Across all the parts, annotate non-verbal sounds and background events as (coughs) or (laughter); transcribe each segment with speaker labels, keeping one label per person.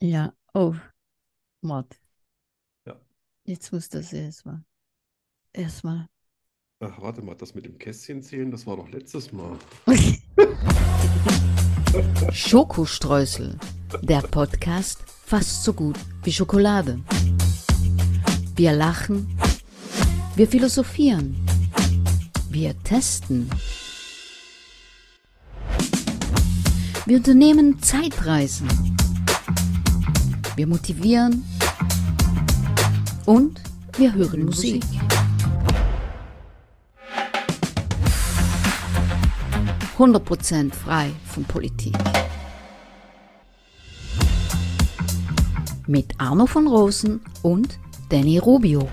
Speaker 1: Ja, oh, Mord.
Speaker 2: Ja.
Speaker 1: Jetzt muss das erstmal. Erstmal.
Speaker 2: Ach, warte mal, das mit dem Kästchen zählen, das war doch letztes Mal. (laughs)
Speaker 1: Schokostreusel, der Podcast fast so gut wie Schokolade. Wir lachen, wir philosophieren, wir testen. Wir unternehmen Zeitreisen. Wir motivieren und wir hören Musik. Hundert Prozent frei von Politik. Mit Arno von Rosen und Danny Rubio.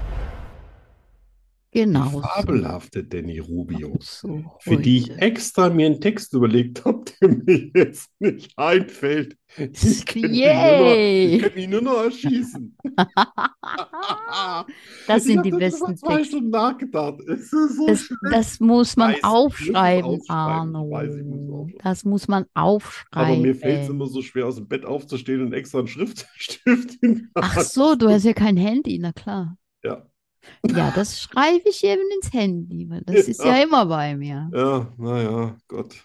Speaker 1: Genau.
Speaker 2: Fabelhafte Danny Rubio,
Speaker 1: So
Speaker 2: für die ich extra mir einen Text überlegt habe, der (laughs) mir jetzt nicht einfällt. Ich könnte ihn nur noch,
Speaker 1: Yay! (laughs) (laughs)
Speaker 2: ich könnte ihn nur noch erschießen.
Speaker 1: Das sind die besten
Speaker 2: zwei
Speaker 1: Texte.
Speaker 2: Stunden nachgedacht. Es ist so
Speaker 1: Das, das muss man
Speaker 2: weiß, muss
Speaker 1: aufschreiben,
Speaker 2: aufschreiben. Ich
Speaker 1: Arno.
Speaker 2: weiß, muss aufschreiben.
Speaker 1: Das muss man
Speaker 2: Aber mir fällt es
Speaker 1: aufschreiben.
Speaker 2: immer so schwer, aus dem Bett aufzustehen und extra einen Schriftstift in der
Speaker 1: Ach so, du hast ja kein Handy, na klar.
Speaker 2: Ja,
Speaker 1: Ja, das schreibe ich eben ins Handy, weil das ist ja
Speaker 2: Ja.
Speaker 1: immer bei mir.
Speaker 2: ja, naja, Gott.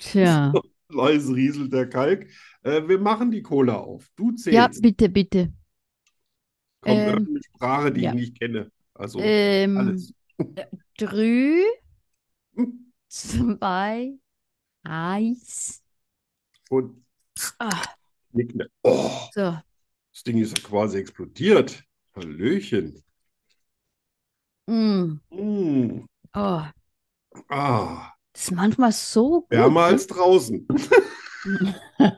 Speaker 1: Tja. (laughs)
Speaker 2: Leise rieselt der Kalk. Äh, wir machen die Cola auf. Du
Speaker 1: Ja,
Speaker 2: zählst.
Speaker 1: bitte, bitte.
Speaker 2: Kommt
Speaker 1: ähm,
Speaker 2: irgendeine Sprache, die
Speaker 1: ja.
Speaker 2: ich nicht kenne. Also
Speaker 1: Ähm,
Speaker 2: alles.
Speaker 1: drei,
Speaker 2: Hm.
Speaker 1: zwei, eins.
Speaker 2: Und
Speaker 1: Ah,
Speaker 2: ne. Oh,
Speaker 1: so.
Speaker 2: das Ding ist ja quasi explodiert. Hallöchen.
Speaker 1: Mm.
Speaker 2: Mm.
Speaker 1: Oh,
Speaker 2: Ah,
Speaker 1: das ist manchmal so gut.
Speaker 2: wärmer
Speaker 1: ne?
Speaker 2: als draußen. (laughs)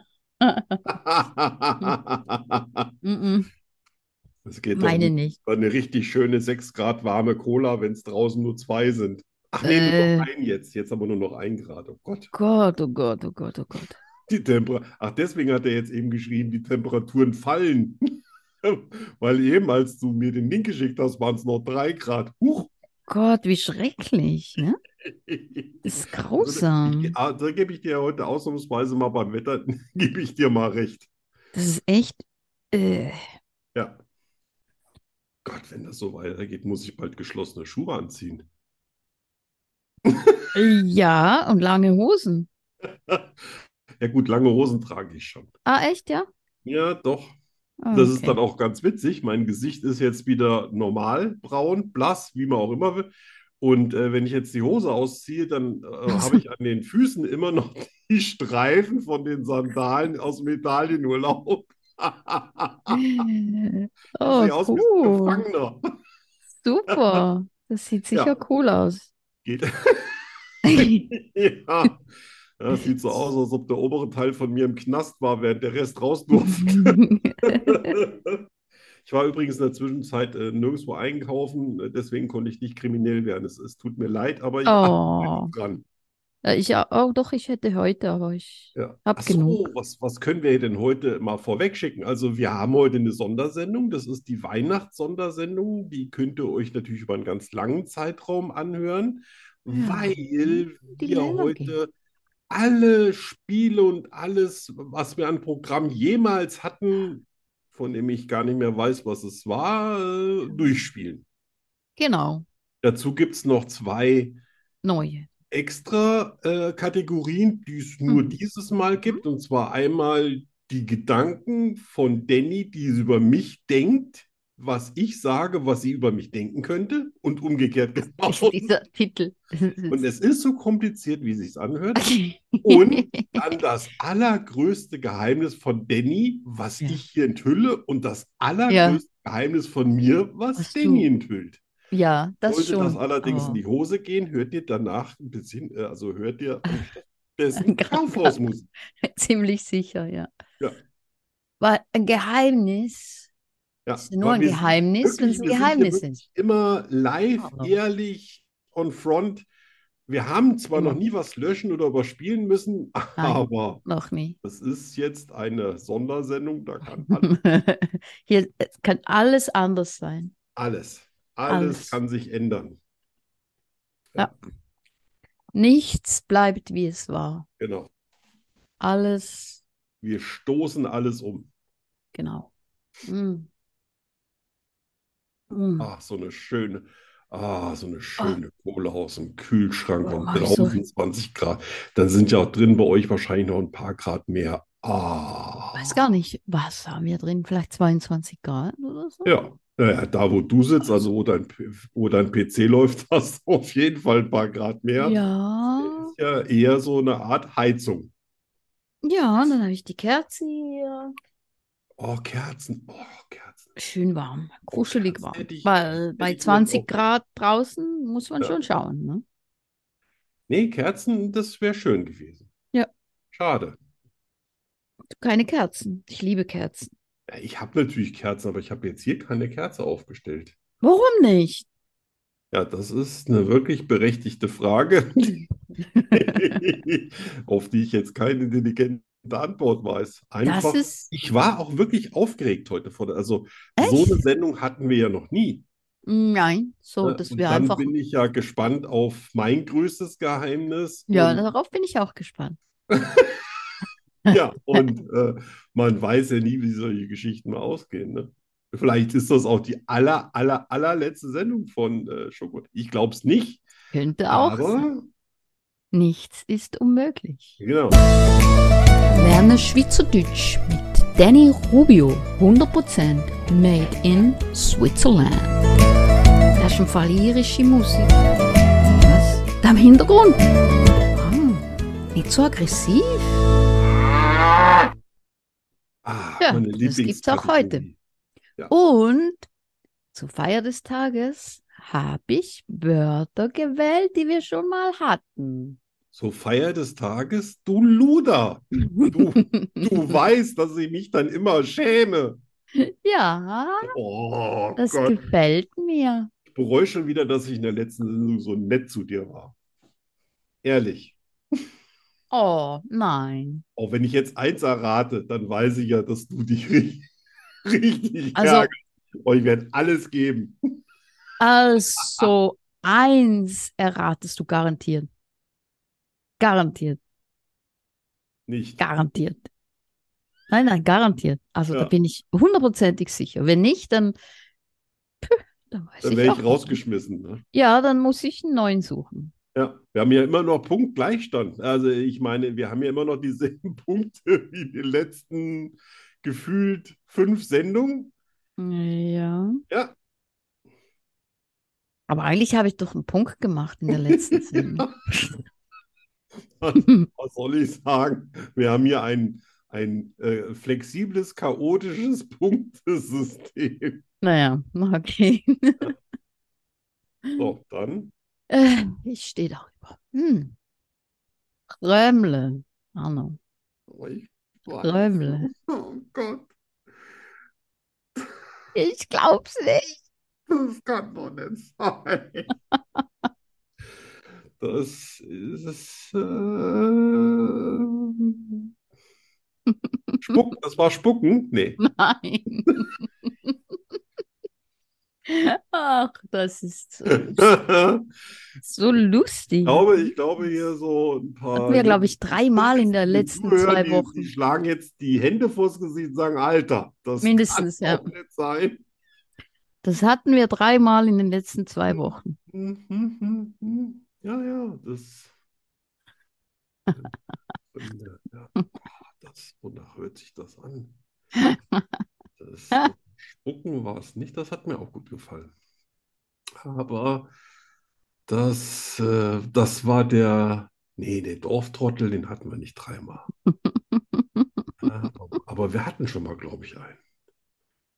Speaker 2: Das geht doch
Speaker 1: meine
Speaker 2: nicht.
Speaker 1: nicht.
Speaker 2: Eine richtig schöne 6 Grad warme Cola, wenn es draußen nur zwei sind. Ach nee, nur
Speaker 1: Äh.
Speaker 2: noch ein jetzt. Jetzt aber nur noch ein Grad. Oh Gott.
Speaker 1: Gott, oh Gott, oh Gott, oh Gott.
Speaker 2: Die Temper Ach, deswegen hat er jetzt eben geschrieben, die Temperaturen fallen. (laughs) Weil eben, als du mir den Link geschickt hast, waren es noch drei Grad. Huch.
Speaker 1: Gott, wie schrecklich, ne? (laughs) Das ist grausam.
Speaker 2: Ich, ah, da gebe ich dir heute ausnahmsweise mal beim Wetter, (laughs) gebe ich dir mal recht.
Speaker 1: Das ist echt. Äh,
Speaker 2: Ja. Gott, wenn das so weitergeht, muss ich bald geschlossene Schuhe anziehen. (laughs)
Speaker 1: ja, und lange Hosen.
Speaker 2: Ja gut, lange Hosen trage ich schon.
Speaker 1: Ah, echt, ja?
Speaker 2: Ja, doch.
Speaker 1: Ah,
Speaker 2: Das ist
Speaker 1: okay.
Speaker 2: dann auch ganz witzig. Mein Gesicht ist jetzt wieder normal, braun, blass, wie man auch immer will. Und äh, wenn ich jetzt die Hose ausziehe, dann äh, habe ich an den Füßen immer noch (laughs) die Streifen von den Sandalen aus dem Italienurlaub. (laughs)
Speaker 1: Oh,
Speaker 2: aus wie so ein
Speaker 1: cool.
Speaker 2: Gefangener.
Speaker 1: Super. (laughs) Das sieht sicher
Speaker 2: Ja.
Speaker 1: cool aus.
Speaker 2: Geht. Ja. Das sieht so aus, als ob der obere Teil von mir im Knast war, während der Rest raus durfte. Ich war übrigens in der Zwischenzeit äh, nirgendwo einkaufen, äh, deswegen konnte ich nicht kriminell werden. Es, es tut mir leid, aber ich
Speaker 1: Oh.
Speaker 2: dran.
Speaker 1: Ich auch, oh, doch, ich hätte heute, aber ich
Speaker 2: Ja.
Speaker 1: hab
Speaker 2: Ach so,
Speaker 1: genug.
Speaker 2: was, was können wir denn heute mal vorweg schicken? Also wir haben heute eine Sondersendung, das ist die Weihnachtssondersendung. Die könnt ihr euch natürlich über einen ganz langen Zeitraum anhören,
Speaker 1: Ja,
Speaker 2: weil
Speaker 1: die
Speaker 2: wir heute alle Spiele und alles, was wir an Programm jemals hatten, von dem ich gar nicht mehr weiß, was es war, äh, durchspielen.
Speaker 1: Genau,
Speaker 2: Dazu gibt es noch zwei
Speaker 1: neue.
Speaker 2: extra äh, Kategorien, die es nur
Speaker 1: Mhm.
Speaker 2: dieses Mal gibt. Und zwar einmal die Gedanken von Danny, die sie über mich denkt, was ich sage, was sie über mich denken könnte und umgekehrt
Speaker 1: Ist
Speaker 2: genau. (laughs)
Speaker 1: dieser Titel.
Speaker 2: Und es ist so kompliziert, wie sich's anhört. (laughs) Und dann das allergrößte Geheimnis von Danny, was
Speaker 1: Ja.
Speaker 2: ich hier enthülle, und das allergrößte Geheimnis von mir, was
Speaker 1: Was
Speaker 2: Danny
Speaker 1: du-
Speaker 2: enthüllt.
Speaker 1: Ja, das
Speaker 2: Sollte das
Speaker 1: schon.
Speaker 2: allerdings in
Speaker 1: aber-
Speaker 2: die Hose gehen, hört ihr danach ein bisschen, äh, also hört ihr (laughs)
Speaker 1: Ganz-
Speaker 2: Kaufhausmusik.
Speaker 1: Ziemlich sicher, ja.
Speaker 2: Ja.
Speaker 1: Weil ein Geheimnis
Speaker 2: Ja,
Speaker 1: ist ja nur ein
Speaker 2: sind
Speaker 1: Geheimnis, wenn es ein
Speaker 2: sind
Speaker 1: Geheimnis
Speaker 2: wirklich
Speaker 1: ist.
Speaker 2: Immer live,
Speaker 1: Aber-
Speaker 2: ehrlich, on front. Wir haben zwar
Speaker 1: Immer.
Speaker 2: noch nie was löschen oder überspielen müssen, (laughs) aber
Speaker 1: Noch nie.
Speaker 2: das ist jetzt eine Sondersendung, da kann (laughs) alles,
Speaker 1: Hier es kann alles anders sein.
Speaker 2: alles, alles
Speaker 1: Alles.
Speaker 2: kann sich ändern.
Speaker 1: Ja. Nichts bleibt, wie es war.
Speaker 2: Genau.
Speaker 1: Alles.
Speaker 2: Wir stoßen alles um.
Speaker 1: genau. Mm. Mm.
Speaker 2: Ach, so eine schöne, ah, so eine schöne Cola aus dem Kühlschrank
Speaker 1: Oh,
Speaker 2: und
Speaker 1: so-
Speaker 2: draußen 20 Grad. Dann sind ja auch drin bei euch wahrscheinlich noch ein paar Grad mehr. Ah.
Speaker 1: Weiß gar nicht, was haben wir drin? Vielleicht 22 Grad oder so?
Speaker 2: Ja, naja, da wo du sitzt, also wo dein, wo dein PC (laughs) läuft, hast du auf jeden Fall ein paar Grad mehr.
Speaker 1: Ja,
Speaker 2: Ist ja eher so eine Art Heizung.
Speaker 1: ja, und dann habe ich die Kerze hier.
Speaker 2: Oh, Kerzen. Oh, Kerzen.
Speaker 1: Schön warm, kuschelig
Speaker 2: Kerzen
Speaker 1: warm. Weil bei
Speaker 2: ich mir
Speaker 1: 20
Speaker 2: auch-
Speaker 1: Grad draußen muss man
Speaker 2: Ja.
Speaker 1: schon schauen, ne?
Speaker 2: Nee, Kerzen, das wäre schön gewesen.
Speaker 1: Ja.
Speaker 2: Schade.
Speaker 1: Keine Kerzen. Ich liebe Kerzen.
Speaker 2: Ich habe natürlich Kerzen, aber ich habe jetzt hier keine Kerze aufgestellt.
Speaker 1: Warum nicht?
Speaker 2: Ja, das ist eine wirklich berechtigte Frage, (laughs) (laughs) auf die ich jetzt keine intelligente Antwort weiß. Einfach,
Speaker 1: ist-
Speaker 2: ich war auch wirklich aufgeregt heute vor der, also so eine Sendung hatten wir ja noch nie.
Speaker 1: Nein, so,
Speaker 2: ne?
Speaker 1: dass
Speaker 2: Und
Speaker 1: wir
Speaker 2: dann
Speaker 1: einfach.
Speaker 2: bin ich ja gespannt auf mein größtes Geheimnis.
Speaker 1: Ja,
Speaker 2: Und,
Speaker 1: darauf bin ich auch gespannt. (laughs)
Speaker 2: ja, und äh, man weiß ja nie, wie solche Geschichten mal ausgehen. Ne? Vielleicht ist das auch die aller, aller, allerletzte Sendung von äh, Schokolade. Ich glaube es nicht,
Speaker 1: Könnte auch sein. Nichts ist unmöglich.
Speaker 2: genau.
Speaker 1: Lerne Schweizerdeutsch mit Danny Rubio. 100% made in Switzerland. Das ist im Fall irische Musik. Was? Da im Hintergrund? Ah, nicht so aggressiv.
Speaker 2: Ah,
Speaker 1: Ja, das gibt's auch
Speaker 2: Lieblingskategorie.
Speaker 1: Und zur Feier des Tages habe ich Wörter gewählt, die wir schon mal hatten.
Speaker 2: So Feier des Tages, du Luder. Du, du (laughs) weißt, dass ich mich dann immer schäme.
Speaker 1: Ja,
Speaker 2: Oh
Speaker 1: das
Speaker 2: Gott.
Speaker 1: gefällt mir.
Speaker 2: Ich bereue schon wieder, dass ich in der letzten Sendung so nett zu dir war. Ehrlich. (laughs)
Speaker 1: Oh, nein.
Speaker 2: Auch wenn ich jetzt eins errate, dann weiß ich ja, dass du dich ri- (laughs) richtig
Speaker 1: Also-
Speaker 2: ärgerst. Oh, ich werde alles geben.
Speaker 1: Also, eins erratest du garantiert. Garantiert,
Speaker 2: Nicht.
Speaker 1: garantiert. Nein, nein, garantiert. Also, da
Speaker 2: Ja.
Speaker 1: bin ich hundertprozentig sicher. Wenn nicht, dann, püh, dann
Speaker 2: Dann
Speaker 1: ich
Speaker 2: wäre ich
Speaker 1: nicht.
Speaker 2: rausgeschmissen. Ne?
Speaker 1: Ja, dann muss ich einen neuen suchen.
Speaker 2: Ja, wir haben ja immer noch Punktgleichstand. Also ich meine, wir haben ja immer noch dieselben (laughs) Punkte wie in den letzten gefühlt fünf Sendungen.
Speaker 1: Ja.
Speaker 2: Ja,
Speaker 1: Aber eigentlich habe ich doch einen Punkt gemacht in der letzten (laughs) Sendung. (laughs)
Speaker 2: was soll ich sagen? Wir haben hier ein, ein äh, flexibles, chaotisches (laughs) Punktesystem.
Speaker 1: Naja, okay.
Speaker 2: So, dann.
Speaker 1: Äh, ich stehe darüber. Hm. Krömle. Arno. Krömle.
Speaker 2: Oh Gott,
Speaker 1: Ich glaub's nicht.
Speaker 2: das kann doch nicht sein. (laughs) Das ist. Äh, Spuck, (laughs) das war Spucken? Nee.
Speaker 1: Nein. (laughs) Ach, das ist so,
Speaker 2: Ich (laughs)
Speaker 1: so lustig.
Speaker 2: glaube, ich glaube hier so ein paar.
Speaker 1: Hatten wir, glaube ich, dreimal in der
Speaker 2: die
Speaker 1: letzten
Speaker 2: zuhören,
Speaker 1: zwei
Speaker 2: die,
Speaker 1: Wochen.
Speaker 2: Die schlagen jetzt die Hände vors Gesicht und sagen: Alter, das
Speaker 1: Mindestens,
Speaker 2: kann
Speaker 1: ja.
Speaker 2: doch nicht sein.
Speaker 1: Das hatten wir dreimal in den letzten zwei Wochen.
Speaker 2: Ja, ja, das. (laughs) Ja, das, wonach hört sich das an? Das (laughs) Spucken war es nicht, das hat mir auch gut gefallen. Aber das, äh, das war der, nee, der Dorftrottel, den hatten wir nicht dreimal. (laughs) Ja, aber, wir hatten schon mal, glaube ich, einen.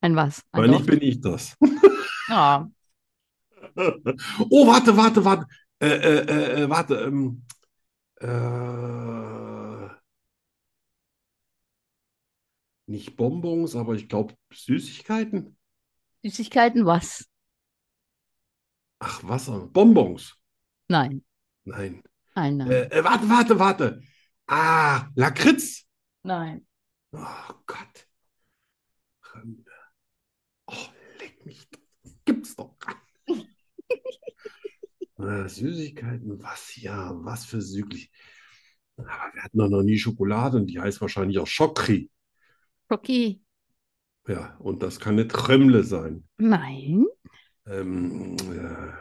Speaker 1: Ein was? Ein
Speaker 2: Weil nicht bin ich das.
Speaker 1: Ja.
Speaker 2: Oh, warte, warte, warte. Äh, äh, äh, äh, warte. Ähm, äh, nicht Bonbons, aber ich glaube Süßigkeiten.
Speaker 1: Süßigkeiten was?
Speaker 2: Ach, Wasser. Bonbons.
Speaker 1: Nein.
Speaker 2: Nein.
Speaker 1: Nein, nein.
Speaker 2: Äh, warte, warte, warte. Ah, Lakritz.
Speaker 1: Nein.
Speaker 2: Oh Gott. Oh, leck mich. Gibt's doch. Äh, Süßigkeiten, was ja, was für süßlich. Aber wir hatten doch noch nie Schokolade und die heißt wahrscheinlich auch Schokri.
Speaker 1: Schoki.
Speaker 2: Ja, und das kann eine Tremmle sein.
Speaker 1: Nein.
Speaker 2: Ähm, äh,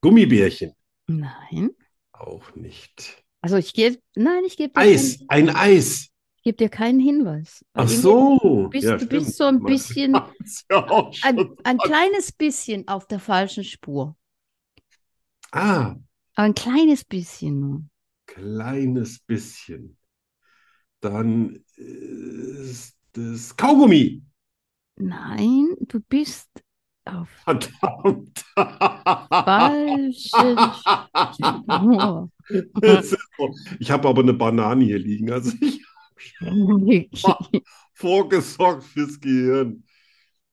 Speaker 2: Gummibärchen.
Speaker 1: Nein.
Speaker 2: Auch nicht.
Speaker 1: Also ich gebe, nein, ich gebe
Speaker 2: Eis,
Speaker 1: keinen,
Speaker 2: ein Eis.
Speaker 1: Ich gebe dir keinen Hinweis.
Speaker 2: Ach so.
Speaker 1: bist-
Speaker 2: Ja,
Speaker 1: du bist
Speaker 2: stimmt.
Speaker 1: so ein bisschen- (laughs)
Speaker 2: ja
Speaker 1: Ein, ein kleines bisschen auf der falschen Spur.
Speaker 2: Ah,
Speaker 1: ein kleines bisschen nur.
Speaker 2: kleines bisschen. Dann ist es Kaugummi.
Speaker 1: Nein, du bist auf
Speaker 2: Verdammt.
Speaker 1: falschen (laughs) Spur.
Speaker 2: Das. Ich habe aber eine Banane hier liegen. Also ich (laughs) vorgesorgt fürs Gehirn.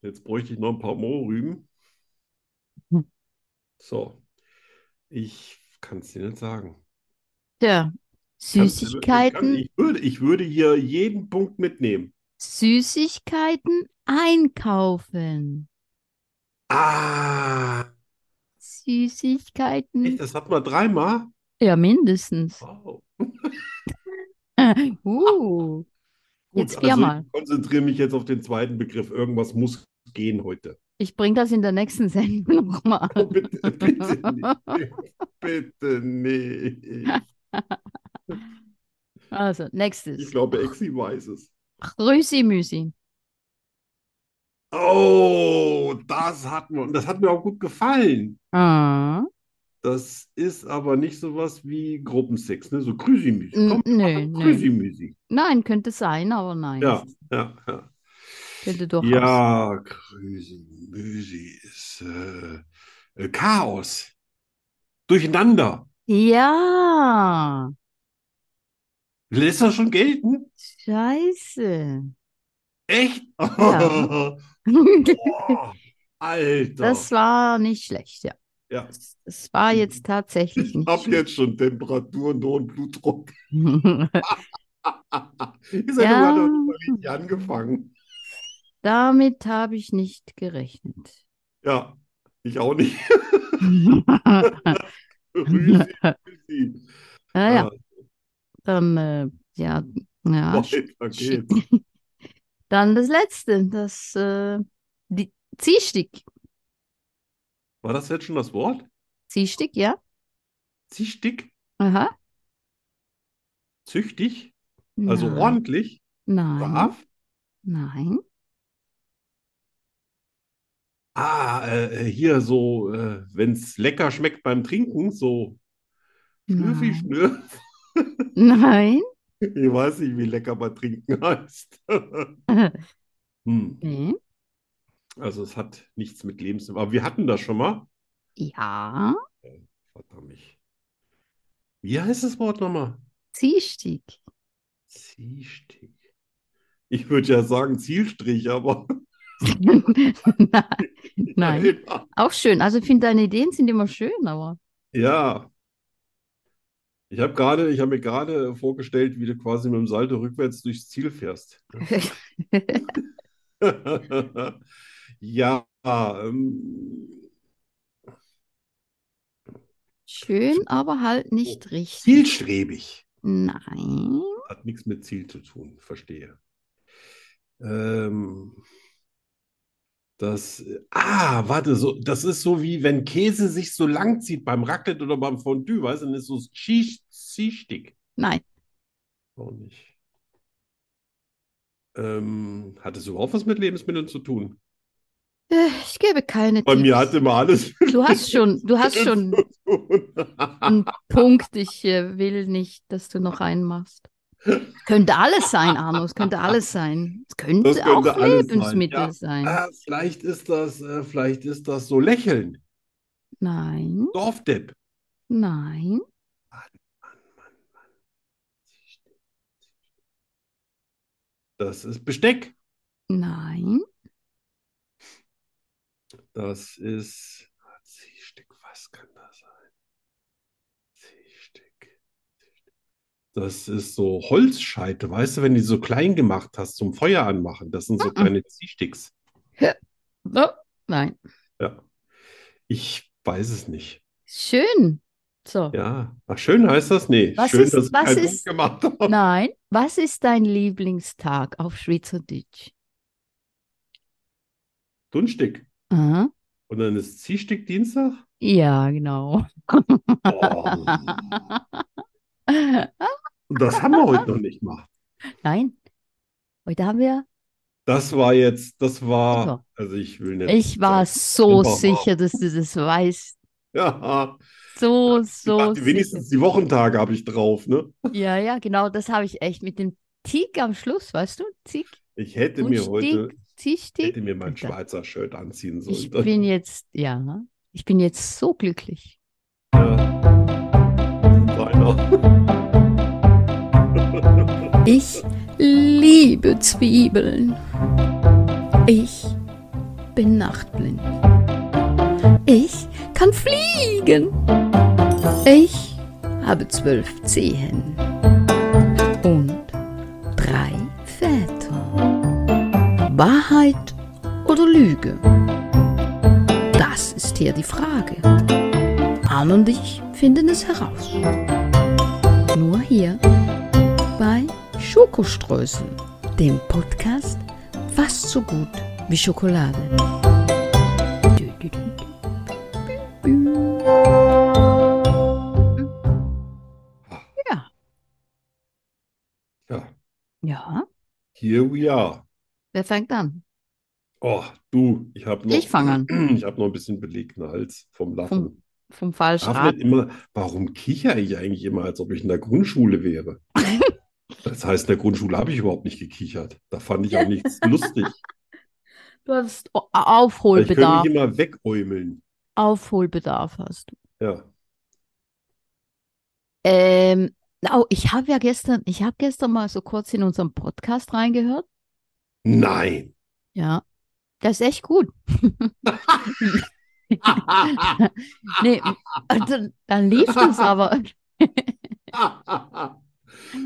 Speaker 2: Jetzt bräuchte ich noch ein paar Mohrrüben. So. Ich kann es dir nicht sagen. Kann,
Speaker 1: Süßigkeiten,
Speaker 2: ich würde, ich würde hier jeden Punkt mitnehmen.
Speaker 1: Süßigkeiten einkaufen.
Speaker 2: Ah, echt,
Speaker 1: Süßigkeiten,
Speaker 2: das hat man dreimal.
Speaker 1: ja, mindestens.
Speaker 2: Wow. (laughs)
Speaker 1: Uh,
Speaker 2: Gut,
Speaker 1: Jetzt
Speaker 2: also
Speaker 1: viermal.
Speaker 2: ich konzentriere mich jetzt auf den zweiten Begriff. Irgendwas muss gehen heute.
Speaker 1: ich bringe das in der nächsten (laughs) Sendung nochmal.
Speaker 2: Oh, bitte, (laughs) bitte nicht. Bitte nicht.
Speaker 1: Also,
Speaker 2: Ich
Speaker 1: nächstes.
Speaker 2: glaube, Exi weiß es.
Speaker 1: Rüsi-Müsi.
Speaker 2: Oh, das hat mir, das hat mir auch gut gefallen.
Speaker 1: Ah,
Speaker 2: Das ist aber nicht sowas wie Gruppensex, ne? So Krüsimüsi.
Speaker 1: N-
Speaker 2: Komm. Krüsimüsi.
Speaker 1: nein, könnte sein, aber nein.
Speaker 2: Ja, ja, ja.
Speaker 1: Könnte durchaus.
Speaker 2: Ja, Krüsimüsi ist äh, äh, Chaos. Durcheinander.
Speaker 1: Ja,
Speaker 2: Lässt das schon gelten?
Speaker 1: scheiße.
Speaker 2: Echt?
Speaker 1: Ja. (laughs)
Speaker 2: Boah, (laughs) Alter.
Speaker 1: Das war nicht schlecht, ja.
Speaker 2: Ja,
Speaker 1: Das war jetzt tatsächlich
Speaker 2: ich
Speaker 1: nicht
Speaker 2: habe
Speaker 1: schlecht.
Speaker 2: jetzt schon Temperatur und hohen Blutdruck. (laughs) Die
Speaker 1: Ja.
Speaker 2: Nicht angefangen.
Speaker 1: Damit habe ich nicht gerechnet.
Speaker 2: Ja, ich auch nicht.
Speaker 1: Naja,
Speaker 2: Rüsi, Rüsi.
Speaker 1: Ah, dann, äh, ja, ja. (laughs) Dann das letzte, das äh, die Ziehstick.
Speaker 2: War das jetzt schon das Wort?
Speaker 1: Ziehstick, ja?
Speaker 2: Zichtig?
Speaker 1: Aha.
Speaker 2: Züchtig? Also
Speaker 1: Nein,
Speaker 2: ordentlich?
Speaker 1: nein,
Speaker 2: Brav?
Speaker 1: nein.
Speaker 2: Ah, äh, hier so, äh, wenn es lecker schmeckt beim Trinken, so Schnürfi,
Speaker 1: Nein.
Speaker 2: Schnürf. (laughs)
Speaker 1: Nein.
Speaker 2: Ich weiß nicht, wie lecker bei Trinken heißt. (laughs) Hm.
Speaker 1: Nee.
Speaker 2: Also es hat nichts mit Lebensmitteln. Aber wir hatten das schon mal.
Speaker 1: Ja,
Speaker 2: Verdammt. Wie heißt das Wort nochmal?
Speaker 1: Ziehstick.
Speaker 2: Zielstich. Ich würde ja sagen Zielstrich, aber (laughs) (laughs)
Speaker 1: Nein, nein. Auch schön. Also ich finde, deine Ideen sind immer schön, aber
Speaker 2: Ja. Ich habe gerade, ich habe mir gerade vorgestellt, wie du quasi mit dem Salto rückwärts durchs Ziel fährst. (laughs) Ja, ähm,
Speaker 1: schön, aber halt nicht richtig.
Speaker 2: zielstrebig.
Speaker 1: Nein.
Speaker 2: Hat nichts mit Ziel zu tun, verstehe. Ähm, das, ah, warte, so, das ist so wie wenn Käse sich so lang zieht beim Raclette oder beim Fondue, weißt du, dann ist so Ziehstick.
Speaker 1: Nein.
Speaker 2: Auch nicht. Ähm, hat es überhaupt was mit Lebensmitteln zu tun?
Speaker 1: Äh, Ich gebe keine
Speaker 2: Bei mir
Speaker 1: Tipps.
Speaker 2: hat immer alles (laughs)
Speaker 1: Du hast schon, du hast schon einen Punkt. Ich äh, will nicht, dass du noch einen machst. Könnte alles sein, Arno. Es könnte alles sein. Es könnte
Speaker 2: könnte
Speaker 1: auch
Speaker 2: alles sein,
Speaker 1: Lebensmittel
Speaker 2: ja.
Speaker 1: sein.
Speaker 2: Ah, vielleicht ist das, äh, vielleicht ist das so Lächeln.
Speaker 1: Nein,
Speaker 2: Dorfdepp.
Speaker 1: nein.
Speaker 2: Das ist Besteck.
Speaker 1: nein.
Speaker 2: Das ist Ziehstick. Was kann das sein? Ziehstick. Das ist so Holzscheite, weißt du, wenn du die so klein gemacht hast zum Feuer anmachen. Das sind so
Speaker 1: Mhm.
Speaker 2: kleine Ziehsticks.
Speaker 1: Oh, nein.
Speaker 2: Ja. Ich weiß es nicht.
Speaker 1: Schön. So.
Speaker 2: Ja. Ach, schön heißt das? Nee,
Speaker 1: Was
Speaker 2: schön,
Speaker 1: ist-
Speaker 2: dass ich
Speaker 1: was
Speaker 2: Punkt
Speaker 1: ist-
Speaker 2: gemacht habe.
Speaker 1: Nein, was ist dein Lieblingstag auf Schweizerdeutsch?
Speaker 2: Dunstig.
Speaker 1: Aha.
Speaker 2: Und dann ist Ziehstick Dienstag?
Speaker 1: Ja, genau.
Speaker 2: Oh. (laughs) Und das haben wir heute noch nicht gemacht.
Speaker 1: Nein, heute haben wir,
Speaker 2: Das war jetzt, das war, also ich will nicht.
Speaker 1: ich war so sicher, dass du das weißt. (laughs)
Speaker 2: Ja,
Speaker 1: So, so
Speaker 2: dachte, wenigstens die Wochentage habe ich drauf, ne?
Speaker 1: sicher. Ja, ja, genau, das habe ich echt mit dem Tick am Schluss, weißt du? Tick,
Speaker 2: Ich hätte mir heute,
Speaker 1: Ziehstick.
Speaker 2: hätte mir mein Schweizer Shirt anziehen
Speaker 1: Ich
Speaker 2: sollen.
Speaker 1: bin jetzt, ja, ich bin jetzt so glücklich.
Speaker 2: Ja. (laughs)
Speaker 1: Ich liebe Zwiebeln. Ich bin nachtblind. Ich kann fliegen. Ich habe zwölf Zehen Wahrheit oder Lüge? Das ist hier die Frage. Arne und ich finden es heraus. Nur hier bei Schokoströßen, dem Podcast fast so gut wie Schokolade. Ja,
Speaker 2: Ja,
Speaker 1: ja.
Speaker 2: here we are.
Speaker 1: Wer fängt an?
Speaker 2: Oh, du, ich habe noch,
Speaker 1: Ich fange an. (clears throat)
Speaker 2: ich habe noch ein bisschen belegten Hals vom Lachen.
Speaker 1: Vom falsch Rad.
Speaker 2: nicht immer, warum kichere ich eigentlich immer, als ob ich in der Grundschule wäre? (laughs) Das heißt, in der Grundschule habe ich überhaupt nicht gekichert. Da fand ich auch (laughs) nichts lustig.
Speaker 1: Du hast
Speaker 2: Weil Ich könnte
Speaker 1: Aufholbedarf.
Speaker 2: mich immer wegäumeln.
Speaker 1: Aufholbedarf hast du.
Speaker 2: Ja.
Speaker 1: Ähm, oh, ich habe ja gestern, ich habe gestern mal so kurz in unserem Podcast reingehört.
Speaker 2: Nein.
Speaker 1: Ja, das ist echt gut. (laughs) Nee, dann, dann lief das aber.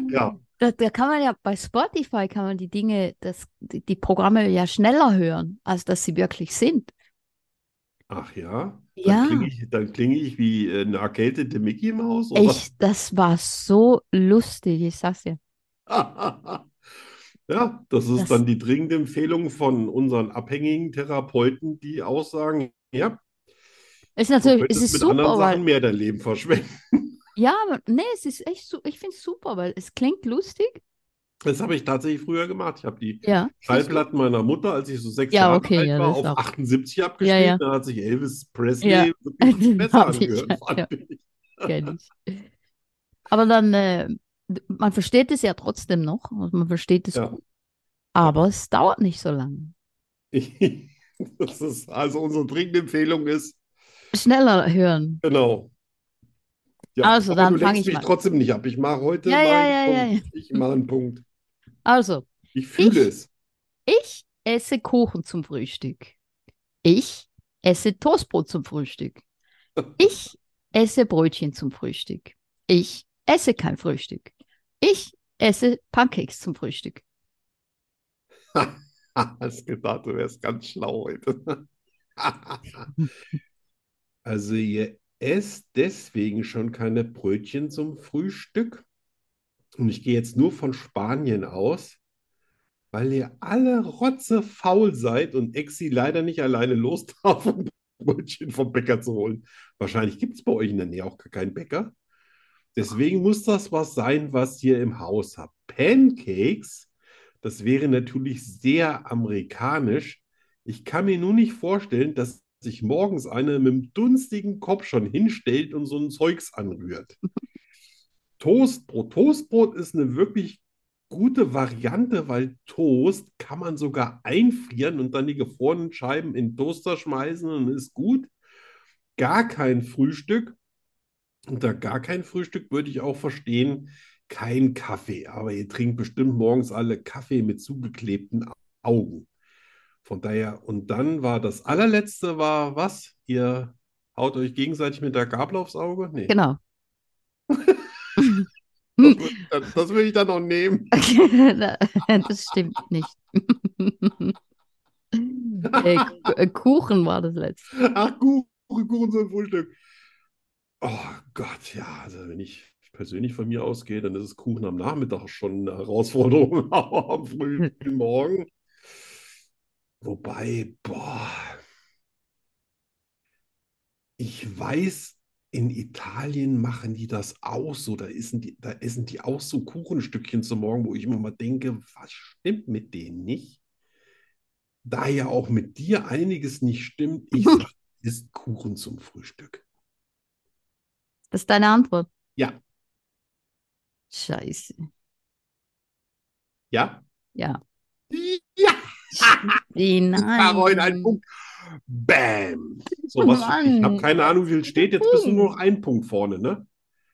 Speaker 2: Ja,
Speaker 1: Da, da kann man ja bei Spotify kann man die Dinge, das, die, die Programme ja schneller hören, als dass sie wirklich sind.
Speaker 2: ach ja. Dann
Speaker 1: Ja,
Speaker 2: klinge ich, dann klinge ich wie äh, eine erkältete Mickey Maus, oder?
Speaker 1: ich, das war so lustig, ich sag's dir. (laughs)
Speaker 2: Ja, das ist
Speaker 1: Das-
Speaker 2: dann die dringende Empfehlung von unseren abhängigen Therapeuten, die auch sagen, ja,
Speaker 1: Ist natürlich, es ist
Speaker 2: mit
Speaker 1: super,
Speaker 2: anderen
Speaker 1: weil,
Speaker 2: Sachen mehr dein Leben verschwenden.
Speaker 1: ja, aber nee, es ist echt so, ich finde es super, weil es klingt lustig.
Speaker 2: Das habe ich tatsächlich früher gemacht. Ich habe die
Speaker 1: Ja?
Speaker 2: Schallplatten meiner Mutter, als ich so sechs
Speaker 1: Ja,
Speaker 2: Jahre
Speaker 1: okay,
Speaker 2: alt
Speaker 1: ja,
Speaker 2: war, auf
Speaker 1: auch.
Speaker 2: 78
Speaker 1: Ja,
Speaker 2: abgespielt.
Speaker 1: ja.
Speaker 2: Dann hat sich Elvis Presley
Speaker 1: Ja.
Speaker 2: so ein bisschen besser
Speaker 1: ich,
Speaker 2: angehört,
Speaker 1: ja, ja.
Speaker 2: ich.
Speaker 1: kenn ich. Aber dann, äh, man versteht es ja trotzdem noch, man versteht es
Speaker 2: Ja.
Speaker 1: gut. Aber es dauert nicht so lange. (laughs)
Speaker 2: Ist, also unsere dringende Empfehlung ist,
Speaker 1: Schneller hören.
Speaker 2: genau. Ja,
Speaker 1: Also, dann
Speaker 2: du
Speaker 1: fang
Speaker 2: lenkst
Speaker 1: ich
Speaker 2: mich
Speaker 1: mal-
Speaker 2: trotzdem nicht ab. Ich mache heute
Speaker 1: Ja,
Speaker 2: mal
Speaker 1: ja,
Speaker 2: einen
Speaker 1: ja, ja,
Speaker 2: Punkt. Ich mache einen Punkt.
Speaker 1: Also,
Speaker 2: Ich fühle
Speaker 1: Ich-
Speaker 2: es.
Speaker 1: ich esse Kuchen zum Frühstück. Ich esse Toastbrot zum Frühstück. (laughs) Ich esse Brötchen zum Frühstück. Ich esse kein Frühstück. Ich esse Pancakes zum Frühstück. (laughs)
Speaker 2: Hast gedacht, du wärst ganz schlau heute. (laughs) Also ihr esst deswegen schon keine Brötchen zum Frühstück. Und ich gehe jetzt nur von Spanien aus, weil ihr alle rotzefaul seid und Exi leider nicht alleine los darf, um Brötchen vom Bäcker zu holen. Wahrscheinlich gibt es bei euch in der Nähe auch keinen Bäcker. Deswegen muss das was sein, was ihr im Haus habt. Pancakes, das wäre natürlich sehr amerikanisch. Ich kann mir nur nicht vorstellen, dass sich morgens einer mit dem dunstigen Kopf schon hinstellt und so ein Zeugs anrührt. (laughs) Toastbrot. Toastbrot ist eine wirklich gute Variante, weil Toast kann man sogar einfrieren und dann die gefrorenen Scheiben in den Toaster schmeißen und ist gut. Gar kein Frühstück. Unter gar kein Frühstück würde ich auch verstehen, kein Kaffee. Aber ihr trinkt bestimmt morgens alle Kaffee mit zugeklebten Augen. Von daher, und dann war das allerletzte war was? Ihr haut euch gegenseitig mit der Gabel aufs Auge? Nee,
Speaker 1: Genau. (laughs)
Speaker 2: das, will ich dann- das will ich dann noch nehmen. (laughs)
Speaker 1: Das stimmt nicht. (laughs) Äh, Kuchen war das letzte.
Speaker 2: Ach, Kuchen, Kuchen zum Frühstück. Oh Gott, ja, also wenn ich persönlich von mir ausgehe, dann ist es Kuchen am Nachmittag schon eine Herausforderung, aber (laughs) am frühen (laughs) Morgen. Wobei, boah, ich weiß, in Italien machen die das auch so. Da essen die, da essen die auch so Kuchenstückchen zum Morgen, wo ich immer mal denke, was stimmt mit denen nicht? Da ja auch mit dir einiges nicht stimmt, ich (laughs) sag, ist Kuchen zum Frühstück.
Speaker 1: Das ist deine Antwort.
Speaker 2: Ja,
Speaker 1: Scheiße.
Speaker 2: ja,
Speaker 1: Ja.
Speaker 2: ja. (laughs) Ein
Speaker 1: nein.
Speaker 2: Punkt. Bam. So, was, ich habe keine Ahnung, wie viel steht. Jetzt bist du nur noch ein Punkt vorne, ne?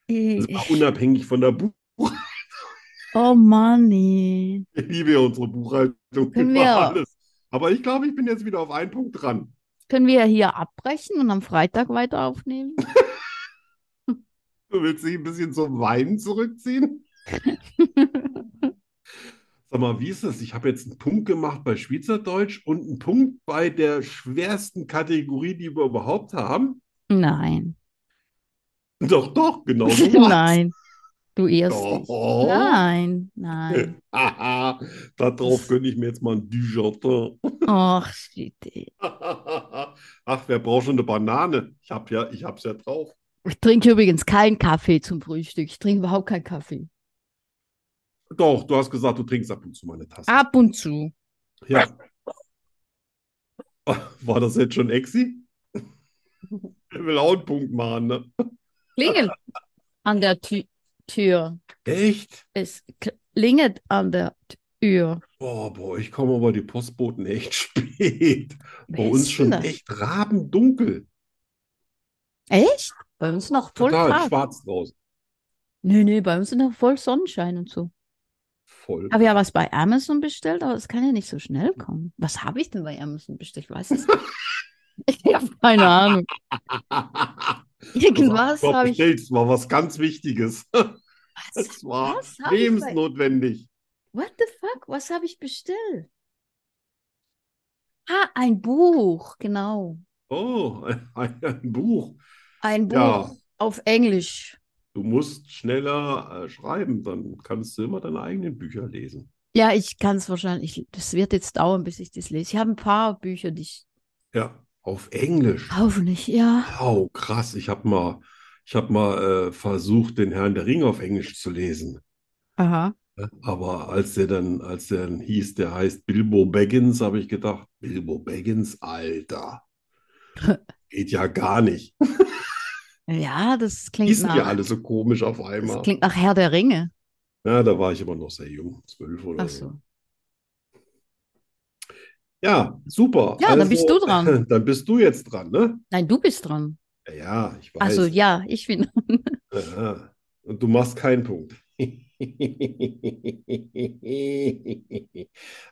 Speaker 2: Das war unabhängig von der Buch. (laughs)
Speaker 1: oh Mann.
Speaker 2: Ich liebe unsere Buchhaltung
Speaker 1: Können wir-
Speaker 2: alles. Aber ich glaube, ich bin jetzt wieder auf einen Punkt dran.
Speaker 1: Können wir hier abbrechen und am Freitag weiter aufnehmen? (laughs)
Speaker 2: Du willst dich ein bisschen zum Weinen zurückziehen? (laughs) Sag mal, wie ist das? Ich habe jetzt einen Punkt gemacht bei Schweizerdeutsch und einen Punkt bei der schwersten Kategorie, die wir überhaupt haben.
Speaker 1: Nein.
Speaker 2: Doch, doch, genau so. (laughs)
Speaker 1: Nein. Du irrst dich.
Speaker 2: Doch.
Speaker 1: Nein, nein. (laughs)
Speaker 2: Darauf gönne ich mir jetzt mal ein Dujardin.
Speaker 1: Ach.
Speaker 2: Ach, wer braucht schon eine Banane? Ich habe ja, ich hab's ja drauf.
Speaker 1: Ich trinke übrigens keinen Kaffee zum Frühstück. Ich trinke überhaupt keinen Kaffee.
Speaker 2: Doch, du hast gesagt, du trinkst ab und zu mal eine Tasse.
Speaker 1: Ab und zu.
Speaker 2: Ja. (laughs) War das jetzt schon exi? Er will auch einen Punkt machen, ne?
Speaker 1: Klingelt an der Tü Tür.
Speaker 2: Echt?
Speaker 1: Es klingelt an der Tür.
Speaker 2: Boah, boah, ich komme aber die Postboten echt (laughs) spät. Bei uns schon
Speaker 1: das?
Speaker 2: echt rabendunkel.
Speaker 1: Echt? Bei uns noch voll
Speaker 2: Total
Speaker 1: Tag.
Speaker 2: schwarz draußen.
Speaker 1: Nö, nö, bei uns ist noch voll Sonnenschein und so.
Speaker 2: Voll.
Speaker 1: Habe ja was bei Amazon bestellt, aber es kann ja nicht so schnell kommen. Was habe ich denn bei Amazon bestellt? (laughs) Ich weiß es nicht. Ich habe keine Ahnung. (laughs) Irgendwas habe ich.
Speaker 2: bestellt, es war was ganz Wichtiges. (laughs)
Speaker 1: Was?
Speaker 2: Es war
Speaker 1: Was ich bei.
Speaker 2: lebensnotwendig.
Speaker 1: What the fuck? Was habe ich bestellt? Ah, ein Buch, genau.
Speaker 2: Oh, ein, ein Buch.
Speaker 1: Ein Buch
Speaker 2: Ja.
Speaker 1: auf Englisch.
Speaker 2: Du musst schneller äh, schreiben, dann kannst du immer deine eigenen Bücher lesen.
Speaker 1: Ja, ich kann es wahrscheinlich. Das wird jetzt dauern, bis ich das lese. Ich habe ein paar Bücher, die ich.
Speaker 2: Ja, auf Englisch.
Speaker 1: Hoffentlich, ja.
Speaker 2: Wow, krass. Ich habe mal, ich hab mal äh, versucht, den Herrn der Ringe auf Englisch zu lesen.
Speaker 1: Aha.
Speaker 2: Aber als der dann, als der dann hieß, der heißt Bilbo Baggins, habe ich gedacht, Bilbo Baggins, Alter. (laughs) Geht ja gar nicht.
Speaker 1: Ja, das klingt
Speaker 2: Hießen ja
Speaker 1: nach.
Speaker 2: alle so komisch auf
Speaker 1: Das
Speaker 2: einmal.
Speaker 1: klingt nach Herr der Ringe.
Speaker 2: Ja, da war ich aber noch sehr jung, zwölf oder
Speaker 1: Ach
Speaker 2: so.
Speaker 1: so.
Speaker 2: Ja, super.
Speaker 1: Ja, dann bist
Speaker 2: Also,
Speaker 1: du dran. (laughs)
Speaker 2: Dann bist du jetzt dran, ne?
Speaker 1: Nein, du bist dran.
Speaker 2: Ja, ja, ich
Speaker 1: Also
Speaker 2: weiß.
Speaker 1: ja, ich bin. (laughs)
Speaker 2: Aha. Und du machst keinen Punkt. (laughs)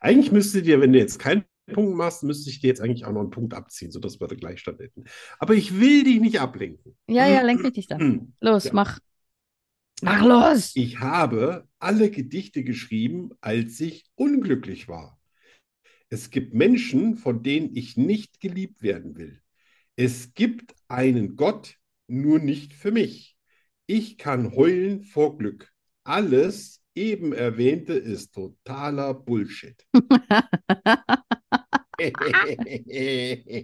Speaker 2: Eigentlich müsste dir, wenn du jetzt keinen Punkt machst, müsste ich dir jetzt eigentlich auch noch einen Punkt abziehen, sodass wir den Gleichstand hätten. Aber ich will dich nicht ablenken.
Speaker 1: Ja, ja, lenk mich nicht ab. (clears throat) Los,
Speaker 2: Ja.
Speaker 1: mach. Mach los!
Speaker 2: Ich habe alle Gedichte geschrieben, als ich unglücklich war. Es gibt Menschen, von denen ich nicht geliebt werden will. Es gibt einen Gott, nur nicht für mich. Ich kann heulen vor Glück. Alles eben Erwähnte ist totaler Bullshit. (laughs)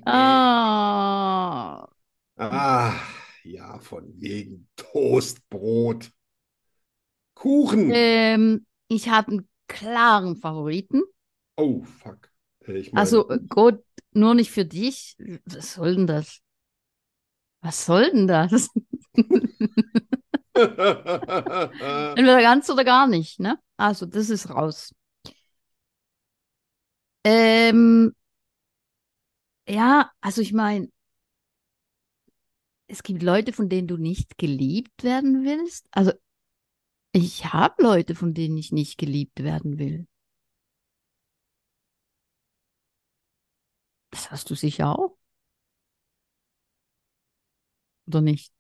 Speaker 1: Ah,
Speaker 2: Ah, ja, von wegen Toastbrot. Kuchen.
Speaker 1: ähm, ich habe einen klaren Favoriten.
Speaker 2: Oh, fuck. Ich meine,
Speaker 1: Also äh, Gott, nur nicht für dich. Was soll denn das? Was soll denn das? (laughs) Entweder ganz oder gar nicht, ne? Also, das ist raus. Ähm, ja, also ich meine, es gibt Leute, von denen du nicht geliebt werden willst. Also, ich habe Leute, von denen ich nicht geliebt werden will. Das hast du sicher auch. Oder nicht?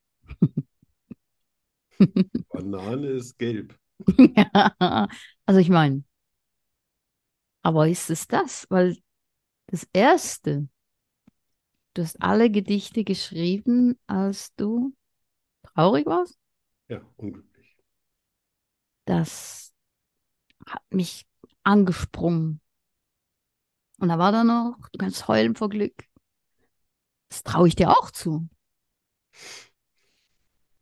Speaker 1: (laughs)
Speaker 2: Banane ist gelb.
Speaker 1: Ja, also ich meine, aber ist es das? Weil das Erste, du hast alle Gedichte geschrieben, als du traurig warst?
Speaker 2: Ja, unglücklich.
Speaker 1: Das hat mich angesprungen. Und da war da noch, du kannst heulen vor Glück. Das traue ich dir auch zu.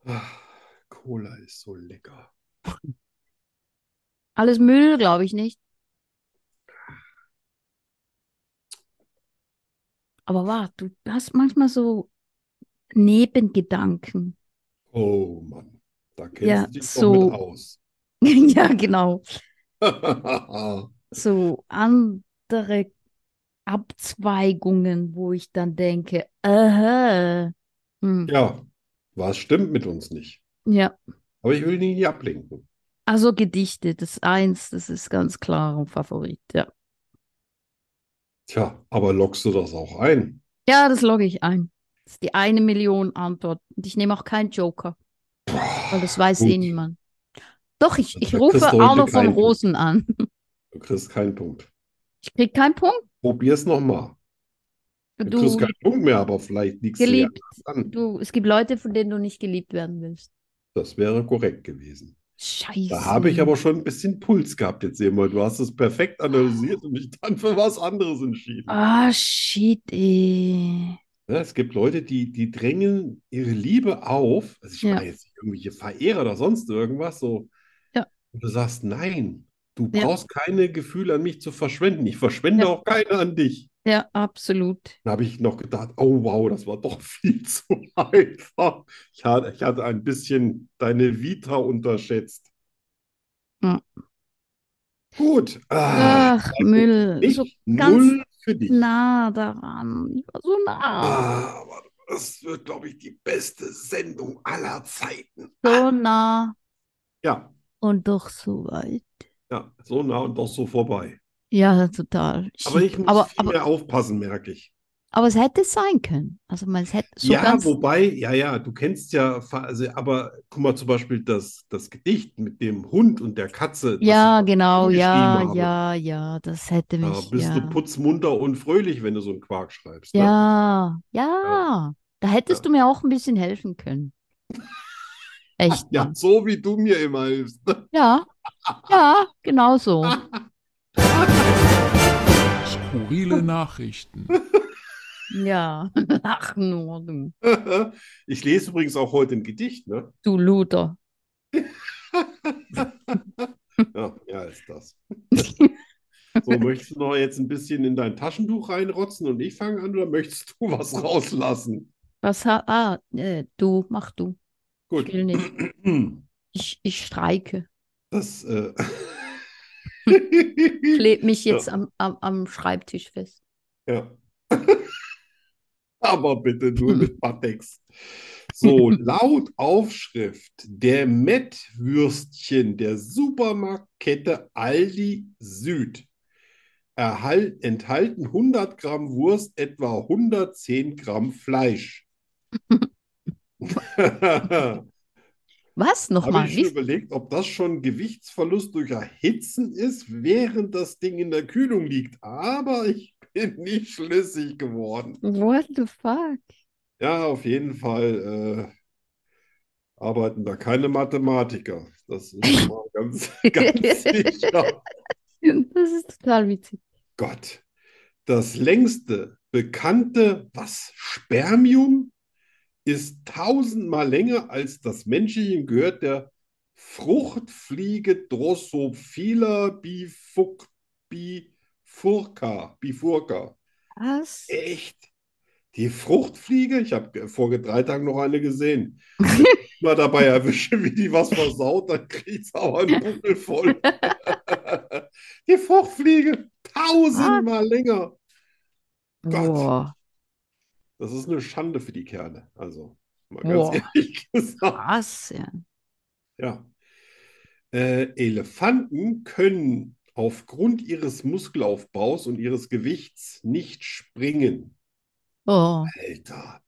Speaker 2: Ah, Cola ist so lecker.
Speaker 1: Alles Müll, glaube ich nicht. Aber warte, du hast manchmal so Nebengedanken.
Speaker 2: Oh Mann, da kennst
Speaker 1: Ja,
Speaker 2: du dich doch
Speaker 1: so.
Speaker 2: mit (laughs) aus.
Speaker 1: Ja, genau. (laughs) So andere Abzweigungen, wo ich dann denke, aha. Hm.
Speaker 2: Ja, was stimmt mit uns nicht?
Speaker 1: Ja,
Speaker 2: Aber ich will dich nicht ablenken.
Speaker 1: also Gedichte, das eins, das ist ganz klar ein Favorit. Ja,
Speaker 2: Tja, aber lockst du das auch ein?
Speaker 1: ja, das logge ich ein. Das ist die eine Million Antwort. Und ich nehme auch keinen Joker, weil das weiß eh
Speaker 2: Gut.
Speaker 1: niemand. Doch, ich, ich rufe Arno von
Speaker 2: Punkt.
Speaker 1: Rosen an.
Speaker 2: Du kriegst keinen Punkt.
Speaker 1: Ich krieg keinen Punkt.
Speaker 2: Probier's nochmal. Du
Speaker 1: Du,
Speaker 2: kriegst keinen Punkt mehr, aber vielleicht liegst du ja
Speaker 1: geliebt,
Speaker 2: an.
Speaker 1: du, es gibt Leute, von denen du nicht geliebt werden willst.
Speaker 2: Das wäre korrekt gewesen.
Speaker 1: Scheiße.
Speaker 2: Da habe ich aber schon ein bisschen Puls gehabt jetzt seh mal. Du hast es perfekt analysiert und mich dann für was anderes entschieden.
Speaker 1: Ah, shit, ey.
Speaker 2: Ja, es gibt Leute, die, die drängen ihre Liebe auf. Also ich
Speaker 1: Ja.
Speaker 2: meine jetzt nicht irgendwelche Verehrer oder sonst irgendwas so.
Speaker 1: Ja.
Speaker 2: Und du sagst, nein, du brauchst keine Gefühle an mich zu verschwenden. Ich verschwende auch keine an dich.
Speaker 1: Ja, absolut.
Speaker 2: Dann habe ich noch gedacht, oh wow, das war doch viel (laughs) zu einfach. Ich hatte, ich hatte ein bisschen deine Vita unterschätzt.
Speaker 1: Ja.
Speaker 2: Gut. Ah,
Speaker 1: Ach,
Speaker 2: also
Speaker 1: Müll.
Speaker 2: ich
Speaker 1: So
Speaker 2: null
Speaker 1: ganz
Speaker 2: für dich.
Speaker 1: nah daran. Ich war so nah.
Speaker 2: Ah, aber das wird, glaube ich, die beste Sendung aller Zeiten.
Speaker 1: So nah
Speaker 2: Ja,
Speaker 1: und doch so weit.
Speaker 2: ja, so nah und doch so vorbei.
Speaker 1: Ja, total.
Speaker 2: Aber ich muss
Speaker 1: aber,
Speaker 2: viel
Speaker 1: aber,
Speaker 2: mehr aufpassen, merke ich.
Speaker 1: aber es hätte sein können. Also man es hätte so
Speaker 2: Ja, wobei, ja, ja, du kennst ja, also, aber guck mal zum Beispiel das, das Gedicht mit dem Hund und der Katze,
Speaker 1: Ja, genau, ja,
Speaker 2: habe.
Speaker 1: ja, ja, das hätte
Speaker 2: Da
Speaker 1: mich,
Speaker 2: bist du
Speaker 1: ja.
Speaker 2: putzmunter und fröhlich, wenn du so einen Quark schreibst, ne?
Speaker 1: Ja, ja. Da hättest
Speaker 2: Ja.
Speaker 1: du mir auch ein bisschen helfen können. (laughs) Echt
Speaker 2: Ja,
Speaker 1: mal.
Speaker 2: so wie du mir immer hilfst. ne?
Speaker 1: Ja, ja, genau so. (laughs)
Speaker 3: Skurrile Nachrichten. (laughs)
Speaker 1: Ja, (laughs) ach nur (laughs) du,
Speaker 2: Ich lese übrigens auch heute ein Gedicht, ne?
Speaker 1: du Luder.
Speaker 2: Ja, ja, ist das. So, möchtest du noch jetzt ein bisschen in dein Taschentuch reinrotzen und ich fange an oder möchtest du was rauslassen?
Speaker 1: Was ha ah, äh, du, mach du.
Speaker 2: Gut.
Speaker 1: Ich will nicht. (clears throat) Ich, ich streike.
Speaker 2: Das, äh,
Speaker 1: Kleb mich jetzt
Speaker 2: Ja.
Speaker 1: am, am, am Schreibtisch fest.
Speaker 2: Ja. (laughs) Aber bitte nur mit (laughs) Patex. So, laut Aufschrift der Mettwürstchen der Supermarktkette Aldi Süd erhal- enthalten 100 Gramm Wurst etwa 110 Gramm Fleisch. (laughs) Habe
Speaker 1: Was? Nochmal?
Speaker 2: ich schon überlegt, ob das schon Gewichtsverlust durch Erhitzen ist, während das Ding in der Kühlung liegt. Aber ich (laughs) bin nicht schlüssig geworden.
Speaker 1: What the fuck?
Speaker 2: Ja, auf jeden Fall äh, arbeiten da keine Mathematiker. Das ist mal ganz, (laughs) ganz sicher.
Speaker 1: Das ist total witzig.
Speaker 2: Gott, das längste bekannte, was, Spermium ist tausendmal länger als das menschliche gehört der Fruchtfliege Drosophila bifuc- bifurca. Bifurca.
Speaker 1: Was?
Speaker 2: Echt? Die Fruchtfliege? Ich habe vor drei Tagen noch eine gesehen. (laughs) Wenn ich mal dabei erwische, wie die was versaut, dann kriegt es aber einen Buckel voll. (laughs) Die Fruchtfliege, tausendmal länger. Gott.
Speaker 1: Boah.
Speaker 2: Das ist eine Schande für die Kerle. Also, mal
Speaker 1: Boah.
Speaker 2: ganz ehrlich (laughs) gesagt.
Speaker 1: Was? Ja.
Speaker 2: Ja. Äh, Elefanten können aufgrund ihres Muskelaufbaus und ihres Gewichts nicht springen.
Speaker 1: Oh.
Speaker 2: Alter.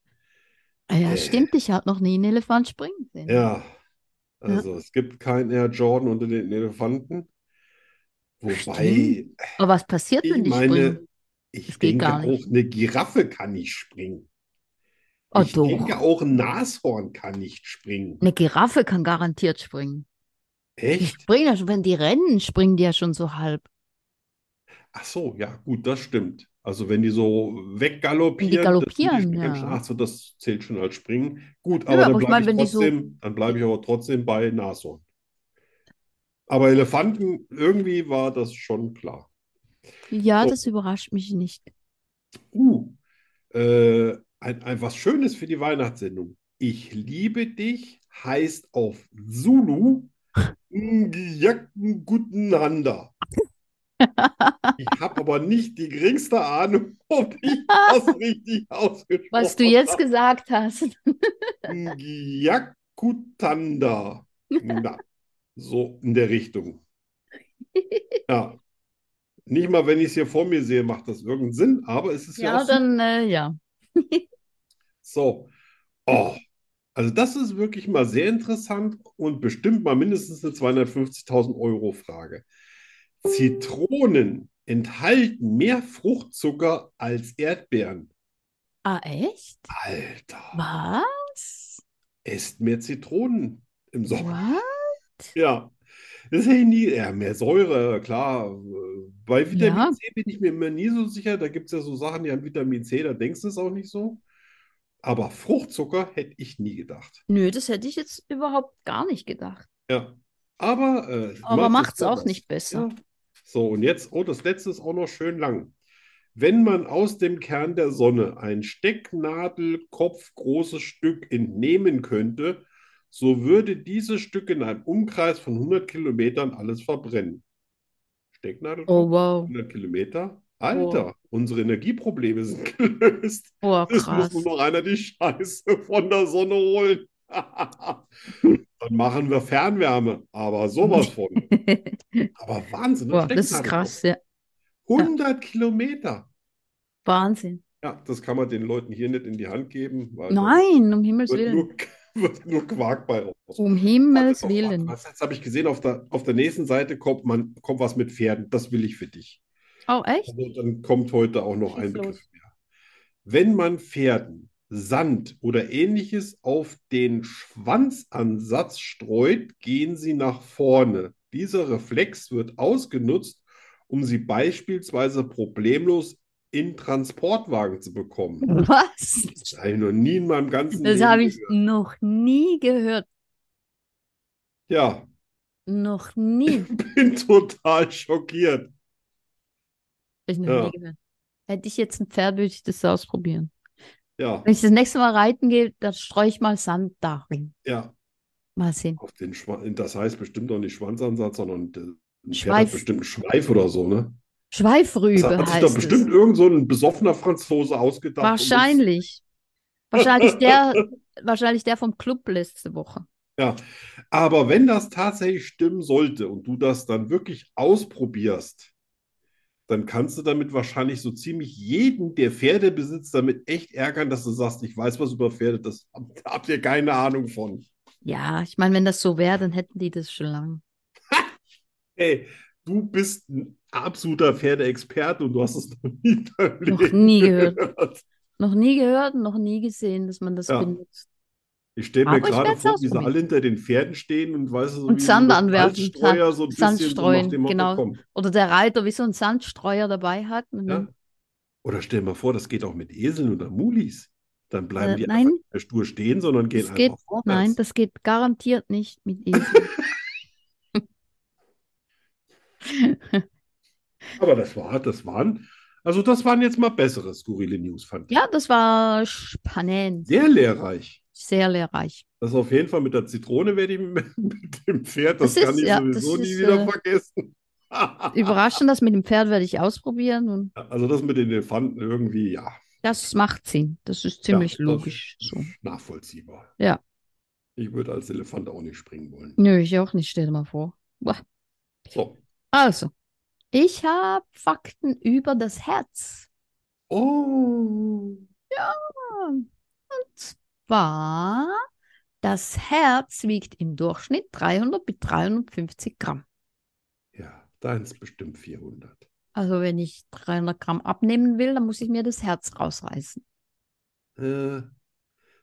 Speaker 1: Ja,
Speaker 2: Äh.
Speaker 1: stimmt, ich habe noch nie einen Elefant springen sehen.
Speaker 2: Ja, also es gibt keinen Air Jordan unter den Elefanten. Wobei,
Speaker 1: Aber was passiert, wenn die
Speaker 2: meine,
Speaker 1: springen?
Speaker 2: Ich
Speaker 1: Das
Speaker 2: denke auch eine Giraffe kann nicht springen.
Speaker 1: Oh,
Speaker 2: Ich
Speaker 1: doch.
Speaker 2: denke, auch ein Nashorn kann nicht springen.
Speaker 1: Eine Giraffe kann garantiert springen. Die
Speaker 2: Echt?
Speaker 1: springen ja schon, wenn die rennen, springen die ja schon so halb.
Speaker 2: Ach so, ja, gut, das stimmt. Also wenn die so weggaloppieren,
Speaker 1: die
Speaker 2: das
Speaker 1: galoppieren,
Speaker 2: ganz
Speaker 1: ja.
Speaker 2: Ach so, das zählt schon als Springen. Gut,
Speaker 1: Ja,
Speaker 2: aber dann
Speaker 1: aber ich
Speaker 2: bleibe
Speaker 1: meine,
Speaker 2: ich
Speaker 1: wenn die so-
Speaker 2: trotzdem, dann bleibe ich aber trotzdem bei Nashorn. Aber Elefanten, irgendwie war das schon klar.
Speaker 1: Ja,
Speaker 2: So.
Speaker 1: das überrascht mich nicht.
Speaker 2: Uh, äh, ein, ein was Schönes für die Weihnachtssendung. Ich liebe dich heißt auf Zulu (laughs) Ngiyaku guten Handa. (laughs) Ich habe aber nicht die geringste Ahnung, (laughs) ob ich das richtig ausgesprochen
Speaker 1: Was du jetzt
Speaker 2: habe.
Speaker 1: gesagt hast.
Speaker 2: Ngiyakutanda. Na, so in der Richtung. Ja. Nicht mal, wenn ich es hier vor mir sehe, macht das irgendeinen Sinn, aber es ist ja
Speaker 1: Ja,
Speaker 2: auch
Speaker 1: dann, äh, ja. (laughs)
Speaker 2: So. Oh. Also das ist wirklich mal sehr interessant und bestimmt mal mindestens eine 250.000 Euro Frage. Zitronen enthalten mehr Fruchtzucker als Erdbeeren.
Speaker 1: Ah, echt?
Speaker 2: Alter,
Speaker 1: Was?
Speaker 2: esst mehr Zitronen im Sommer.
Speaker 1: What?
Speaker 2: Ja, das hätte ich nie. Ja, mehr Säure, klar. Bei Vitamin
Speaker 1: Ja.
Speaker 2: C bin ich mir immer nie so sicher. Da gibt es ja so Sachen, die haben Vitamin C, da denkst du es auch nicht so. Aber Fruchtzucker hätte ich nie gedacht.
Speaker 1: Nö, das hätte ich jetzt überhaupt gar nicht gedacht.
Speaker 2: Ja, aber äh,
Speaker 1: Aber
Speaker 2: macht
Speaker 1: macht's
Speaker 2: es
Speaker 1: auch nicht besser.
Speaker 2: Ja. So, und jetzt, oh, das letzte ist auch noch schön lang. Wenn man aus dem Kern der Sonne ein Stecknadelkopf großes Stück entnehmen könnte, so würde dieses Stück in einem Umkreis von 100 Kilometern alles verbrennen. Stecknadelkopf,
Speaker 1: Oh, wow.
Speaker 2: 100 Kilometer? Alter, unsere Energieprobleme sind gelöst.
Speaker 1: Oh,
Speaker 2: Es muss
Speaker 1: krass.
Speaker 2: nur noch einer die Scheiße von der Sonne holen. (laughs) Dann machen wir Fernwärme, aber sowas (laughs) von. Aber Wahnsinn?
Speaker 1: Boah, das ist krass, ja.
Speaker 2: 100 Kilometer.
Speaker 1: Wahnsinn.
Speaker 2: Ja, das kann man den Leuten hier nicht in die Hand geben,
Speaker 1: Nein, um Himmels Willen.
Speaker 2: nur, (laughs) wird nur Quark bei raus.
Speaker 1: Um Himmels Willen.
Speaker 2: was, jetzt habe ich gesehen, auf der, auf der nächsten Seite kommt, man, kommt was mit Pferden. Das will ich für dich.
Speaker 1: Oh, echt?
Speaker 2: Also dann kommt heute auch noch ein
Speaker 1: Schieß los.
Speaker 2: Begriff mehr. Wenn man Pferden Sand oder ähnliches auf den Schwanzansatz streut, gehen sie nach vorne. Dieser Reflex wird ausgenutzt, um sie beispielsweise problemlos in Transportwagen zu bekommen.
Speaker 1: Was?
Speaker 2: Das habe ich noch nie in meinem ganzen
Speaker 1: Das
Speaker 2: Leben
Speaker 1: habe ich
Speaker 2: gehört.
Speaker 1: noch nie gehört.
Speaker 2: Ja,
Speaker 1: Noch nie. (laughs)
Speaker 2: bin total schockiert.
Speaker 1: Hab ich noch
Speaker 2: Ja.
Speaker 1: nie gehört. Hätte ich jetzt ein Pferd, würde ich das ausprobieren.
Speaker 2: Ja,
Speaker 1: Wenn ich das nächste Mal reiten gehe, dann streue ich mal Sand darin.
Speaker 2: ja.
Speaker 1: Mal sehen.
Speaker 2: Auf den das heißt bestimmt auch nicht Schwanzansatz, sondern ein Pferd
Speaker 1: Schweif.
Speaker 2: hat bestimmt einen Schweif oder so, ne? Das
Speaker 1: Schweifrübe
Speaker 2: hat sich doch
Speaker 1: heißt
Speaker 2: bestimmt
Speaker 1: es.
Speaker 2: irgend so ein besoffener Franzose ausgedacht.
Speaker 1: Wahrscheinlich. Wahrscheinlich (laughs) der, wahrscheinlich der vom Club letzte Woche.
Speaker 2: Ja, aber wenn das tatsächlich stimmen sollte und du das dann wirklich ausprobierst, dann kannst du damit wahrscheinlich so ziemlich jeden, der Pferde besitzt, damit echt ärgern, dass du sagst, ich weiß was über Pferde, das habt, (laughs) habt ihr keine Ahnung von.
Speaker 1: Ja, ich meine, wenn das so wäre, dann hätten die das schon lange. (laughs)
Speaker 2: Hey, du bist ein absoluter Pferdeexperte und du hast es noch nie (laughs)
Speaker 1: Noch nie gehört.
Speaker 2: gehört.
Speaker 1: Noch nie gehört, noch nie gesehen, dass man das
Speaker 2: Ja.
Speaker 1: benutzt.
Speaker 2: Ich stelle mir gerade vor, wie sie alle hinter den Pferden stehen und weißt du, so
Speaker 1: Und
Speaker 2: wie
Speaker 1: Sand anwerfen,
Speaker 2: Salzstreuer so ein
Speaker 1: Sand
Speaker 2: so
Speaker 1: streuen,
Speaker 2: Motto,
Speaker 1: genau.
Speaker 2: komm.
Speaker 1: Oder der Reiter wie so einen Sandstreuer dabei hat. Und
Speaker 2: Ja. Oder stell mal vor, das geht auch mit Eseln oder Mulis. Dann bleiben
Speaker 1: Äh,
Speaker 2: die
Speaker 1: nein.
Speaker 2: einfach nicht stur stehen, sondern gehen
Speaker 1: das geht,
Speaker 2: einfach vorwärts.
Speaker 1: nein, das geht garantiert nicht mit (laughs) Esel. (laughs)
Speaker 2: Aber das war, das waren, also das waren jetzt mal bessere skurrile News, fand ich.
Speaker 1: Ja, das war spannend.
Speaker 2: Sehr lehrreich.
Speaker 1: Sehr lehrreich.
Speaker 2: Das auf jeden Fall mit der Zitrone werde ich (laughs) mit, dem Pferd, das
Speaker 1: Das
Speaker 2: kann
Speaker 1: ist-
Speaker 2: ich
Speaker 1: ja,
Speaker 2: sowieso nie
Speaker 1: ist,
Speaker 2: wieder
Speaker 1: äh,
Speaker 2: vergessen. (laughs)
Speaker 1: Überraschend, das mit dem Pferd werde ich ausprobieren und
Speaker 2: Also das mit den Elefanten irgendwie, ja,
Speaker 1: das macht Sinn. Das ist ziemlich
Speaker 2: ja, das
Speaker 1: logisch.
Speaker 2: ist
Speaker 1: So.
Speaker 2: nachvollziehbar.
Speaker 1: Ja.
Speaker 2: Ich würde als Elefant auch nicht springen wollen.
Speaker 1: Nö, ich auch nicht, stell dir mal vor. Boah.
Speaker 2: So.
Speaker 1: Also, ich habe Fakten über das Herz.
Speaker 2: Oh.
Speaker 1: Und zwar, das Herz wiegt im Durchschnitt 300 bis 350 Gramm.
Speaker 2: Ja, deins bestimmt 400.
Speaker 1: Also, wenn ich 300 Gramm abnehmen will, dann muss ich mir das Herz rausreißen.
Speaker 2: Äh,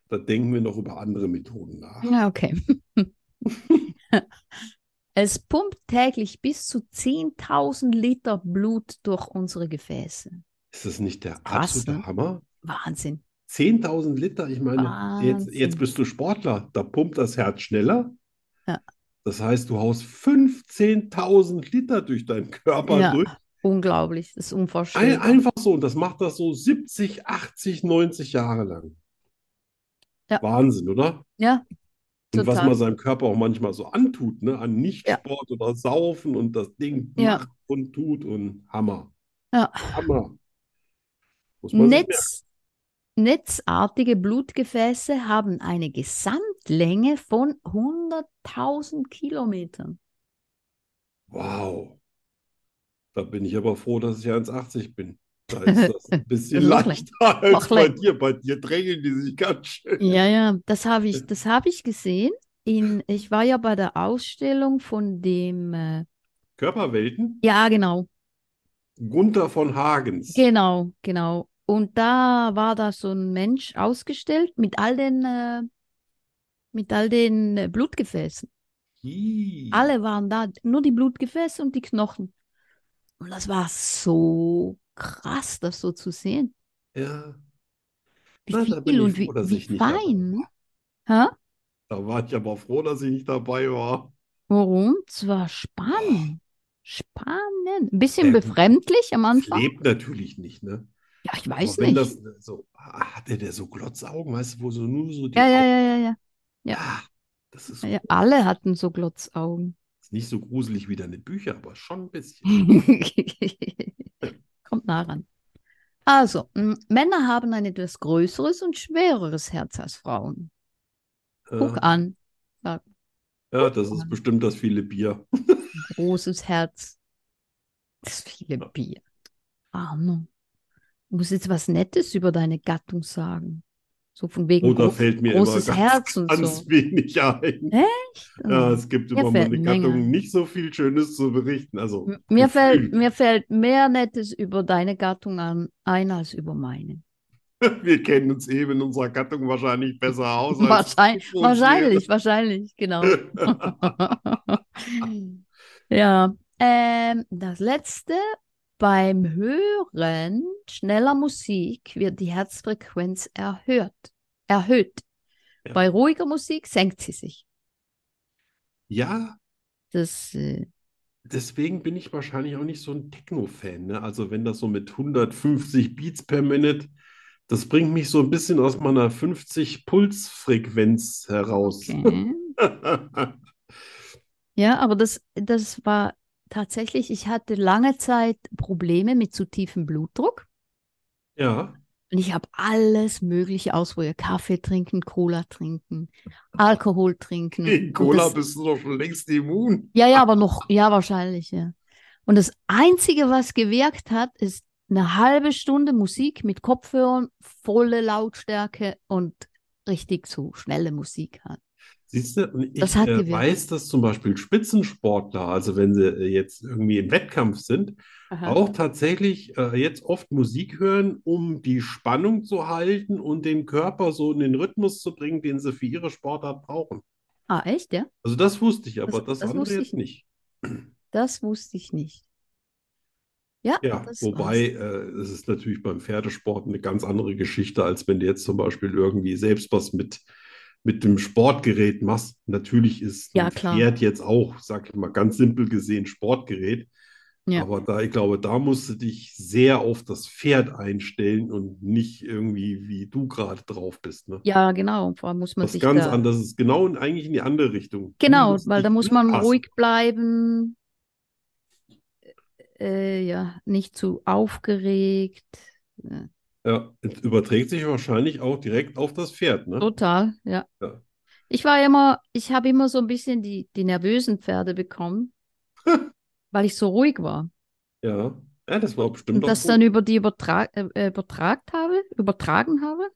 Speaker 2: Da denken wir noch über andere Methoden nach.
Speaker 1: Ja, okay. (laughs) (laughs) Es pumpt täglich bis zu 10.000 Liter Blut durch unsere Gefäße.
Speaker 2: Ist das nicht der
Speaker 1: Krass,
Speaker 2: absolute
Speaker 1: ne?
Speaker 2: Hammer?
Speaker 1: Wahnsinn.
Speaker 2: 10.000 Liter, ich meine, jetzt, jetzt bist du Sportler, da pumpt das Herz schneller.
Speaker 1: Ja.
Speaker 2: Das heißt, du haust 15.000 Liter durch deinen Körper
Speaker 1: Ja,
Speaker 2: durch.
Speaker 1: unglaublich. Das ist
Speaker 2: Ein,
Speaker 1: unvorstellbar.
Speaker 2: einfach so. Und das macht das so 70, 80, 90 Jahre lang.
Speaker 1: Ja.
Speaker 2: Wahnsinn, oder?
Speaker 1: Ja,
Speaker 2: Und was
Speaker 1: total.
Speaker 2: man seinem Körper auch manchmal so antut, ne? An Nichtsport oder Saufen und das Ding
Speaker 1: Ja.
Speaker 2: macht und tut und Hammer.
Speaker 1: Ja.
Speaker 2: Hammer.
Speaker 1: Netz, netzartige Blutgefäße haben eine Gesamtlänge von 100.000 Kilometern.
Speaker 2: Wow. Da bin ich aber froh, dass ich 1,80 bin. Da ist das ein (laughs) bisschen leichter als
Speaker 1: Noch
Speaker 2: bei dir. Bei dir drängeln die sich ganz schön.
Speaker 1: Ja, ja, das habe ich, (laughs) das habe ich gesehen. In, ich war ja bei der Ausstellung von dem, äh,
Speaker 2: Körperwelten,
Speaker 1: ja, genau,
Speaker 2: Gunther von Hagens.
Speaker 1: genau, genau. Und da war da so ein Mensch ausgestellt mit all den, äh, mit all den äh, Blutgefäßen.
Speaker 2: Hi.
Speaker 1: Alle waren da, nur die Blutgefäße und die Knochen. Und das war so krass, das so zu sehen.
Speaker 2: Ja,
Speaker 1: Wie
Speaker 2: Na,
Speaker 1: viel und wie,
Speaker 2: froh, dass
Speaker 1: wie
Speaker 2: dabei
Speaker 1: fein. ne?
Speaker 2: Da war ich aber froh, dass ich nicht dabei war.
Speaker 1: Warum? Es war spannend. Spannend. Ein bisschen
Speaker 2: Ja, gut.
Speaker 1: befremdlich am Anfang.
Speaker 2: lebt natürlich nicht, ne?
Speaker 1: Ja, ich weiß nicht.
Speaker 2: das so, ah, hatte der so Glotzaugen, weißt du, wo so nur so die
Speaker 1: Ja, ja, ja, ja, ja. ja.
Speaker 2: Ah, das ist,
Speaker 1: Ja, alle hatten so Glotzaugen.
Speaker 2: ist nicht so gruselig wie deine Bücher, aber schon ein bisschen. (laughs)
Speaker 1: Kommt nah ran. Also, Männer haben ein etwas größeres und schwereres Herz als Frauen. Guck
Speaker 2: Äh,
Speaker 1: an,
Speaker 2: ja, das ist bestimmt das viele Bier.
Speaker 1: großes Herz. Das viele Bier. Arno, du musst jetzt was Nettes über deine Gattung sagen. So von wegen
Speaker 2: da
Speaker 1: groß,
Speaker 2: fällt mir immer
Speaker 1: großes
Speaker 2: ganz,
Speaker 1: Herz und
Speaker 2: ganz
Speaker 1: so.
Speaker 2: wenig ein.
Speaker 1: Echt?
Speaker 2: Ja,
Speaker 1: Oh.
Speaker 2: es gibt
Speaker 1: Mir
Speaker 2: über meine Gattung nicht so viel Schönes zu berichten. Also
Speaker 1: M- Mir fällt, mir fällt mehr Nettes über deine Gattung an, ein als über meine. (laughs)
Speaker 2: Wir kennen uns eben in unserer Gattung wahrscheinlich besser aus
Speaker 1: Wahrscheinlich, wahrscheinlich, wahrscheinlich, genau. (laughs) (laughs) Ja, ähm, das letzte, beim Hören schneller Musik wird die Herzfrequenz erhöht. Erhöht.
Speaker 2: Ja.
Speaker 1: Bei ruhiger Musik senkt sie sich.
Speaker 2: Ja,
Speaker 1: Das, äh,
Speaker 2: deswegen bin ich wahrscheinlich auch nicht so ein Techno-Fan. Ne? Also wenn das so mit 150 Beats per Minute, das bringt mich so ein bisschen aus meiner 50-Puls-Frequenz heraus.
Speaker 1: okay. (laughs) Ja, aber das, das war tatsächlich, ich hatte lange Zeit Probleme mit zu tiefem Blutdruck.
Speaker 2: Ja,
Speaker 1: Und ich habe alles Mögliche ausprobiert. Kaffee trinken, Cola trinken, Alkohol trinken. (laughs) Und
Speaker 2: Cola
Speaker 1: das,
Speaker 2: bist du doch schon längst immun.
Speaker 1: ja, ja, aber noch, ja, wahrscheinlich, ja. Und das Einzige, was gewirkt hat, ist eine halbe Stunde Musik mit Kopfhörern, volle Lautstärke und richtig so schnelle Musik hat.
Speaker 2: Siehst du, und
Speaker 1: Das
Speaker 2: ich
Speaker 1: hat
Speaker 2: äh, weiß, dass zum Beispiel Spitzensportler, also wenn sie äh, jetzt irgendwie im Wettkampf sind,
Speaker 1: Aha.
Speaker 2: auch tatsächlich äh, jetzt oft Musik hören, um die Spannung zu halten und den Körper so in den Rhythmus zu bringen, den sie für ihre Sportart brauchen.
Speaker 1: Ah, echt, ja?
Speaker 2: Also das wusste ich, aber
Speaker 1: Das-
Speaker 2: das
Speaker 1: das
Speaker 2: andere
Speaker 1: wusste
Speaker 2: jetzt
Speaker 1: ich
Speaker 2: nicht. (clears throat)
Speaker 1: Das wusste ich nicht. Ja,
Speaker 2: Ja,
Speaker 1: das
Speaker 2: wobei äh, es ist natürlich beim Pferdesport eine ganz andere Geschichte, als wenn du jetzt zum Beispiel irgendwie selbst was mit, mit dem Sportgerät machst. Natürlich ist
Speaker 1: Ja,
Speaker 2: ein
Speaker 1: klar.
Speaker 2: Pferd jetzt auch, sag ich mal, ganz simpel gesehen Sportgerät.
Speaker 1: Ja.
Speaker 2: Aber da, ich glaube, da musst du dich sehr auf das Pferd einstellen und nicht irgendwie, wie du gerade drauf bist. Ne?
Speaker 1: Ja, genau. Vor allem muss man
Speaker 2: Was
Speaker 1: sich
Speaker 2: ganz
Speaker 1: da.
Speaker 2: anderes ist genau in, eigentlich in die andere Richtung.
Speaker 1: Genau, weil da muss man
Speaker 2: anpassen.
Speaker 1: ruhig bleiben, äh, ja, nicht zu aufgeregt. Ja,
Speaker 2: Ja, es überträgt sich wahrscheinlich auch direkt auf das Pferd, ne?
Speaker 1: total, ja.
Speaker 2: Ja.
Speaker 1: Ich war immer, ich habe immer so ein bisschen die, die nervösen Pferde bekommen, (laughs) weil ich so ruhig war.
Speaker 2: Ja, ja, das war bestimmt
Speaker 1: Und das
Speaker 2: gut.
Speaker 1: dann über die übertra äh, übertragt habe, übertragen habe.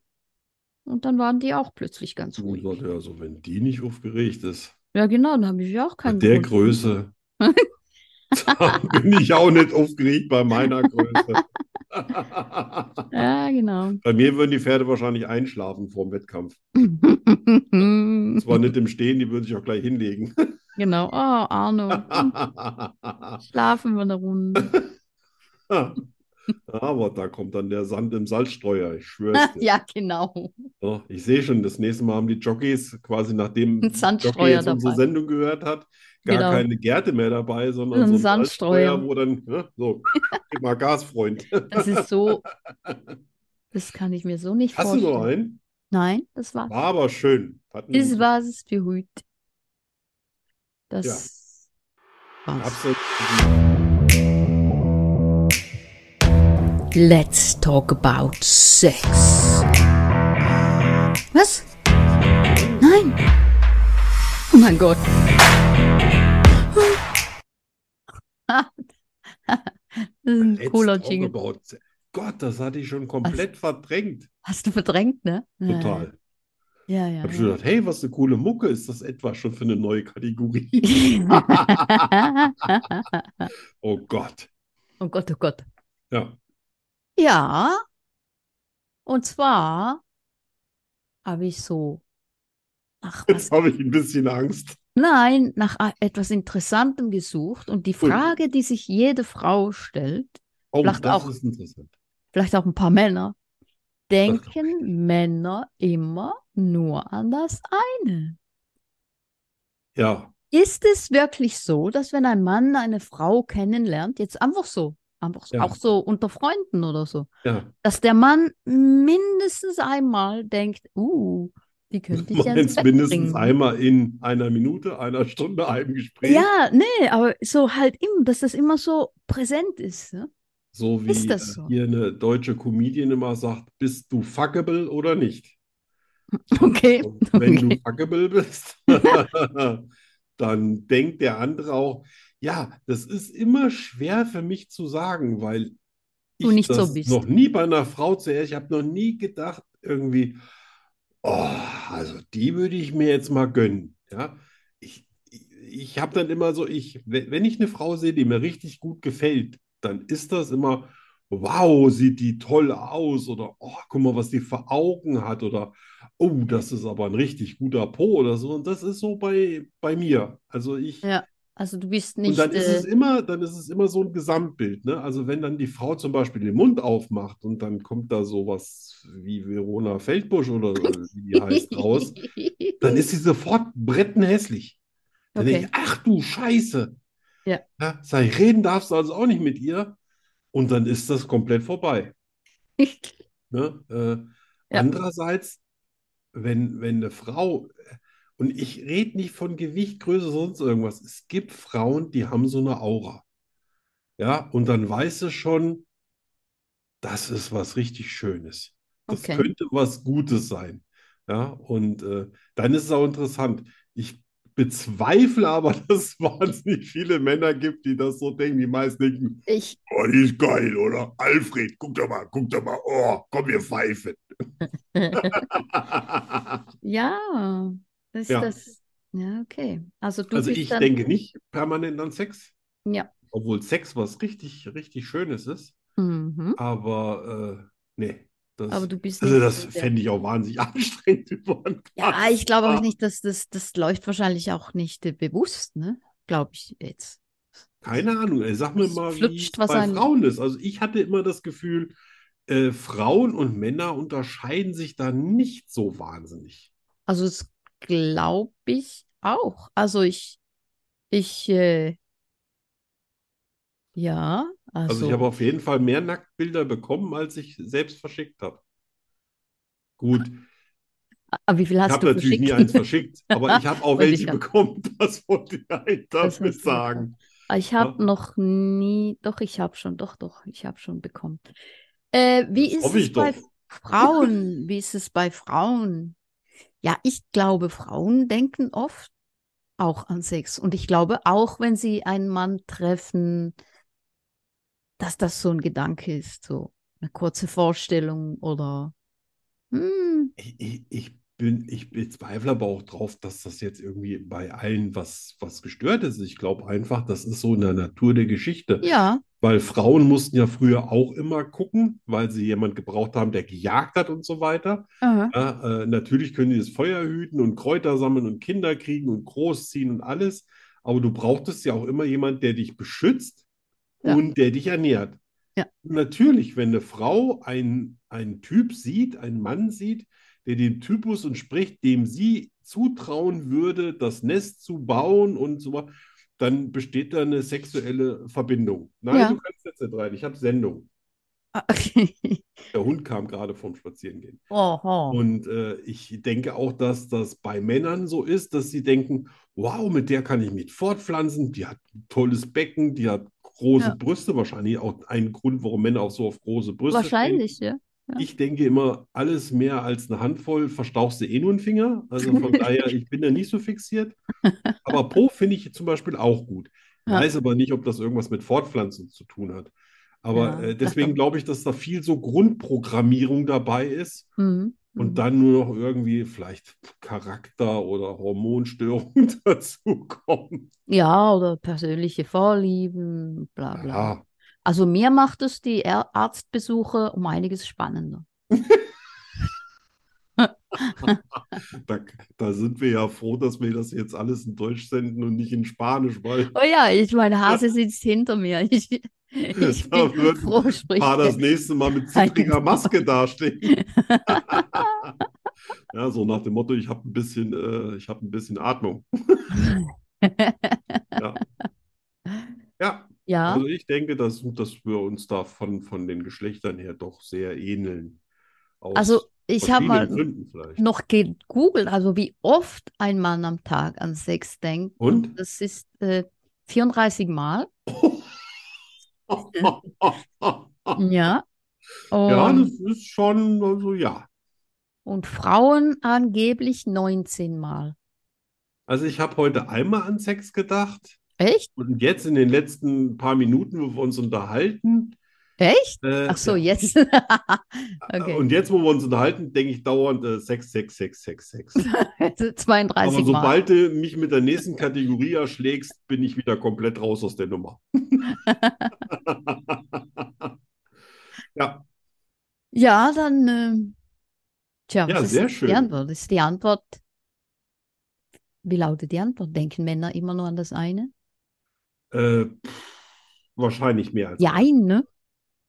Speaker 1: Und dann waren die auch plötzlich ganz ruhig.
Speaker 2: ja, so wenn die nicht aufgeregt ist,
Speaker 1: Ja, genau, dann habe ich ja auch keinen
Speaker 2: der
Speaker 1: Grund.
Speaker 2: Größe, (laughs) (laughs) da bin ich auch nicht aufgeregt bei meiner Größe. (laughs)
Speaker 1: Ja, genau.
Speaker 2: Bei mir würden die Pferde wahrscheinlich einschlafen vor dem Wettkampf.
Speaker 1: genau. (laughs)
Speaker 2: Zwar nicht im Stehen, die würden sich auch gleich hinlegen.
Speaker 1: Oh, Arno. Schlafen wir eine Runde.
Speaker 2: Aber da kommt dann der Sand im Salzstreuer, ich schwör's dir.
Speaker 1: Ja, genau.
Speaker 2: So, ich sehe schon, das nächste Mal haben die Jockeys quasi nachdem Jockey jetzt unsere. Sendung gehört hat, gar
Speaker 1: Genau.
Speaker 2: keine Gerte mehr dabei, sondern
Speaker 1: Ein
Speaker 2: so ein
Speaker 1: Sandstreuer.
Speaker 2: Wo dann, ne, so, (laughs) gib mal Gas, Freund.
Speaker 1: Das ist so, (laughs) das kann ich mir so nicht
Speaker 2: Hast du noch
Speaker 1: vorstellen.
Speaker 2: einen?
Speaker 1: Nein, das war's.
Speaker 2: War aber schön. Hatten,
Speaker 1: Das war's für heute. Das war's.
Speaker 2: Absolut.
Speaker 1: Let's talk about sex. Was? Nein. Oh mein Gott. Das ist ein
Speaker 2: Let's
Speaker 1: cooler Jingle.
Speaker 2: sex. Gott, das hatte ich schon komplett verdrängt.
Speaker 1: Hast du verdrängt, ne?
Speaker 2: Total.
Speaker 1: Ja,
Speaker 2: Ich
Speaker 1: ja,
Speaker 2: habe schon
Speaker 1: ja.
Speaker 2: gedacht, hey, was eine coole Mucke. Ist das etwa schon für eine neue Kategorie? (laughs) Oh Gott.
Speaker 1: Oh Gott, oh Gott.
Speaker 2: Ja.
Speaker 1: Ja, und zwar habe ich so nach was,
Speaker 2: Jetzt habe ich ein bisschen Angst.
Speaker 1: Nein, nach etwas Interessantem gesucht und die. Frage, die sich jede Frau stellt,
Speaker 2: Oh,
Speaker 1: Vielleicht auch. vielleicht auch ein paar Männer, denken Männer immer nur an das eine?
Speaker 2: Ja,
Speaker 1: Ist es wirklich so, dass wenn ein Mann eine Frau kennenlernt, jetzt einfach so, einfach so,
Speaker 2: Ja.
Speaker 1: auch so unter Freunden oder so,
Speaker 2: ja.
Speaker 1: dass der Mann mindestens einmal denkt, uh, die könnte ich (laughs) ja
Speaker 2: mindestens
Speaker 1: bringen.
Speaker 2: einmal in einer Minute, einer Stunde, einem Gespräch.
Speaker 1: Ja, nee, aber so halt immer, dass das immer so präsent ist. Ne?
Speaker 2: So wie äh,
Speaker 1: so?
Speaker 2: hier eine deutsche Comedian immer sagt, bist du fuckable oder nicht? (laughs)
Speaker 1: Okay.
Speaker 2: Und wenn du
Speaker 1: okay.
Speaker 2: fuckable bist, (laughs) dann denkt der andere auch, ja, das ist immer schwer für mich zu sagen, weil
Speaker 1: Du
Speaker 2: ich
Speaker 1: nicht so
Speaker 2: das
Speaker 1: bist.
Speaker 2: noch nie bei einer Frau zuerst, ich habe noch nie gedacht, irgendwie, oh, also die würde ich mir jetzt mal gönnen. Ja, ich, ich, habe dann immer so, ich, wenn wenn ich eine Frau sehe, die mir richtig gut gefällt, dann ist das immer, wow, sieht die toll aus oder oh, guck mal, was die für Augen hat oder oh, das ist aber ein richtig guter Po oder so. Und das ist so bei, bei mir. Also ich,
Speaker 1: Ja, also du bist
Speaker 2: und
Speaker 1: nicht,
Speaker 2: dann ist es
Speaker 1: äh,
Speaker 2: immer, dann ist es immer so ein Gesamtbild, ne? Also wenn dann die Frau zum Beispiel den Mund aufmacht und dann kommt da sowas wie Verona Feldbusch oder so, wie die heißt raus, (laughs) dann ist sie sofort brettenhässlich. Dann denke
Speaker 1: Okay.
Speaker 2: ich, ach du Scheiße.
Speaker 1: Ja.
Speaker 2: Ja, sag ich, reden darfst du also auch nicht mit ihr. Und dann ist das komplett vorbei. (laughs) Ne? Äh,
Speaker 1: Ja.
Speaker 2: andererseits, wenn, wenn eine Frau, und ich rede nicht von Gewicht, Größe, sonst irgendwas, es gibt Frauen, die haben so eine Aura. Ja, und dann weißt du schon, das ist was richtig Schönes. Das
Speaker 1: Okay.
Speaker 2: könnte was Gutes sein. Ja, und äh, dann ist es auch interessant. Ich bezweifle aber, (laughs) dass es wahnsinnig viele Männer gibt, die das so denken. Die meisten denken,
Speaker 1: Ich,
Speaker 2: Oh, die ist geil, oder? Alfred, guck doch mal, guck doch mal. Oh, komm, wir pfeifen. (laughs)
Speaker 1: ja, ist
Speaker 2: Ja.
Speaker 1: das, ja, okay. Also du
Speaker 2: Also ich
Speaker 1: dann,
Speaker 2: denke nicht permanent an Sex,
Speaker 1: ja.
Speaker 2: obwohl Sex was richtig, richtig Schönes ist.
Speaker 1: Mhm.
Speaker 2: Aber äh, nee, das,
Speaker 1: Aber du bist
Speaker 2: also das
Speaker 1: so
Speaker 2: fände ich auch wahnsinnig (laughs) anstrengend über einen
Speaker 1: Ja, ich glaube auch nicht, dass das, das läuft wahrscheinlich auch nicht äh, bewusst, ne? Glaube ich jetzt.
Speaker 2: Keine Ahnung, ey, sag mir
Speaker 1: Es
Speaker 2: mal, wie
Speaker 1: flutscht
Speaker 2: es
Speaker 1: was
Speaker 2: bei
Speaker 1: ein-
Speaker 2: Frauen ist. Also ich hatte immer das Gefühl, äh, Frauen und Männer unterscheiden sich da nicht so wahnsinnig.
Speaker 1: Also das glaube ich auch. Also ich, ich, äh, ja,
Speaker 2: Also
Speaker 1: also
Speaker 2: ich habe auf jeden Fall mehr Nacktbilder bekommen, als ich selbst verschickt habe. Gut,
Speaker 1: aber wie viel
Speaker 2: ich
Speaker 1: hast
Speaker 2: habe
Speaker 1: du
Speaker 2: natürlich nie eins verschickt, aber ich habe (laughs) auch
Speaker 1: ich
Speaker 2: welche
Speaker 1: grad-
Speaker 2: bekommen, (laughs) das wollte ich
Speaker 1: Das
Speaker 2: damit sagen.
Speaker 1: Ich habe
Speaker 2: Ja.
Speaker 1: noch nie, doch, ich habe schon, doch, doch, ich habe schon bekommen. Äh, wie
Speaker 2: Das
Speaker 1: ist es
Speaker 2: ich
Speaker 1: bei
Speaker 2: doch.
Speaker 1: Frauen? Wie ist es bei Frauen? Ja, ich glaube, Frauen denken oft auch an Sex. Und ich glaube auch, wenn sie einen Mann treffen, dass das so ein Gedanke ist, so eine kurze Vorstellung oder hm,
Speaker 2: Ich, ich, ich bin, ich bezweifle aber auch drauf, dass das jetzt irgendwie bei allen was, was gestört ist. Ich glaube einfach, das ist so in der Natur der Geschichte.
Speaker 1: ja,
Speaker 2: weil Frauen mussten ja früher auch immer gucken, weil sie jemand gebraucht haben, der gejagt hat und so weiter. Ja, äh, natürlich können die das Feuer hüten und Kräuter sammeln und Kinder kriegen und großziehen und alles, aber du brauchtest ja auch immer jemand, der dich beschützt
Speaker 1: Ja.
Speaker 2: und der dich ernährt.
Speaker 1: Ja.
Speaker 2: Natürlich, wenn eine Frau einen, einen Typ sieht, einen Mann sieht, der dem Typus entspricht, dem sie zutrauen würde, das Nest zu bauen und so weiter, dann besteht da eine sexuelle Verbindung. Nein,
Speaker 1: Ja.
Speaker 2: du kannst jetzt nicht rein. Ich habe Sendung.
Speaker 1: Ah, okay. (laughs)
Speaker 2: Der Hund kam gerade vom Spazierengehen.
Speaker 1: Oho.
Speaker 2: Und äh, ich denke auch, dass das bei Männern so ist, dass sie denken, wow, mit der kann ich mich fortpflanzen, die hat ein tolles Becken, die hat große
Speaker 1: Ja.
Speaker 2: Brüste, wahrscheinlich auch ein Grund, warum Männer auch so auf große Brüste stehen.
Speaker 1: Wahrscheinlich, ja. Ja.
Speaker 2: Ich denke immer, alles mehr als eine Handvoll verstauchst du eh nur einen Finger. Also von (laughs) daher, ich bin da nicht so fixiert. Aber Po finde ich zum Beispiel auch gut.
Speaker 1: Ja.
Speaker 2: Weiß aber nicht, ob das irgendwas mit Fortpflanzung zu tun hat. Aber
Speaker 1: Ja,
Speaker 2: äh, deswegen glaube ich, dass da viel so Grundprogrammierung dabei ist
Speaker 1: Mhm.
Speaker 2: und
Speaker 1: Mhm.
Speaker 2: dann nur noch irgendwie vielleicht Charakter- oder Hormonstörungen (laughs) dazukommen.
Speaker 1: Ja, oder persönliche Vorlieben, bla bla.
Speaker 2: Ja,
Speaker 1: Also mir macht es die Arztbesuche um einiges spannender. (laughs)
Speaker 2: da, da sind wir ja froh, dass wir das jetzt alles in Deutsch senden und nicht in Spanisch, weil
Speaker 1: Oh ja, ich, mein Hase (laughs) sitzt hinter mir. (laughs) Ich, ich
Speaker 2: Da
Speaker 1: bin froh, spricht
Speaker 2: paar das nächste Mal mit zittriger Maske dastehen. Ja, so nach dem Motto, ich habe ein bisschen, äh, ich habe ein bisschen Atmung. Ja. Ja,
Speaker 1: Ja,
Speaker 2: also ich denke, dass, dass wir uns da von, von den Geschlechtern her doch sehr ähneln. Aus
Speaker 1: also ich habe mal noch gegoogelt, also wie oft ein Mann am Tag an Sex denkt.
Speaker 2: Und?
Speaker 1: das ist äh, 34 Mal. (laughs) Ja.
Speaker 2: Ja,
Speaker 1: Und,
Speaker 2: das ist schon, also ja.
Speaker 1: und Frauen angeblich 19 Mal.
Speaker 2: Also ich habe heute einmal an Sex gedacht
Speaker 1: Echt?
Speaker 2: und jetzt in den letzten paar Minuten, wo wir uns unterhalten,
Speaker 1: Echt?
Speaker 2: äh,
Speaker 1: Ach so, jetzt. (laughs) Okay.
Speaker 2: Und jetzt, wo wir uns unterhalten, denke ich dauernd äh, Sex, Sex, Sex, Sex, Sex.
Speaker 1: 32
Speaker 2: Aber
Speaker 1: Mal.
Speaker 2: sobald du mich mit der nächsten Kategorie erschlägst, bin ich wieder komplett raus aus der Nummer. (laughs) Ja,
Speaker 1: Ja, dann, ähm, tja,
Speaker 2: Ja, sehr
Speaker 1: jetzt die
Speaker 2: schön.
Speaker 1: Antwort? Ist die Antwort, wie lautet die Antwort? Denken Männer immer nur an das eine?
Speaker 2: Äh, wahrscheinlich mehr als
Speaker 1: Ja, ein, ne?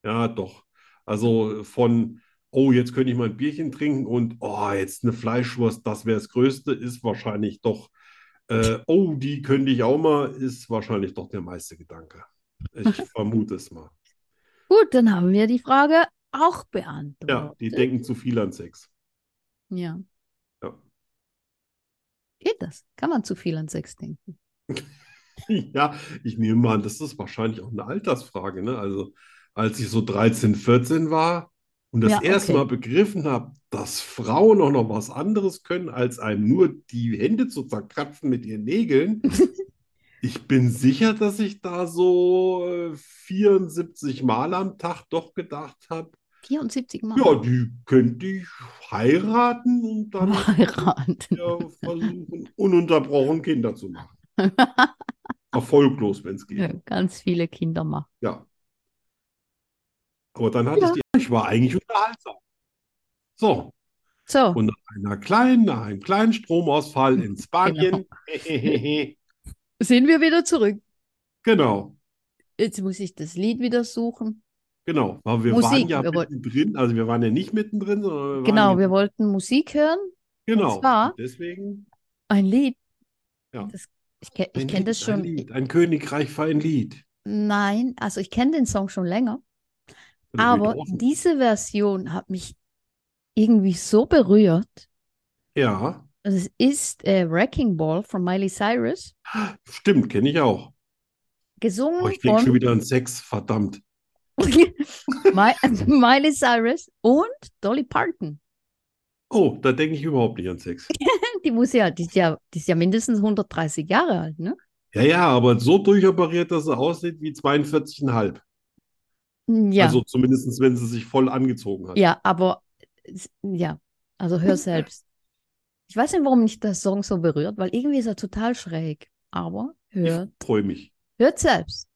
Speaker 2: Ja, doch. Also von, oh, jetzt könnte ich mal ein Bierchen trinken und, oh, jetzt eine Fleischwurst, das wäre das Größte, ist wahrscheinlich doch, äh, oh, die könnte ich auch mal, ist wahrscheinlich doch der meiste Gedanke. Ich (laughs) vermute es mal.
Speaker 1: Gut, dann haben wir die Frage auch
Speaker 2: Ja,
Speaker 1: beantwortet.
Speaker 2: die denken zu viel an Sex.
Speaker 1: Ja.
Speaker 2: Ja.
Speaker 1: Geht das? Kann man zu viel an Sex denken? (laughs) (laughs)
Speaker 2: Ja, ich nehme mal an, das ist wahrscheinlich auch eine Altersfrage, ne? Also, als ich so 13, 14 war und das
Speaker 1: Ja,
Speaker 2: erste
Speaker 1: okay.
Speaker 2: Mal begriffen habe, dass Frauen auch noch was anderes können, als einem nur die Hände zu zerkratzen mit ihren Nägeln. (laughs) Ich bin sicher, dass ich da so äh, 74 Mal am Tag doch gedacht habe,
Speaker 1: 74 Mal.
Speaker 2: ja, die könnte ich heiraten und dann
Speaker 1: Heiraten. (laughs)
Speaker 2: versuchen, ununterbrochen Kinder zu machen. (laughs) Erfolglos, wenn es geht.
Speaker 1: Ja, ganz viele Kinder machen.
Speaker 2: Ja. Aber dann hatte ich die, ich war eigentlich unterhaltsam. So,
Speaker 1: So,
Speaker 2: und nach einer kleinen, nach einem kleinen Stromausfall in
Speaker 1: Genau.
Speaker 2: Spanien, (laughs)
Speaker 1: sind wir wieder zurück.
Speaker 2: genau,
Speaker 1: Jetzt muss ich das Lied wieder suchen.
Speaker 2: genau. Aber wir
Speaker 1: Musik,
Speaker 2: waren ja
Speaker 1: wir
Speaker 2: mittendrin, also wir waren ja nicht mittendrin, sondern wir
Speaker 1: Genau, wir wollten Musik hören.
Speaker 2: genau.
Speaker 1: zwar-
Speaker 2: Deswegen
Speaker 1: Ein Lied.
Speaker 2: Ja.
Speaker 1: Das, ich ke- ich
Speaker 2: ein
Speaker 1: kenne das
Speaker 2: ein
Speaker 1: schon.
Speaker 2: Lied, ein Königreich für ein Lied.
Speaker 1: Nein, also ich kenne den Song schon länger. Aber diese Version hat mich irgendwie so berührt.
Speaker 2: Ja,
Speaker 1: Es ist äh, Wrecking Ball von Miley Cyrus,
Speaker 2: stimmt, kenne ich auch.
Speaker 1: gesungen
Speaker 2: Oh, ich denke schon wieder an Sex, verdammt. (laughs)
Speaker 1: Mi Miley Cyrus und Dolly Parton.
Speaker 2: Oh, da denke ich überhaupt nicht an Sex. (laughs)
Speaker 1: Die muss ja, die ist ja, die ist ja mindestens 130 Jahre alt, ne?
Speaker 2: Ja, ja, aber so durchoperiert, dass sie aussieht wie 42,5.
Speaker 1: Ja,
Speaker 2: Also zumindest, wenn sie sich voll angezogen hat.
Speaker 1: ja, aber ja, also hör selbst. Ich weiß nicht, warum mich der Song so berührt, weil irgendwie ist er total schräg. Aber
Speaker 2: Ich
Speaker 1: hört,
Speaker 2: freue mich.
Speaker 1: hört selbst.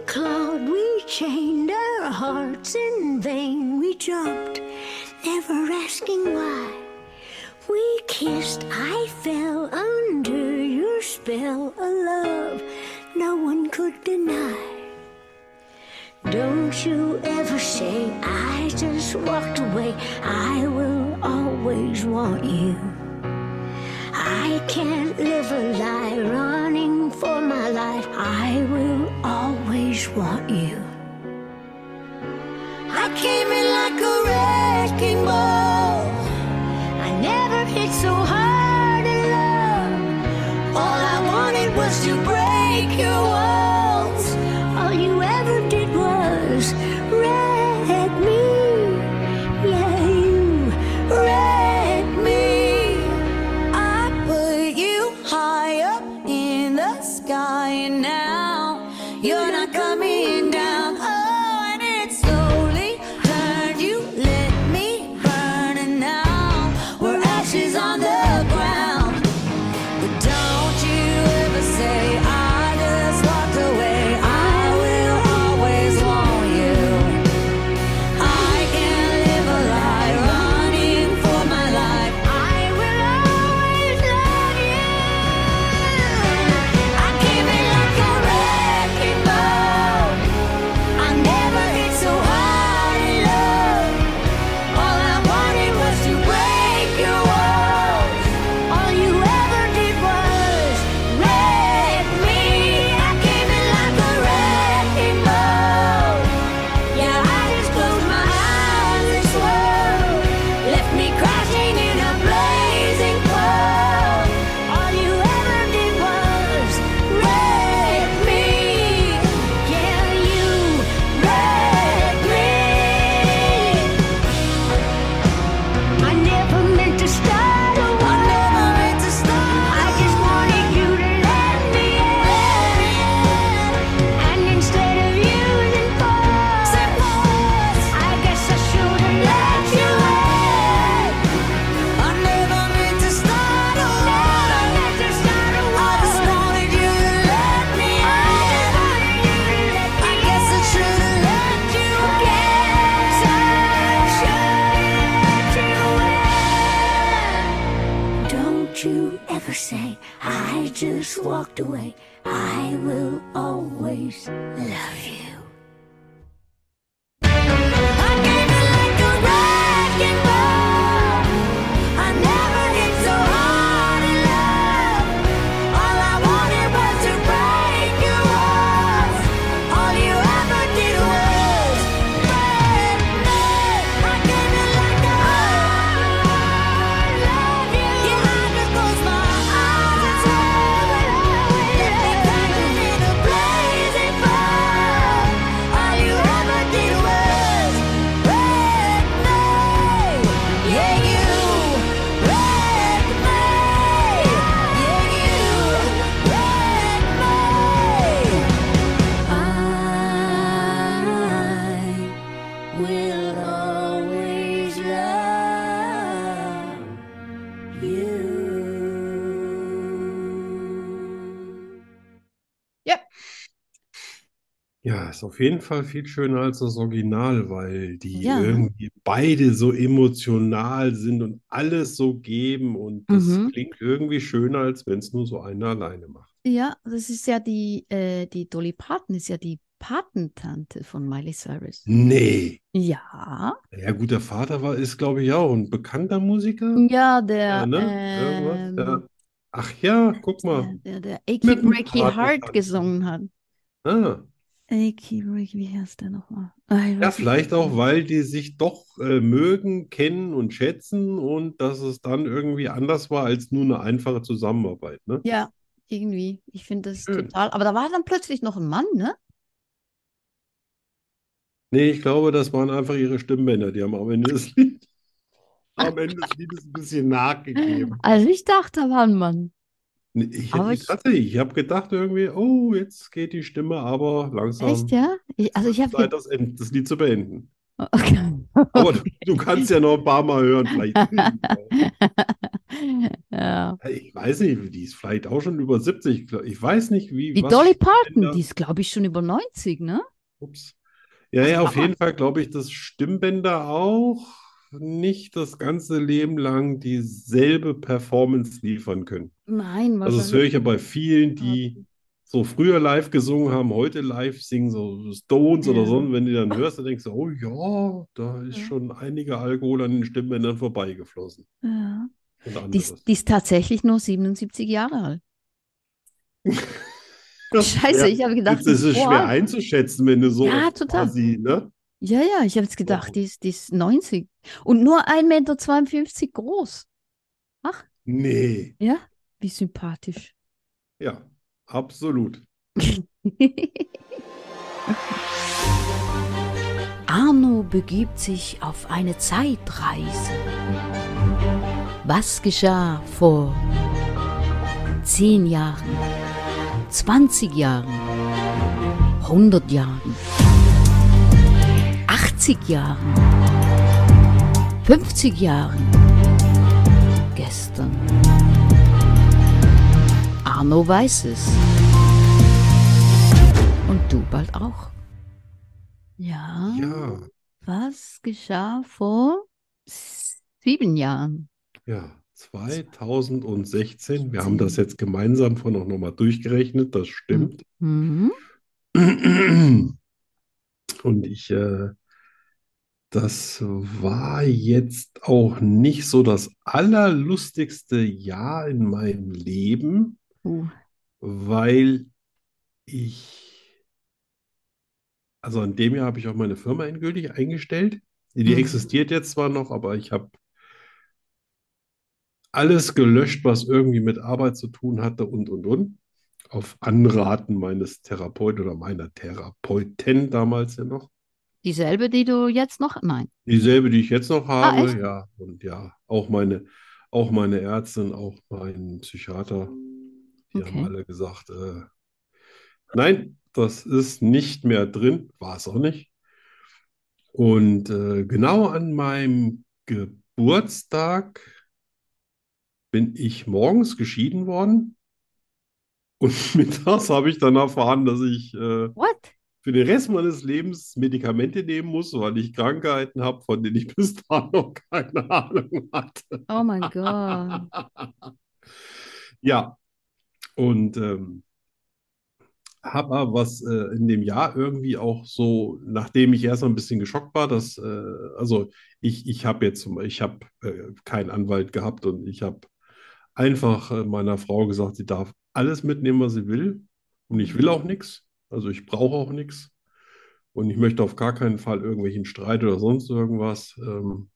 Speaker 4: We clawed, we chained our hearts in vain. We jumped, never asking why. We kissed, I fell under your spell, a love no one could deny. Don't you ever say I just walked away. I will always want you. I can't live a lie running for my life. I will always want you. I came in like a wrecking ball. I never hit so hard always love
Speaker 2: ist auf jeden Fall viel schöner als das Original, weil die
Speaker 1: Ja.
Speaker 2: irgendwie beide so emotional sind und alles so geben und das
Speaker 1: Mhm.
Speaker 2: klingt irgendwie schöner, als wenn es nur so einer alleine macht.
Speaker 1: Ja, das ist ja die, äh, die Dolly Parton ist ja die Patentante von Miley Cyrus.
Speaker 2: Nee.
Speaker 1: Ja,
Speaker 2: Ja, gut, der Vater war, ist, glaube ich, auch ein bekannter Musiker.
Speaker 1: ja, der,
Speaker 2: Ja, ne?
Speaker 1: Ähm,
Speaker 2: Ja. Ach ja, guck mal.
Speaker 1: der, der, der
Speaker 2: dem
Speaker 1: Breaky Heart gesungen hat.
Speaker 2: Ah.
Speaker 1: Achy Breaky, wie heißt der nochmal?
Speaker 2: Ja, vielleicht auch, weil die sich doch äh, mögen, kennen und schätzen und dass es dann irgendwie anders war als nur eine einfache Zusammenarbeit, ne?
Speaker 1: Ja, irgendwie. Ich finde das
Speaker 2: Schön.
Speaker 1: total. Aber da war dann plötzlich noch ein Mann, ne?
Speaker 2: Nee, ich glaube, das waren einfach ihre Stimmbänder. Die haben am Ende des Lied, (laughs) am Ende des Liedes ein bisschen nachgegeben.
Speaker 1: Also ich dachte, da war ein Mann.
Speaker 2: Nee, Ich,
Speaker 1: Aber
Speaker 2: ich,
Speaker 1: ich-
Speaker 2: tatsächlich, ich habe gedacht irgendwie, oh, jetzt geht die Stimme aber langsam
Speaker 1: Echt, ja? Ich, also ich habe
Speaker 2: Zeit, das, das Lied zu beenden.
Speaker 1: Okay. (laughs)
Speaker 2: Aber du, du kannst ja noch ein paar Mal hören, vielleicht. (laughs)
Speaker 1: Ja.
Speaker 2: Ich weiß nicht, die ist vielleicht auch schon über 70. Ich weiß nicht, wie,
Speaker 1: Die Dolly Parton, die ist, glaube ich, schon über 90, ne?
Speaker 2: Ups. Ja, ja, auf
Speaker 1: Hammer.
Speaker 2: jeden Fall glaube ich, dass Stimmbänder auch nicht das ganze Leben lang dieselbe Performance liefern können.
Speaker 1: Nein,
Speaker 2: Also das höre ich ja bei vielen,
Speaker 1: Ja.
Speaker 2: die so früher live gesungen haben, heute live singen, so Stones oder
Speaker 1: Ja.
Speaker 2: so. Und wenn du dann hörst, dann denkst du, oh ja, da ist
Speaker 1: Ja.
Speaker 2: schon einige Alkohol an den Stimmbändern vorbeigeflossen.
Speaker 1: Ja. Die, ist- die ist tatsächlich nur 77 Jahre alt. (laughs) (laughs)
Speaker 2: Das
Speaker 1: Scheiße,
Speaker 2: schwer.
Speaker 1: ich habe gedacht, die
Speaker 2: ist
Speaker 1: ist
Speaker 2: schwer einzuschätzen, wenn du so
Speaker 1: Ja, total.
Speaker 2: quasi, ne?
Speaker 1: Ja, ja, ich habe jetzt gedacht,
Speaker 2: Wow.
Speaker 1: die ist, die ist 90 und nur 1,52 Meter groß.
Speaker 2: Nee.
Speaker 1: Ja, wie sympathisch.
Speaker 2: Ja, absolut. (laughs)
Speaker 1: Arno begibt sich auf eine Zeitreise. Was geschah vor 10 Jahren, 20 Jahren, 100 Jahren, 80 Jahren, 50 Jahren, gestern? Arno weiß es. Und du bald auch. Ja.
Speaker 2: Ja,
Speaker 1: Was geschah vor sieben Jahren?
Speaker 2: ja. 2016. Wir haben das jetzt gemeinsam von auch nochmal durchgerechnet, das stimmt.
Speaker 1: Mhm.
Speaker 2: Und ich, äh, das war jetzt auch nicht so das allerlustigste Jahr in meinem Leben,
Speaker 1: Uh,
Speaker 2: weil ich, also an dem Jahr habe ich auch meine Firma endgültig eingestellt. Die
Speaker 1: Mhm.
Speaker 2: existiert jetzt zwar noch, aber ich habe alles gelöscht, was irgendwie mit Arbeit zu tun hatte und, und, und. Auf Anraten meines Therapeuten oder meiner Therapeutin damals ja noch.
Speaker 1: Dieselbe, die du jetzt noch? Nein.
Speaker 2: Dieselbe, die ich jetzt noch habe,
Speaker 1: echt?
Speaker 2: ja. Und ja, auch meine, auch meine Ärztin, auch mein Psychiater, die haben
Speaker 1: Okay.
Speaker 2: alle gesagt, äh, nein, das ist nicht mehr drin, war es auch nicht. Und äh, genau an meinem Geburtstag bin ich morgens geschieden worden. Und (laughs) mittags habe ich dann erfahren, dass ich äh,
Speaker 1: What?
Speaker 2: Für den Rest meines Lebens Medikamente nehmen muss, weil ich Krankheiten habe, von denen ich (laughs) bis dahin noch keine Ahnung hatte.
Speaker 1: Oh mein Gott. (laughs)
Speaker 2: Ja, und ähm, habe aber was äh, in dem Jahr irgendwie auch so, nachdem ich erst mal ein bisschen geschockt war, dass, äh, also ich, ich habe jetzt, zum- ich habe äh, keinen Anwalt gehabt und ich habe einfach äh, meiner Frau gesagt, sie darf alles mitnehmen, was sie will und ich will auch nichts, also ich brauche auch nichts und ich möchte auf gar keinen Fall irgendwelchen Streit oder sonst irgendwas. Ähm,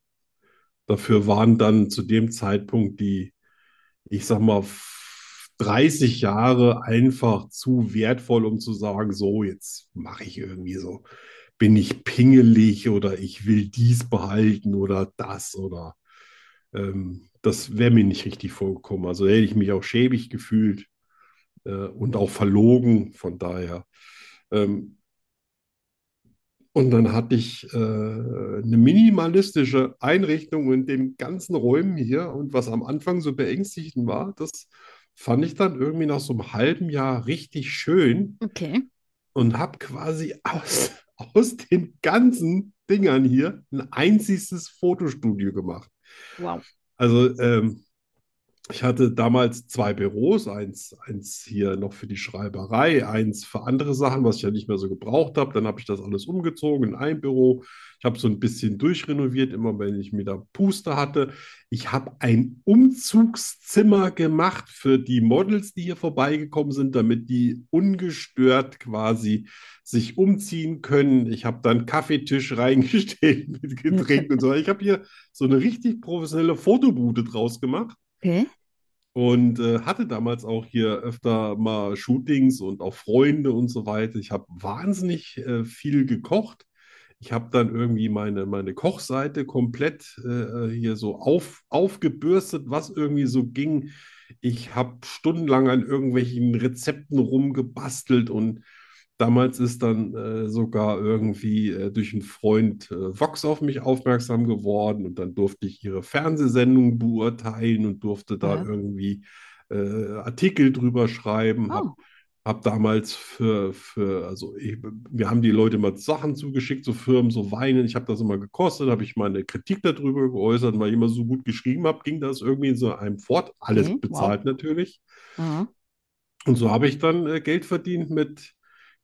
Speaker 2: dafür waren dann zu dem Zeitpunkt die ich sag mal, 30 Jahre einfach zu wertvoll, um zu sagen, so, jetzt mache ich irgendwie so, bin ich pingelig oder ich will dies behalten oder das oder ähm, das wäre mir nicht richtig vorgekommen. Also hätte ich mich auch schäbig gefühlt und auch verlogen, von daher. Ähm, und dann hatte ich äh, eine minimalistische Einrichtung in den ganzen Räumen hier. Und was am Anfang so beängstigend war, das fand ich dann irgendwie nach so einem halben Jahr richtig schön
Speaker 1: Okay.
Speaker 2: und habe quasi aus, (laughs) aus den ganzen Dingern hier ein einziges Fotostudio gemacht.
Speaker 1: Wow.
Speaker 2: Also ähm, ich hatte damals zwei Büros, eins, eins hier noch für die Schreiberei, eins für andere Sachen, was ich ja nicht mehr so gebraucht habe. Dann habe ich das alles umgezogen in ein Büro. Ich habe so ein bisschen durchrenoviert, immer wenn ich wieder Puste hatte. Ich habe ein Umzugszimmer gemacht für die Models, die hier vorbeigekommen sind, damit die ungestört quasi sich umziehen können. Ich habe dann Kaffeetisch (laughs) reingestellt mit Getränken und so. Ich habe hier so eine richtig professionelle Fotobude draus gemacht.
Speaker 1: Okay.
Speaker 2: Und äh, hatte damals auch hier öfter mal Shootings und auch Freunde und so weiter. Ich habe wahnsinnig äh, viel gekocht. Ich habe dann irgendwie meine, meine Kochseite komplett äh, hier so auf, aufgebürstet, was irgendwie so ging. Ich habe stundenlang an irgendwelchen Rezepten rumgebastelt und damals ist dann äh, sogar irgendwie äh, durch einen Freund äh, Vox auf mich aufmerksam geworden und dann durfte ich ihre Fernsehsendung beurteilen und durfte da
Speaker 1: Ja.
Speaker 2: irgendwie äh, Artikel drüber schreiben,
Speaker 1: Oh.
Speaker 2: habe hab damals für, für also ich, wir haben die Leute mal Sachen zugeschickt, so Firmen, so Weinen. Ich habe das immer gekostet, habe ich meine Kritik darüber geäußert, weil ich immer so gut geschrieben habe, ging das irgendwie in so einem fort. Alles
Speaker 1: Okay, wow.
Speaker 2: bezahlt natürlich.
Speaker 1: Aha.
Speaker 2: Und so habe ich dann äh, Geld verdient mit,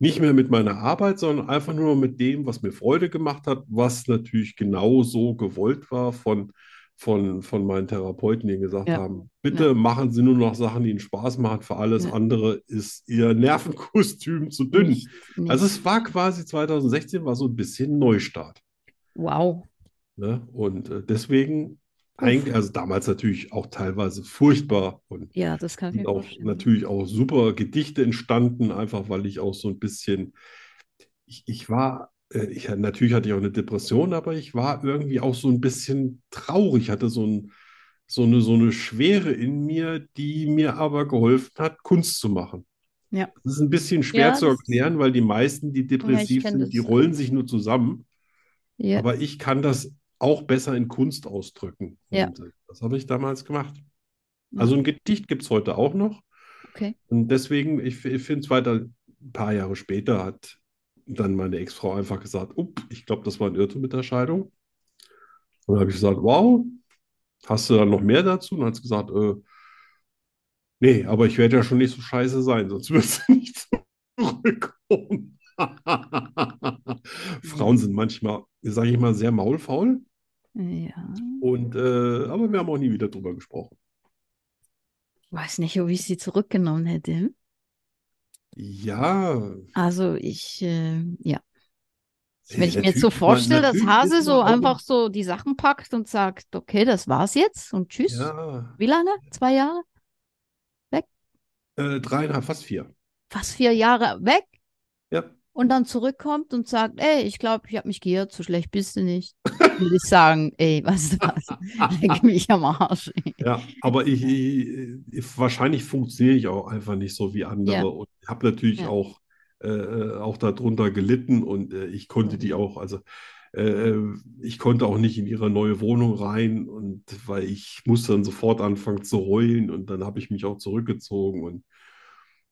Speaker 2: nicht mehr mit meiner Arbeit, sondern einfach nur mit dem, was mir Freude gemacht hat, was natürlich genau so gewollt war von, von, von meinen Therapeuten, die gesagt
Speaker 1: Ja.
Speaker 2: haben, bitte machen Sie nur noch Sachen, die Ihnen Spaß machen. Für alles
Speaker 1: Ja.
Speaker 2: andere ist Ihr Nervenkostüm zu dünn.
Speaker 1: Nicht,
Speaker 2: Also
Speaker 1: nicht.
Speaker 2: es war quasi 2016 war so ein bisschen Neustart.
Speaker 1: Wow.
Speaker 2: Ne? Und äh, deswegen eigentlich, also damals natürlich auch teilweise furchtbar und
Speaker 1: Ja, das kann ich
Speaker 2: auch
Speaker 1: vorstellen.
Speaker 2: natürlich auch super Gedichte entstanden, einfach weil ich auch so ein bisschen, ich, ich war, äh, ich, natürlich hatte ich auch eine Depression, aber ich war irgendwie auch so ein bisschen traurig, hatte so ein, so eine, so eine Schwere in mir, die mir aber geholfen hat, Kunst zu machen.
Speaker 1: Ja.
Speaker 2: Das ist ein bisschen schwer
Speaker 1: Ja,
Speaker 2: zu erklären, weil die meisten, die depressiv
Speaker 1: kenn
Speaker 2: sind, die rollen sich nur zusammen.
Speaker 1: Ja.
Speaker 2: Aber ich kann das auch besser in Kunst ausdrücken.
Speaker 1: Ja.
Speaker 2: Und das habe ich damals gemacht.
Speaker 1: Ja.
Speaker 2: Also ein Gedicht gibt es heute auch noch.
Speaker 1: Okay.
Speaker 2: Und deswegen, ich, ich finde es weiter, ein paar Jahre später hat dann meine Ex-Frau einfach gesagt, up, ich glaube, das war ein Irrtum mit der Scheidung. Und dann habe ich gesagt, wow, hast du da noch mehr dazu? Und dann hat sie gesagt, äh, nee, aber ich werde ja schon nicht so scheiße sein, sonst wirst du (laughs) nicht zurückkommen. (laughs) Frauen sind manchmal, sage ich mal, sehr maulfaul.
Speaker 1: Ja.
Speaker 2: Und, äh, aber wir haben auch nie wieder drüber gesprochen.
Speaker 1: Weiß nicht, ob ich sie zurückgenommen hätte.
Speaker 2: Ja,
Speaker 1: Also ich, äh, ja. Wenn ich mir jetzt so vorstelle, dass Hase so einfach so die Sachen packt und sagt, okay, das war's jetzt und tschüss.
Speaker 2: ja,
Speaker 1: Wie lange? Zwei Jahre?
Speaker 2: äh, dreieinhalb, fast vier.
Speaker 1: Fast vier Jahre weg und dann zurückkommt und sagt, ey, ich glaube, ich habe mich geirrt, so schlecht bist du nicht. Würde ich sagen, (laughs) ey, weißt du was? Leck mich am Arsch. ey.
Speaker 2: ja, aber ich, ich, ich wahrscheinlich funktioniere ich auch einfach nicht so wie andere
Speaker 1: Ja.
Speaker 2: und habe natürlich
Speaker 1: Ja.
Speaker 2: auch, äh, äh, auch darunter gelitten und äh, ich konnte die auch, also äh, ich konnte auch nicht in ihre neue Wohnung rein und weil ich musste dann sofort anfangen zu heulen und dann habe ich mich auch zurückgezogen und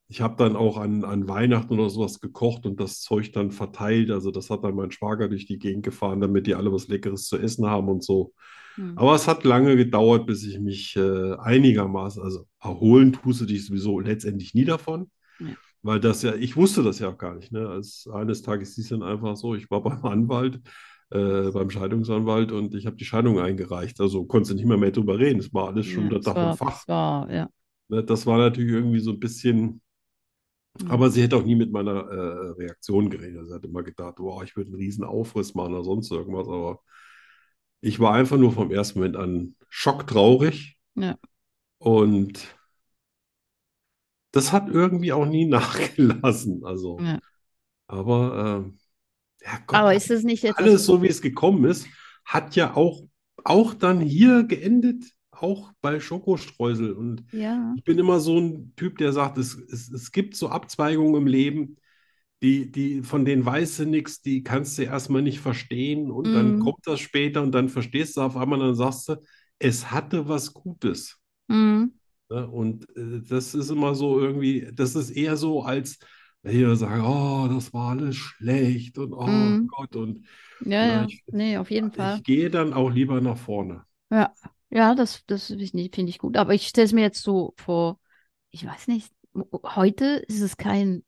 Speaker 2: ich habe dann auch an, an Weihnachten oder sowas gekocht und das Zeug dann verteilt. Also das hat dann mein Schwager durch die Gegend gefahren, damit die alle was Leckeres zu essen haben und so.
Speaker 1: Hm.
Speaker 2: Aber es hat lange gedauert, bis ich mich äh, einigermaßen, also erholen tust du dich sowieso letztendlich nie davon,
Speaker 1: Ja.
Speaker 2: weil das ja, ich wusste das ja auch gar nicht. Ne? Als eines Tages hieß es dann einfach so, ich war beim Anwalt, äh, beim Scheidungsanwalt und ich habe die Scheidung eingereicht. Also konntest du nicht mehr, mehr drüber reden. Es war alles schon
Speaker 1: Ja, das
Speaker 2: Dach
Speaker 1: war,
Speaker 2: und Fach.
Speaker 1: das war, ja.
Speaker 2: Ne? Das war natürlich irgendwie so ein bisschen.
Speaker 1: Mhm.
Speaker 2: Aber sie hätte auch nie mit meiner äh, Reaktion geredet. Sie hat immer gedacht, wow, ich würde einen riesen Aufriss machen oder sonst irgendwas. Aber ich war einfach nur vom ersten Moment an schocktraurig.
Speaker 1: Ja.
Speaker 2: Und das hat irgendwie auch nie (laughs) nachgelassen. Also,
Speaker 1: Ja.
Speaker 2: aber ähm, ja Gott,
Speaker 1: Aber ist es nicht
Speaker 2: alles so, wie es gekommen ist, hat ja auch, auch dann hier geendet, auch bei Schokostreusel. Und
Speaker 1: ja,
Speaker 2: ich bin immer so ein Typ, der sagt, es, es, es gibt so Abzweigungen im Leben, die, die, von denen weißt du nichts, die kannst du erstmal nicht verstehen und dann
Speaker 1: Mhm.
Speaker 2: kommt das später und dann verstehst du auf einmal, dann sagst du, es hatte was Gutes.
Speaker 1: mhm.
Speaker 2: Ne? Und äh, das ist immer so irgendwie, das ist eher so, als hier sagen, oh, das war alles schlecht und oh
Speaker 1: Mhm.
Speaker 2: Gott und
Speaker 1: Ja,
Speaker 2: Na,
Speaker 1: ja,
Speaker 2: ich-
Speaker 1: nee, auf jeden Fall.
Speaker 2: ich gehe dann auch lieber nach vorne.
Speaker 1: Ja, ja, das, das finde ich gut. Aber ich stelle es mir jetzt so vor, ich weiß nicht, heute ist es kein,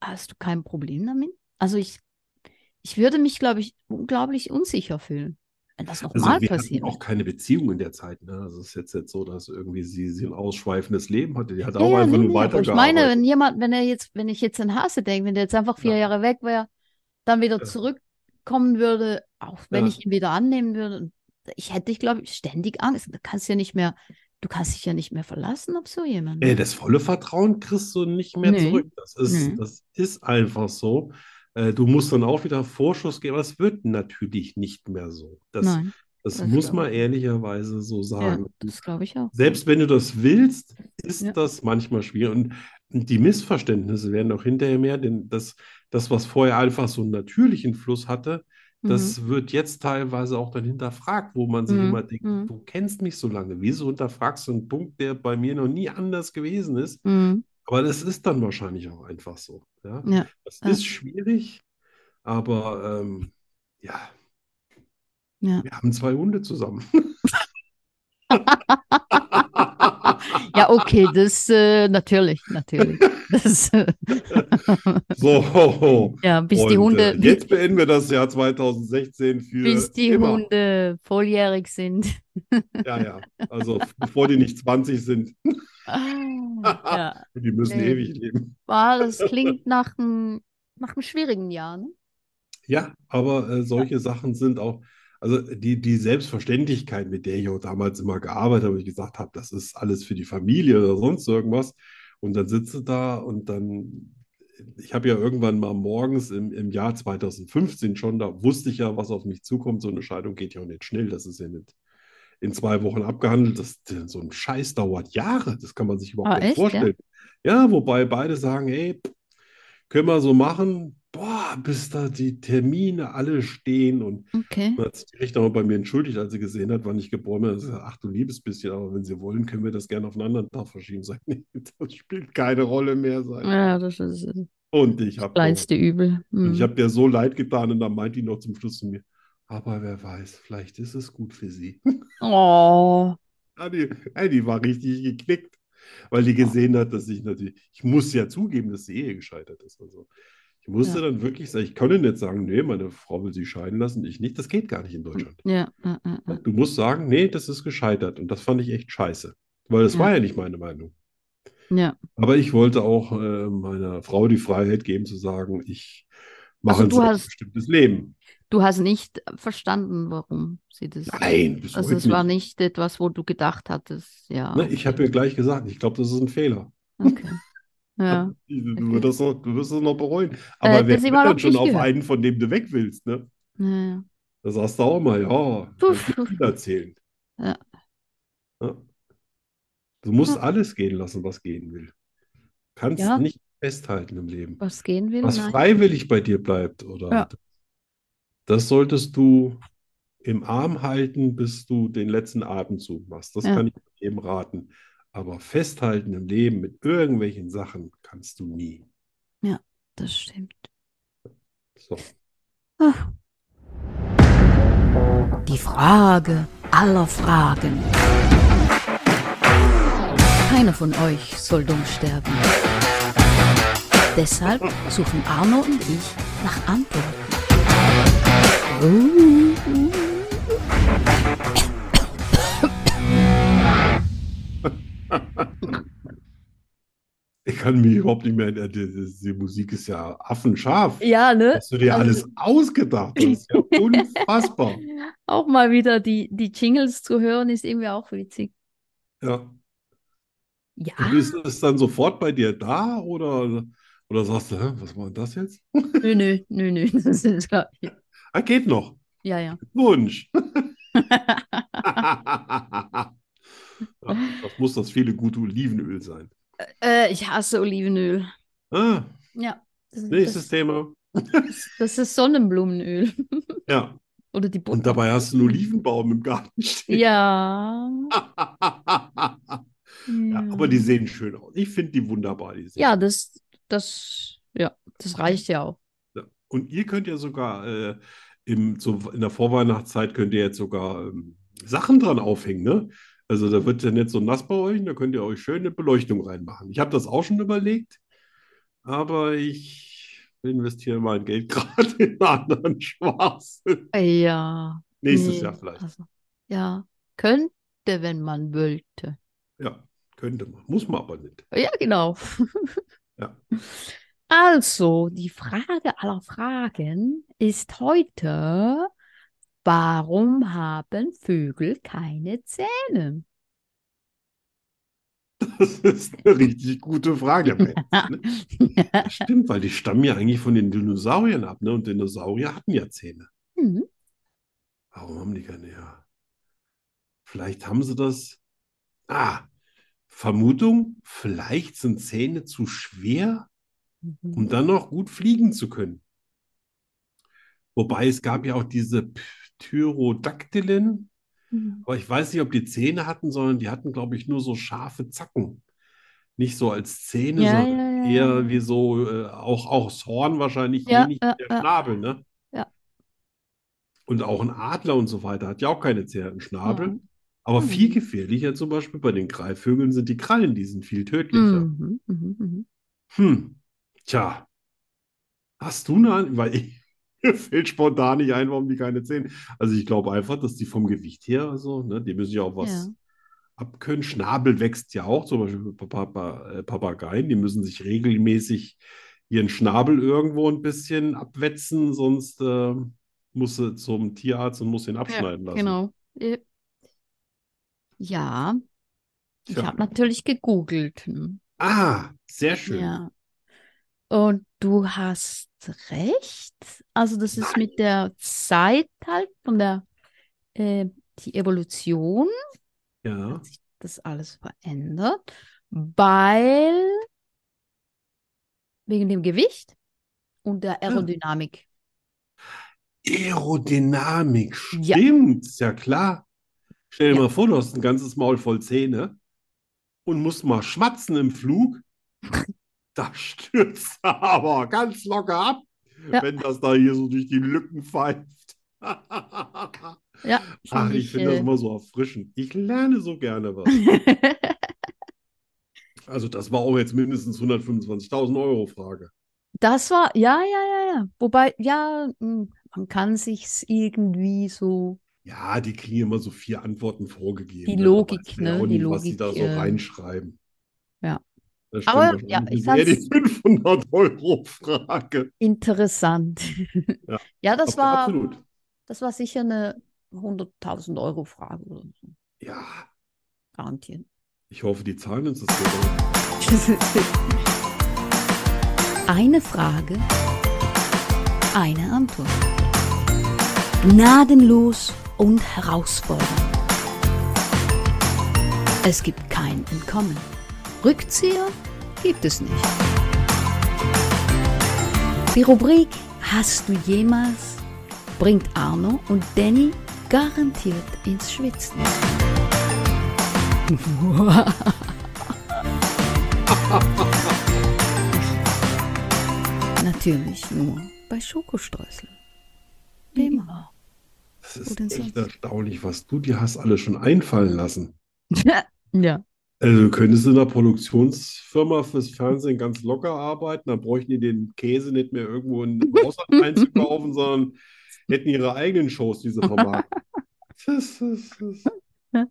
Speaker 1: hast du kein Problem damit? Also ich, ich würde mich, glaube ich, unglaublich unsicher fühlen, wenn das
Speaker 2: Also
Speaker 1: nochmal
Speaker 2: hatten
Speaker 1: passiert.
Speaker 2: auch keine Beziehung in der Zeit. Ne? Also es ist jetzt, jetzt so, dass irgendwie sie, sie ein ausschweifendes Leben hatte. Die hat
Speaker 1: Ja,
Speaker 2: auch
Speaker 1: ja,
Speaker 2: einfach
Speaker 1: nee,
Speaker 2: nur
Speaker 1: aber ich meine,
Speaker 2: weitergearbeitet.
Speaker 1: wenn jemand, wenn er jetzt, wenn ich jetzt an Hase denke, wenn der jetzt einfach vier
Speaker 2: Ja.
Speaker 1: Jahre weg wäre, dann wieder zurückkommen würde, auch wenn ich ihn wieder annehmen würde, ich hätte, ich glaube ich, ständig Angst. Du kannst ja nicht mehr, du kannst dich ja nicht mehr verlassen auf so jemanden.
Speaker 2: Ey, das volle Vertrauen kriegst du nicht mehr
Speaker 1: Nee.
Speaker 2: zurück. Das ist,
Speaker 1: Nee.
Speaker 2: das ist einfach so. Äh, Du musst dann auch wieder Vorschuss geben, aber es wird natürlich nicht mehr so. Das,
Speaker 1: Nein,
Speaker 2: das
Speaker 1: das
Speaker 2: muss man
Speaker 1: ich.
Speaker 2: ehrlicherweise so
Speaker 1: ja,
Speaker 2: sagen.
Speaker 1: das glaube ich auch.
Speaker 2: Selbst wenn du das willst, ist
Speaker 1: Ja.
Speaker 2: das manchmal schwierig. Und die Missverständnisse werden auch hinterher mehr, denn das, das, was vorher einfach so einen natürlichen Fluss hatte, das wird jetzt teilweise auch dann hinterfragt, wo man sich
Speaker 1: Mhm.
Speaker 2: immer denkt,
Speaker 1: Mhm.
Speaker 2: du kennst mich so lange, wieso hinterfragst du einen Punkt, der bei mir noch nie anders gewesen ist?
Speaker 1: Mhm.
Speaker 2: Aber das ist dann wahrscheinlich auch einfach so. Ja?
Speaker 1: Ja.
Speaker 2: Das
Speaker 1: Ja.
Speaker 2: ist schwierig, aber ähm, ja,
Speaker 1: Ja.
Speaker 2: wir haben zwei Hunde zusammen. (laughs) (laughs)
Speaker 1: Ja, okay, das äh, natürlich, natürlich. (laughs) Das, äh,
Speaker 2: So,
Speaker 1: ja, bis die
Speaker 2: und
Speaker 1: Hunde,
Speaker 2: äh, jetzt beenden wir das Jahr 2016 für
Speaker 1: bis die
Speaker 2: immer.
Speaker 1: Hunde volljährig sind.
Speaker 2: Ja, ja. Also bevor die nicht 20 sind,
Speaker 1: Ah, ja. (laughs)
Speaker 2: die müssen
Speaker 1: Nee.
Speaker 2: ewig leben.
Speaker 1: Ah, das klingt nach einem, nach einem schwierigen Jahr, ne?
Speaker 2: Ja, aber äh, solche Sachen sind auch, also die, die Selbstverständlichkeit, mit der ich auch damals immer gearbeitet habe, wo ich gesagt habe, das ist alles für die Familie oder sonst irgendwas. Und dann sitze da und dann, ich habe ja irgendwann mal morgens im, im Jahr 2015 schon, da wusste ich ja, was auf mich zukommt. So eine Scheidung geht ja auch nicht schnell, das ist ja nicht in zwei Wochen abgehandelt. Das, so ein Scheiß dauert Jahre, das kann man sich überhaupt
Speaker 1: Ah,
Speaker 2: nicht
Speaker 1: echt, ja?
Speaker 2: vorstellen. Ja, wobei beide sagen, hey, können wir so machen, boah, bis da die Termine alle stehen und
Speaker 1: Okay.
Speaker 2: hat sich die Richterin bei mir entschuldigt, als sie gesehen hat, wann ich geboren bin. Sagt, ach du liebes bisschen, aber wenn Sie wollen, können wir das gerne auf einen anderen Tag verschieben. Sag, (laughs) nee, das spielt keine Rolle mehr. Sag. ich.
Speaker 1: Ja, das ist das
Speaker 2: Und ich habe
Speaker 1: kleinste Übel.
Speaker 2: und ich habe dir so leid getan und dann meint die noch zum Schluss zu mir, aber wer weiß, vielleicht ist es gut für Sie. (laughs)
Speaker 1: Oh,
Speaker 2: Ja, die, ey, die war richtig geknickt, weil die gesehen hat, dass ich natürlich, ich muss ja zugeben, dass die Ehe gescheitert ist. Also ich musste
Speaker 1: Ja.
Speaker 2: dann wirklich sagen, ich konnte nicht sagen, nee, meine Frau will sie scheiden lassen, ich nicht. Das geht gar nicht in Deutschland.
Speaker 1: ja.
Speaker 2: Du musst sagen, nee, das ist gescheitert. Und das fand ich echt scheiße, weil das war ja nicht meine Meinung.
Speaker 1: Ja.
Speaker 2: Aber ich wollte auch äh, meiner Frau die Freiheit geben zu sagen, ich mache
Speaker 1: Also
Speaker 2: ein
Speaker 1: du hast-
Speaker 2: selbstbestimmtes Leben.
Speaker 1: Du hast nicht verstanden, warum sie das.
Speaker 2: Nein, bis
Speaker 1: Also es war
Speaker 2: nicht.
Speaker 1: nicht etwas, wo du gedacht hattest, ja.
Speaker 2: Ne, ich habe ihr gleich gesagt, ich glaube, das ist ein Fehler.
Speaker 1: Okay. Ja.
Speaker 2: Du,
Speaker 1: Okay.
Speaker 2: wirst das noch, du wirst es noch bereuen. Aber
Speaker 1: Äh,
Speaker 2: wer
Speaker 1: noch
Speaker 2: dann schon auf
Speaker 1: gehört.
Speaker 2: einen, von dem du weg willst, ne?
Speaker 1: Ja.
Speaker 2: Da sagst du auch mal, ja,
Speaker 1: Puff.
Speaker 2: du erzählen.
Speaker 1: Ja.
Speaker 2: Ja. Du musst
Speaker 1: Ja.
Speaker 2: alles gehen lassen, was gehen will. Kannst
Speaker 1: Ja.
Speaker 2: nicht festhalten im Leben.
Speaker 1: Was gehen will?
Speaker 2: Was
Speaker 1: Nein.
Speaker 2: freiwillig bei dir bleibt, oder?
Speaker 1: Ja.
Speaker 2: Das solltest du im Arm halten, bis du den letzten Atemzug machst. Das kann ich jedem raten. Aber festhalten im Leben mit irgendwelchen Sachen kannst du nie.
Speaker 1: Das stimmt.
Speaker 2: So.
Speaker 1: Ah. Die Frage aller Fragen. Keiner von euch soll dumm sterben. Deshalb suchen Arno und ich nach Antworten. (laughs)
Speaker 2: Ich kann mich überhaupt nicht mehr. Die, die, die Musik ist ja affenscharf.
Speaker 1: Ja, ne?
Speaker 2: Hast du dir
Speaker 1: Also-
Speaker 2: alles ausgedacht? Das ist (laughs) ja unfassbar.
Speaker 1: Auch mal wieder die, die Jingles zu hören, ist irgendwie auch witzig.
Speaker 2: Ja.
Speaker 1: Ja,
Speaker 2: Und ist es dann sofort bei dir da oder, oder sagst du, hä, was war denn das jetzt?
Speaker 1: nö, nö, nö, nö. (laughs) Das ist klar.
Speaker 2: Ah, geht noch.
Speaker 1: Ja, ja.
Speaker 2: Wunsch. Ja, das muss das viele gute Olivenöl sein.
Speaker 1: Äh, ich hasse Olivenöl.
Speaker 2: Ah,
Speaker 1: Ja. Das,
Speaker 2: nächstes
Speaker 1: das,
Speaker 2: Thema.
Speaker 1: das, das ist Sonnenblumenöl. (laughs)
Speaker 2: Ja,
Speaker 1: Oder die Butter.
Speaker 2: und dabei hast du einen Olivenbaum im Garten stehen.
Speaker 1: Ja. (laughs)
Speaker 2: Ja, aber die sehen schön aus. Ich finde die wunderbar. Die
Speaker 1: Ja, das, das, ja, das reicht ja auch.
Speaker 2: Ja. Und ihr könnt ja sogar äh, im, so in der Vorweihnachtszeit könnt ihr jetzt sogar ähm, Sachen dran aufhängen, ne? Also da wird ja nicht so nass bei euch, da könnt ihr euch schön eine Beleuchtung reinmachen. Ich habe das auch schon überlegt, aber ich investiere mein Geld (laughs) gerade in anderen Schwachsinn.
Speaker 1: Ja.
Speaker 2: Nächstes
Speaker 1: nee,
Speaker 2: Jahr vielleicht.
Speaker 1: Also, ja, könnte, wenn man wollte.
Speaker 2: Ja, könnte man. Muss man aber nicht.
Speaker 1: Ja, genau. (laughs)
Speaker 2: Ja.
Speaker 1: Also, die Frage aller Fragen ist heute, warum haben Vögel keine Zähne?
Speaker 2: Das ist eine richtig gute Frage. Ne? (laughs) Das stimmt, weil die stammen ja eigentlich von den Dinosauriern ab, ne? Und Dinosaurier hatten ja Zähne.
Speaker 1: Hm,
Speaker 2: Warum haben die keine? Ja. Vielleicht haben sie das. Ah, Vermutung, vielleicht sind Zähne zu schwer,
Speaker 1: mhm.
Speaker 2: um dann noch gut fliegen zu können. Wobei es gab ja auch diese Pterodactylin,
Speaker 1: Mhm.
Speaker 2: aber ich weiß nicht, ob die Zähne hatten, sondern die hatten, glaube ich, nur so scharfe Zacken. Nicht so als Zähne,
Speaker 1: Ja,
Speaker 2: sondern
Speaker 1: ja, ja,
Speaker 2: eher wie so, äh, auch, auch das Horn wahrscheinlich
Speaker 1: Ja,
Speaker 2: ähnlich wie der
Speaker 1: ja.
Speaker 2: Schnabel, ne?
Speaker 1: Ja.
Speaker 2: Und auch ein Adler und so weiter hat ja auch keine Zähne, einen Schnabel.
Speaker 1: Mhm.
Speaker 2: Aber viel
Speaker 1: Mhm.
Speaker 2: gefährlicher zum Beispiel bei den Greifvögeln sind die Krallen, die sind viel tödlicher.
Speaker 1: Mhm, mhm, mhm.
Speaker 2: Hm, tja, hast du eine, weil ich, (laughs) fällt spontan nicht ein, warum die keine Zähne. Also ich glaube einfach, dass die vom Gewicht her, so, ne, die müssen ja auch was
Speaker 1: Ja.
Speaker 2: abkönnen. Schnabel wächst ja auch, zum Beispiel Papa, äh, Papageien, die müssen sich regelmäßig ihren Schnabel irgendwo ein bisschen abwetzen, sonst äh, muss sie zum Tierarzt und muss ihn
Speaker 1: Ja,
Speaker 2: abschneiden lassen.
Speaker 1: genau. Äh, Ja, ich habe natürlich gegoogelt. hm.
Speaker 2: Ah, sehr schön.
Speaker 1: Ja. Und du hast recht. Also das ist mit der Zeit halt von der äh, die Evolution
Speaker 2: Ja.
Speaker 1: hat sich das alles verändert, weil wegen dem Gewicht und der Aerodynamik.
Speaker 2: Aerodynamik,
Speaker 1: Ja.
Speaker 2: stimmt, ist ja klar. Stell dir
Speaker 1: Ja.
Speaker 2: mal vor, du hast ein ganzes Maul voll Zähne und musst mal schmatzen im Flug. Da stürzt er (laughs) aber ganz locker ab,
Speaker 1: Ja.
Speaker 2: wenn das da hier so durch die Lücken pfeift. (laughs)
Speaker 1: Ja, (laughs)
Speaker 2: Ach, ich
Speaker 1: ich.
Speaker 2: finde das
Speaker 1: Äh,
Speaker 2: immer so erfrischend. Ich lerne so gerne was. Also das war auch jetzt mindestens 125.000 Euro Frage.
Speaker 1: Das war, ja, ja, ja, ja. Wobei, ja, mh, man kann sich's irgendwie so,
Speaker 2: Ja, die kriegen immer so vier Antworten vorgegeben.
Speaker 1: Die
Speaker 2: ne?
Speaker 1: Logik, ne? Die
Speaker 2: nicht, was sie da
Speaker 1: Logik,
Speaker 2: so
Speaker 1: äh,
Speaker 2: reinschreiben.
Speaker 1: ja.
Speaker 2: Das
Speaker 1: Aber, ja, ich
Speaker 2: eher die
Speaker 1: fand's-
Speaker 2: 500 Euro Frage.
Speaker 1: interessant. (laughs)
Speaker 2: Ja.
Speaker 1: Ja, das war,
Speaker 2: Absolut.
Speaker 1: das war sicher eine 100.000 Euro Frage oder so.
Speaker 2: Ja,
Speaker 1: Garantiert.
Speaker 2: ich hoffe, die zahlen uns das Geld.
Speaker 1: Eine Frage, eine Antwort. Gnadenlos und herausfordernd. Es gibt kein Entkommen. Rückzieher gibt es nicht. Die Rubrik Hast du jemals bringt Arno und Danny garantiert ins Schwitzen. (laughs) Natürlich nur bei Schokostreusel. Immer.
Speaker 2: Das ist
Speaker 1: denn
Speaker 2: echt erstaunlich, was du dir hast alles schon einfallen lassen. (laughs)
Speaker 1: Ja.
Speaker 2: Also du könntest in einer Produktionsfirma fürs Fernsehen ganz locker arbeiten, dann bräuchten die den Käse nicht mehr irgendwo in im Ausland (laughs) einzukaufen, sondern hätten ihre eigenen Shows, diese vermarkten. (laughs) Das, das, das.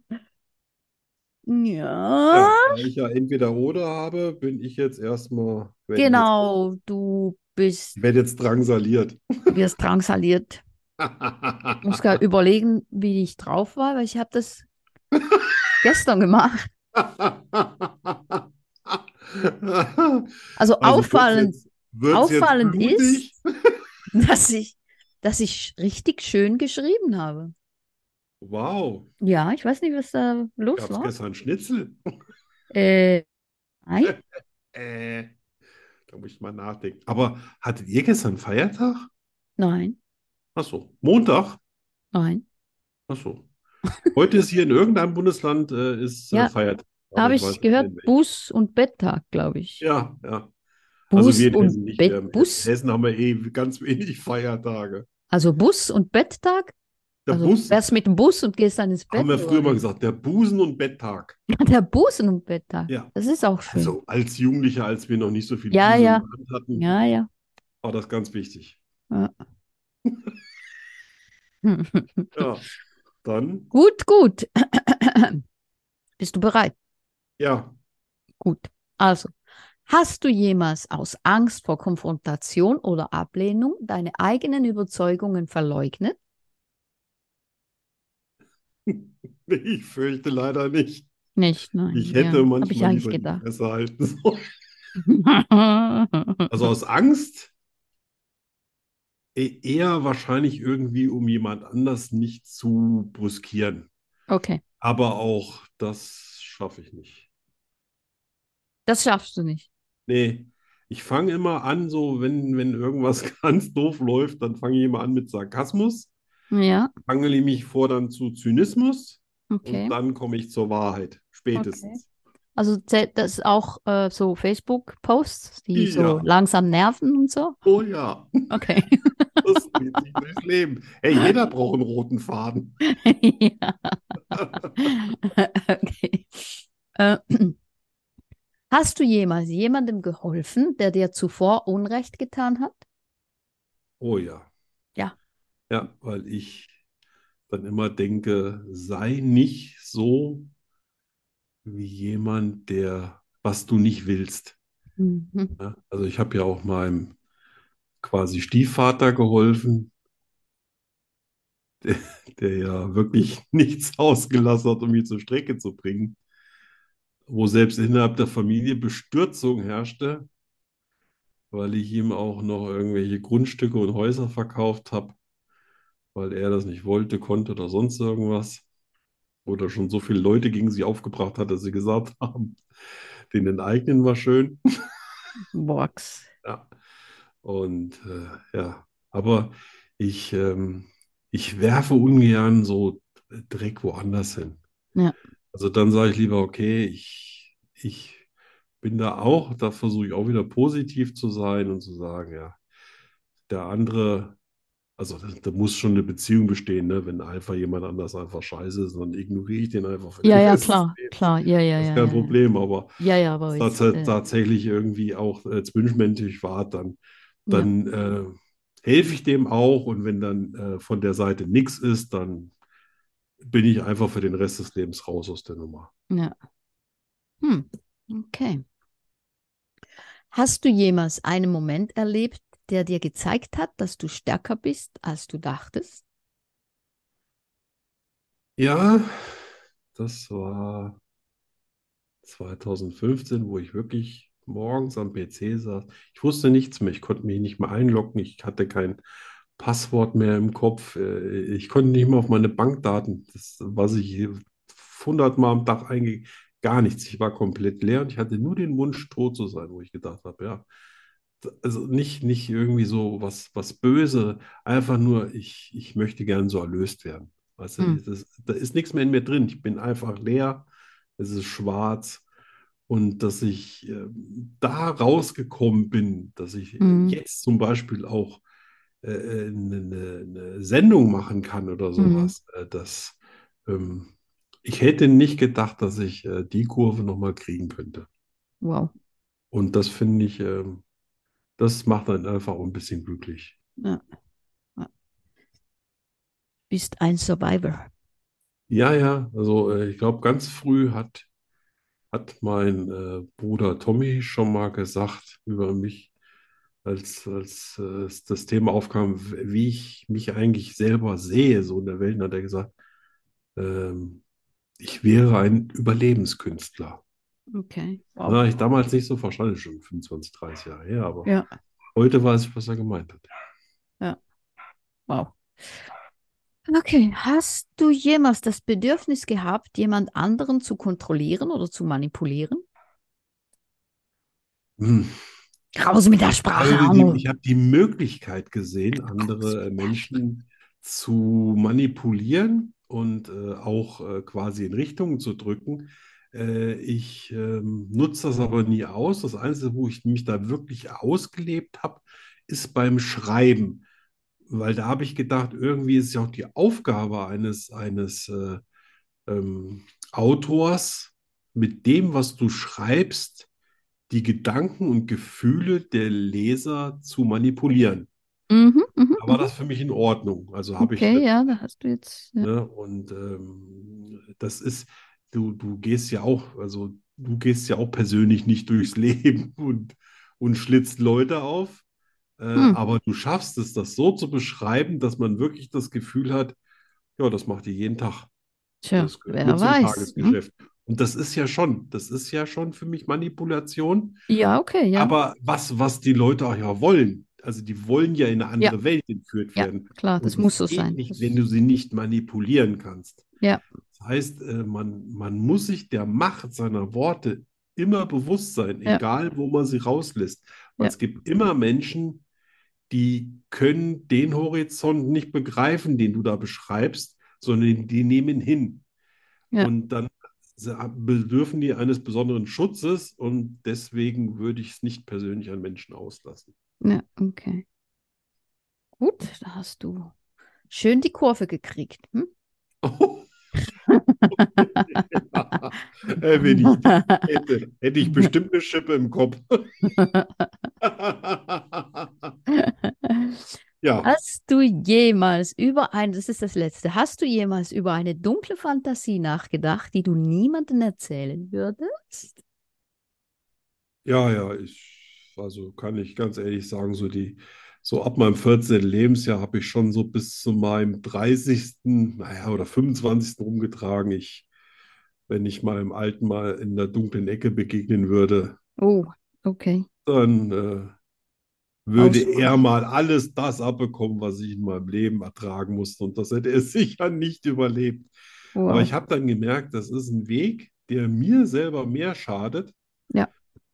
Speaker 1: Ja,
Speaker 2: da ich ja entweder oder habe, bin ich jetzt erstmal,
Speaker 1: genau. Du bist,
Speaker 2: jetzt, werde jetzt drangsaliert.
Speaker 1: wirst drangsaliert. (laughs) Ich muss gerade überlegen, wie ich drauf war, weil ich habe das gestern gemacht. (laughs) Also
Speaker 2: Also
Speaker 1: auffallend,
Speaker 2: wird's jetzt, wird's
Speaker 1: auffallend
Speaker 2: blutig? (laughs)
Speaker 1: dass ich, dass ich richtig schön geschrieben habe.
Speaker 2: Wow,
Speaker 1: Ja, ich weiß nicht, was da los
Speaker 2: gab es
Speaker 1: war.
Speaker 2: gestern Schnitzel? (laughs)
Speaker 1: Äh, nein,
Speaker 2: Äh, da muss ich mal nachdenken. Aber hattet ihr gestern Feiertag?
Speaker 1: nein,
Speaker 2: Ach so, Montag?
Speaker 1: nein.
Speaker 2: Ach so. Heute ist hier in irgendeinem Bundesland äh, ist äh,
Speaker 1: Ja,
Speaker 2: Feiertag. Aber
Speaker 1: Habe
Speaker 2: ich
Speaker 1: ich gehört. Bus- und Betttag, glaube ich.
Speaker 2: Ja, ja. Also
Speaker 1: Bus
Speaker 2: wir in
Speaker 1: und
Speaker 2: nicht.
Speaker 1: Bett-
Speaker 2: Wir in
Speaker 1: Bus?
Speaker 2: Hessen haben wir eh ganz wenig Feiertage.
Speaker 1: Also Bus- und Betttag?
Speaker 2: Der
Speaker 1: Also
Speaker 2: Bus,
Speaker 1: fährst mit dem Bus und gehst dann ins Bett?
Speaker 2: haben wir
Speaker 1: oder
Speaker 2: früher mal
Speaker 1: wie?
Speaker 2: gesagt, der Busen- und Betttag. (laughs)
Speaker 1: Der Busen- und Betttag.
Speaker 2: Ja.
Speaker 1: Das ist auch schön.
Speaker 2: Also als Jugendlicher, als wir noch nicht so viel
Speaker 1: Ja,
Speaker 2: Busen
Speaker 1: ja.
Speaker 2: hatten,
Speaker 1: Ja, ja.
Speaker 2: war das ganz wichtig.
Speaker 1: Gut,
Speaker 2: Ja, (laughs) (laughs) dann,
Speaker 1: gut. (clears throat) Bist du bereit?
Speaker 2: ja,
Speaker 1: Gut. Also, hast du jemals aus Angst vor Konfrontation oder Ablehnung deine eigenen Überzeugungen verleugnet? (laughs)
Speaker 2: ich fürchte leider nicht.
Speaker 1: Nicht, nein.
Speaker 2: Ich
Speaker 1: ja,
Speaker 2: hätte
Speaker 1: ich
Speaker 2: manchmal die
Speaker 1: gedacht.
Speaker 2: Fresse halten sollen. (laughs) Also aus Angst eher wahrscheinlich irgendwie, um jemand anders nicht zu brüskieren.
Speaker 1: Okay,
Speaker 2: Aber auch das schaffe ich nicht.
Speaker 1: das schaffst du nicht.
Speaker 2: Nee, ich fange immer an, so wenn, wenn irgendwas (laughs) ganz doof läuft, dann fange ich immer an mit Sarkasmus,
Speaker 1: Ja,
Speaker 2: hangele mich vor dann zu Zynismus
Speaker 1: okay.
Speaker 2: und dann komme ich zur Wahrheit, spätestens.
Speaker 1: Also zählt das auch äh, so Facebook-Posts, die so
Speaker 2: Ja.
Speaker 1: langsam nerven und so?
Speaker 2: Oh ja,
Speaker 1: Okay. (laughs)
Speaker 2: das geht sich durchs Leben. Hey, jeder braucht einen roten Faden. (laughs)
Speaker 1: Ja. (laughs) Okay. Äh, hast du jemals jemandem geholfen, der dir zuvor Unrecht getan hat?
Speaker 2: Oh ja.
Speaker 1: Ja.
Speaker 2: Ja, weil ich dann immer denke, sei nicht so wie jemand, der, was du nicht willst.
Speaker 1: Mhm.
Speaker 2: Ja, also ich habe ja auch meinem quasi Stiefvater geholfen, der, der ja wirklich (laughs) nichts ausgelassen hat, um mich zur Strecke zu bringen, wo selbst innerhalb der Familie Bestürzung herrschte, weil ich ihm auch noch irgendwelche Grundstücke und Häuser verkauft habe, weil er das nicht wollte, konnte oder sonst irgendwas. Oder schon so viele Leute gegen sie aufgebracht hat, dass sie gesagt (laughs) haben, den enteignen wir schön.
Speaker 1: Box.
Speaker 2: Ja. Und äh, ja, aber ich, ähm, ich werfe ungern so Dreck woanders hin.
Speaker 1: Ja.
Speaker 2: Also dann sage ich lieber, okay, ich, ich bin da auch, da versuche ich auch wieder positiv zu sein und zu sagen, ja, der andere, also da, da muss schon eine Beziehung bestehen, ne? Wenn einfach jemand anders einfach scheiße ist, dann ignoriere ich den einfach
Speaker 1: Ja, ja, klar,
Speaker 2: Lebens.
Speaker 1: klar. Ja, ja,
Speaker 2: Das ist
Speaker 1: ja,
Speaker 2: kein
Speaker 1: ja.
Speaker 2: Problem, aber
Speaker 1: Ja, ja, aber
Speaker 2: tats
Speaker 1: äh,
Speaker 2: tatsächlich irgendwie auch äh, zwischenmenschlich war, dann,
Speaker 1: ja.
Speaker 2: dann äh, helfe ich dem auch und wenn dann äh, von der Seite nichts ist, dann bin ich einfach für den Rest des Lebens raus aus der Nummer.
Speaker 1: Ja. Hm, okay. Hast du jemals einen Moment erlebt, der dir gezeigt hat, dass du stärker bist, als du dachtest?
Speaker 2: Ja, das war 2015, wo ich wirklich morgens am PC saß. Ich wusste nichts mehr, ich konnte mich nicht mehr einloggen, ich hatte kein Passwort mehr im Kopf, äh, ich konnte nicht mehr auf meine Bankdaten, das, was ich 100 Mal am Tag eingegeben, gar nichts. Ich war komplett leer und ich hatte nur den Wunsch, tot zu sein, wo ich gedacht habe, ja, also nicht, nicht irgendwie so was, was böse, einfach nur, ich, ich möchte gern so erlöst werden. Weißt du,
Speaker 1: Hm.
Speaker 2: das, da ist nichts mehr in mir drin. Ich bin einfach leer, es ist schwarz. Und dass ich äh, da rausgekommen bin, dass ich
Speaker 1: Mhm.
Speaker 2: jetzt zum Beispiel auch äh, äh, eine, eine, eine Sendung machen kann oder
Speaker 1: Mhm.
Speaker 2: sowas, äh, das, ähm, ich hätte nicht gedacht, dass ich äh, die Kurve nochmal kriegen könnte.
Speaker 1: Wow.
Speaker 2: Und das finde ich, ähm, das macht dann einfach ein bisschen glücklich.
Speaker 1: Ja. Ja. Bist ein Survivor.
Speaker 2: Ja, ja, also äh, ich glaube, ganz früh hat, hat mein äh, Bruder Tommy schon mal gesagt über mich, als, als äh, das Thema aufkam, wie ich mich eigentlich selber sehe, so in der Welt, hat er gesagt, ähm, ich wäre ein Überlebenskünstler.
Speaker 1: Okay. Wow.
Speaker 2: habe ich damals nicht so verstanden, schon 25, 30 Jahre her, aber
Speaker 1: Ja,
Speaker 2: heute weiß ich, was er gemeint hat.
Speaker 1: wow. Okay. Hast du jemals das Bedürfnis gehabt, jemand anderen zu kontrollieren oder zu manipulieren?
Speaker 2: Hm.
Speaker 1: Raus mit der Sprache,
Speaker 2: Also ich habe die Möglichkeit gesehen, andere äh, Menschen zu manipulieren und äh, auch äh, quasi in Richtungen zu drücken. Äh, ich ähm, nutze das aber nie aus. Das Einzige, wo ich mich da wirklich ausgelebt habe, ist beim Schreiben. Weil da habe ich gedacht, irgendwie ist ja auch die Aufgabe eines, eines äh, ähm, Autors, mit dem, was du schreibst, die Gedanken und Gefühle der Leser zu manipulieren.
Speaker 1: Mhm, mhm,
Speaker 2: Da war
Speaker 1: mhm.
Speaker 2: das für mich in Ordnung. Also habe ich
Speaker 1: Okay, ja, da hast du jetzt. Ja.
Speaker 2: Ne? Und ähm, das ist, du, du gehst ja auch, also du gehst ja auch persönlich nicht durchs (laughs) Leben und, und schlitzt Leute auf, äh,
Speaker 1: Hm.
Speaker 2: aber du schaffst es, das so zu beschreiben, dass man wirklich das Gefühl hat, ja, das macht ihr jeden Tag.
Speaker 1: Tja,
Speaker 2: Das
Speaker 1: wer weiß. Hm?
Speaker 2: Tagesgeschäft. Und das ist ja schon, das ist ja schon für mich Manipulation.
Speaker 1: Ja, okay, ja.
Speaker 2: Aber was, was die Leute auch ja wollen, also die wollen ja in eine
Speaker 1: Ja.
Speaker 2: andere Welt entführt
Speaker 1: Ja,
Speaker 2: werden.
Speaker 1: klar, das
Speaker 2: das
Speaker 1: muss so sein.
Speaker 2: nicht, wenn du sie nicht manipulieren kannst.
Speaker 1: Ja.
Speaker 2: Das heißt, äh, man, man muss sich der Macht seiner Worte immer bewusst sein,
Speaker 1: Ja.
Speaker 2: egal wo man sie rauslässt.
Speaker 1: Ja.
Speaker 2: es gibt immer Menschen, die können den Horizont nicht begreifen, den du da beschreibst, sondern die nehmen hin.
Speaker 1: Ja.
Speaker 2: Und dann bedürfen die eines besonderen Schutzes und deswegen würde ich es nicht persönlich an Menschen auslassen.
Speaker 1: Ja, okay. Gut, da hast du schön die Kurve gekriegt. Hm?
Speaker 2: Ja. (laughs) Äh, wenn ich hätte, hätte ich bestimmt eine Schippe im Kopf. (laughs) Ja,
Speaker 1: Hast du jemals über ein, das ist das Letzte, hast du jemals über eine dunkle Fantasie nachgedacht, die du niemandem erzählen würdest?
Speaker 2: ja, ja, ich, also kann ich ganz ehrlich sagen, so die, so ab meinem 14. Lebensjahr habe ich schon so bis zu meinem 30., naja, oder 25. rumgetragen. Ich, wenn ich meinem Alten mal in der dunklen Ecke begegnen würde,
Speaker 1: Oh, okay.
Speaker 2: dann äh, würde
Speaker 1: Aus-
Speaker 2: er mal alles das abbekommen, was ich in meinem Leben ertragen musste. Und das hätte er (laughs) sicher nicht überlebt. Aber
Speaker 1: Wow.
Speaker 2: ich habe dann gemerkt, das ist ein Weg, der mir selber mehr schadet
Speaker 1: Ja.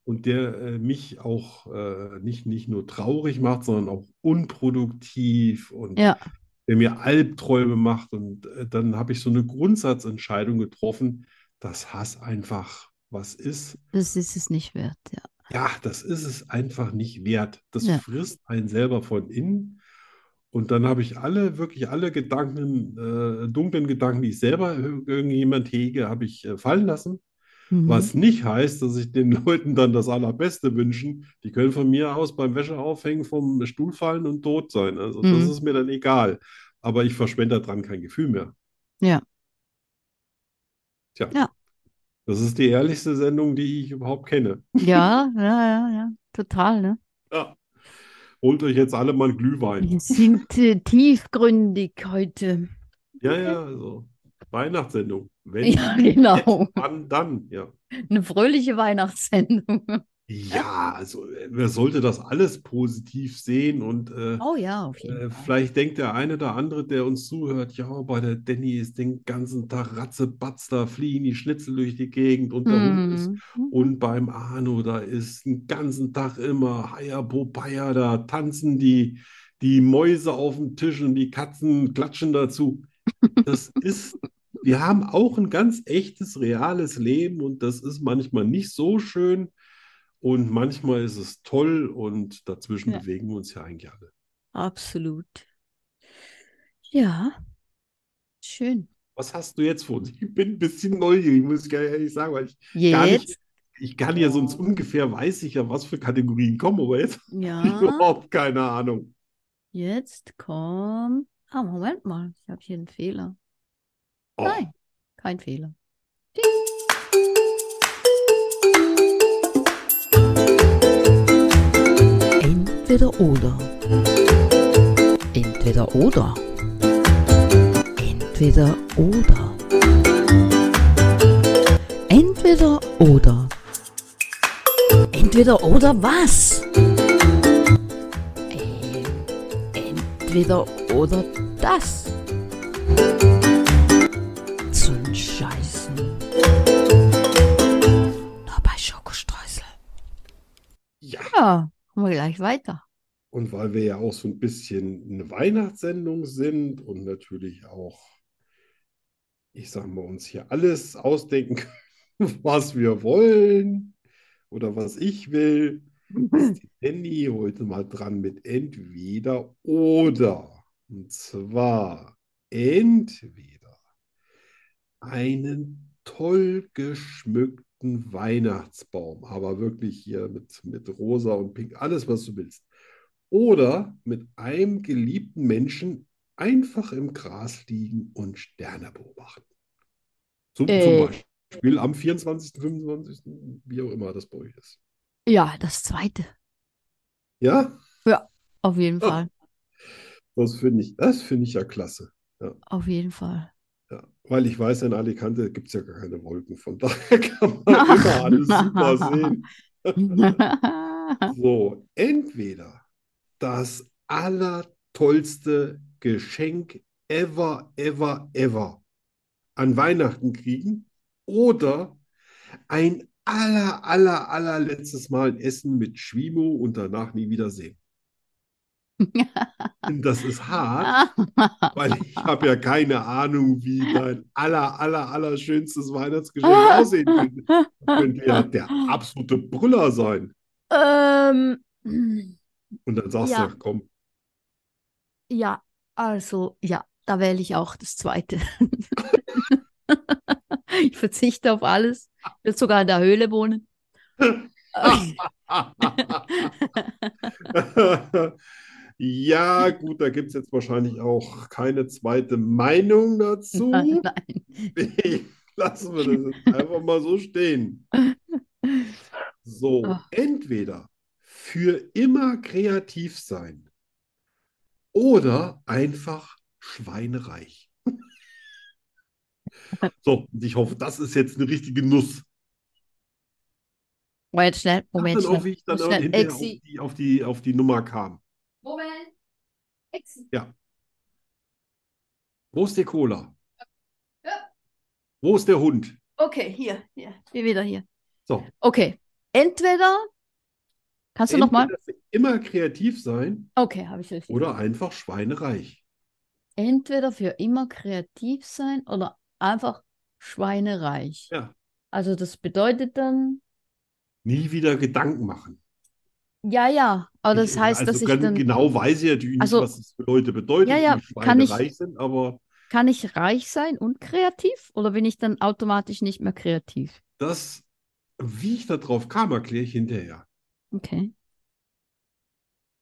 Speaker 2: Und der äh, mich auch äh, nicht, nicht nur traurig macht, sondern auch unproduktiv und
Speaker 1: Ja,
Speaker 2: der mir Albträume macht. Und äh, dann habe ich so eine Grundsatzentscheidung getroffen, dass Hass einfach was ist.
Speaker 1: das ist es nicht wert, ja.
Speaker 2: Ja, das ist es einfach nicht wert. Das
Speaker 1: Ja.
Speaker 2: frisst einen selber von innen. Und dann habe ich alle, wirklich alle Gedanken, äh, dunklen Gedanken, die ich selber ir- irgendjemand hege, habe ich äh, fallen lassen.
Speaker 1: Mhm.
Speaker 2: Was nicht heißt, dass ich den (laughs) Leuten dann das Allerbeste wünschen. Die können von mir aus beim Wäscheaufhängen vom Stuhl fallen und tot sein. Also das
Speaker 1: Mhm.
Speaker 2: ist mir dann egal. Aber ich verschwende daran kein Gefühl mehr.
Speaker 1: Ja.
Speaker 2: Tja.
Speaker 1: Ja.
Speaker 2: Das ist die ehrlichste Sendung, die ich überhaupt kenne.
Speaker 1: Ja, ja, ja, ja, total, ne?
Speaker 2: Ja. Holt euch jetzt alle mal einen Glühwein.
Speaker 1: Wir sind äh, tiefgründig heute.
Speaker 2: Ja, ja, also Weihnachtssendung. Wenn,
Speaker 1: Ja, genau.
Speaker 2: wann dann? Ja.
Speaker 1: Eine fröhliche Weihnachtssendung.
Speaker 2: Ja, also äh, wer sollte das alles positiv sehen und äh,
Speaker 1: Oh ja, auf jeden
Speaker 2: äh,
Speaker 1: Fall.
Speaker 2: vielleicht denkt der eine oder andere, der uns zuhört, ja, bei der Danny ist den ganzen Tag Ratzebatz, da fliegen die Schnitzel durch die Gegend und der Hund ist
Speaker 1: Mhm.
Speaker 2: Und beim Arno, da ist den ganzen Tag immer Haya Popeye, da tanzen die, die Mäuse auf dem Tisch und die Katzen klatschen dazu. Das (laughs) ist, wir haben auch ein ganz echtes, reales Leben und das ist manchmal nicht so schön und manchmal ist es toll und dazwischen
Speaker 1: Ja.
Speaker 2: bewegen wir uns ja eigentlich alle.
Speaker 1: Absolut. Ja, schön.
Speaker 2: Was hast du jetzt vor uns? Ich bin ein bisschen neugierig, muss ich ehrlich sagen, weil ich gar nicht,
Speaker 1: Jetzt,
Speaker 2: ich kann ja sonst ungefähr, weiß ich ja, was für Kategorien kommen, aber jetzt habe ich
Speaker 1: ja,
Speaker 2: überhaupt keine Ahnung.
Speaker 1: jetzt kommt. Ah, Moment mal, ich habe hier einen Fehler.
Speaker 2: Oh,
Speaker 1: Nein, kein Fehler. Entweder oder. Entweder oder. Entweder oder. Entweder oder. Entweder oder was? Ähm, entweder oder das.
Speaker 2: Ja.
Speaker 1: Kommen wir gleich weiter.
Speaker 2: Und weil wir ja auch so ein bisschen eine Weihnachtssendung sind und natürlich auch, ich sag mal, uns hier alles ausdenken können, (laughs) was wir wollen oder was ich will, ist die Danny heute mal dran mit entweder oder. Und zwar entweder einen toll geschmückten Weihnachtsbaum, aber wirklich hier mit, mit rosa und pink, alles, was du willst. Oder mit einem geliebten Menschen einfach im Gras liegen und Sterne beobachten. Zum,
Speaker 1: Äh.
Speaker 2: zum Beispiel am 24., 25., wie auch immer das bei euch ist.
Speaker 1: Ja, das zweite.
Speaker 2: Ja,
Speaker 1: Auf jeden
Speaker 2: Ja.
Speaker 1: Fall.
Speaker 2: das finde ich, das finde ich ja klasse.
Speaker 1: Auf jeden Fall.
Speaker 2: Ja, weil ich weiß, in Alicante gibt es ja gar keine Wolken. Von (laughs) daher kann man (laughs) immer alles super sehen. (laughs) So, entweder das allertollste Geschenk ever, ever, ever an Weihnachten kriegen oder ein aller, aller, allerletztes Mal ein Essen mit Schwimo und danach nie wiedersehen. Und das ist hart, (laughs) weil ich habe ja keine Ahnung, wie dein aller, aller, aller schönstes Weihnachtsgeschenk aussehen könnte. Das könnte ja der absolute Brüller sein.
Speaker 1: Ähm,
Speaker 2: Und dann sagst
Speaker 1: Ja.
Speaker 2: du, komm,
Speaker 1: ja, also ja, da wähle ich auch das zweite. (laughs) Ich verzichte auf alles. Ich will sogar in der Höhle wohnen. (laughs)
Speaker 2: Ja, gut, da gibt es jetzt wahrscheinlich auch keine zweite Meinung dazu. (laughs)
Speaker 1: Nein. (laughs)
Speaker 2: Lassen wir das jetzt einfach mal so stehen. So,
Speaker 1: Ah.
Speaker 2: entweder für immer kreativ sein oder einfach schweinereich. (laughs) So, und ich hoffe, das ist jetzt eine richtige Nuss.
Speaker 1: Moment, schnell, Moment, schnell.
Speaker 2: wie ich dann
Speaker 1: schnell.
Speaker 2: auf die, auf die, auf die Nummer kam.
Speaker 1: Exi.
Speaker 2: Wo ist die Cola?
Speaker 1: Ja.
Speaker 2: Wo ist der Hund?
Speaker 1: Okay, hier, hier, hier wieder hier.
Speaker 2: So,
Speaker 1: Okay, entweder, kannst du nochmal?
Speaker 2: immer kreativ sein
Speaker 1: Okay, habe ich richtig.
Speaker 2: oder einfach schweinereich.
Speaker 1: Entweder für immer kreativ sein oder einfach schweinereich.
Speaker 2: Ja.
Speaker 1: Also das bedeutet dann,
Speaker 2: Nie wieder Gedanken machen.
Speaker 1: ja, ja, aber das
Speaker 2: Ich,
Speaker 1: heißt,
Speaker 2: also
Speaker 1: dass ich dann,
Speaker 2: genau weiß ich natürlich nicht,
Speaker 1: Also-
Speaker 2: was das für Leute bedeutet,
Speaker 1: Ja, ja,
Speaker 2: die
Speaker 1: kann ich-
Speaker 2: schweinereich sind, aber
Speaker 1: kann ich reich sein und kreativ oder bin ich dann automatisch nicht mehr kreativ?
Speaker 2: das, wie ich da drauf kam, erkläre ich hinterher.
Speaker 1: Okay.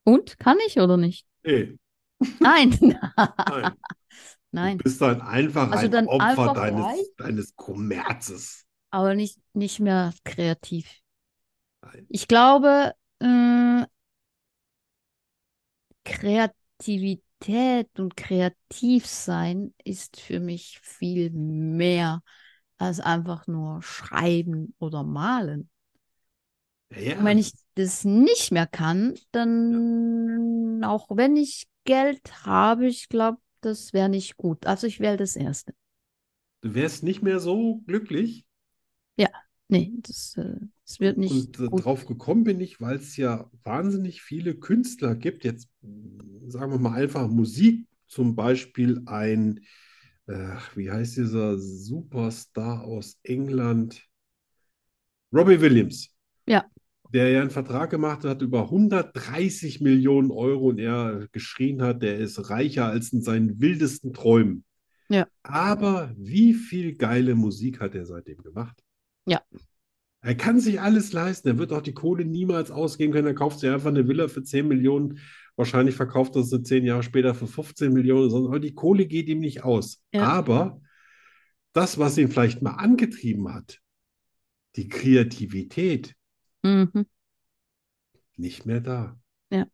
Speaker 1: Und? Kann ich oder nicht?
Speaker 2: Ey,
Speaker 1: Nein, (laughs)
Speaker 2: nein,
Speaker 1: nein,
Speaker 2: du bist dann einfach
Speaker 1: Also
Speaker 2: ein
Speaker 1: dann
Speaker 2: Opfer
Speaker 1: einfach
Speaker 2: deines,
Speaker 1: reich?
Speaker 2: deines Kommerzes.
Speaker 1: aber nicht, nicht mehr kreativ.
Speaker 2: Nein.
Speaker 1: Ich glaube, äh, Kreativität und kreativ sein ist für mich viel mehr als einfach nur schreiben oder malen.
Speaker 2: Ja,
Speaker 1: Und wenn ich das nicht mehr kann, dann auch wenn ich Geld habe, ich glaube, das wäre nicht gut. Also ich wähle das Erste.
Speaker 2: du wärst nicht mehr so glücklich.
Speaker 1: Nee, das, äh, das wird nicht
Speaker 2: Und
Speaker 1: gut.
Speaker 2: drauf gekommen bin ich, weil es ja wahnsinnig viele Künstler gibt. Jetzt sagen wir mal einfach Musik, zum Beispiel ein, äh, wie heißt dieser Superstar aus England? Robbie Williams.
Speaker 1: Ja.
Speaker 2: Der ja einen Vertrag gemacht hat über 130 Millionen Euro und er geschrien hat, der ist reicher als in seinen wildesten Träumen.
Speaker 1: Ja.
Speaker 2: Aber wie viel geile Musik hat er seitdem gemacht?
Speaker 1: Ja.
Speaker 2: Er kann sich alles leisten. Er wird auch die Kohle niemals ausgeben können. Er kauft sich einfach eine Villa für 10 Millionen. Wahrscheinlich verkauft er sie zehn Jahre später für 15 Millionen. Aber die Kohle geht ihm nicht aus.
Speaker 1: Ja.
Speaker 2: Aber das, was ihn vielleicht mal angetrieben hat, die Kreativität,
Speaker 1: Mhm.
Speaker 2: nicht mehr da.
Speaker 1: Ja.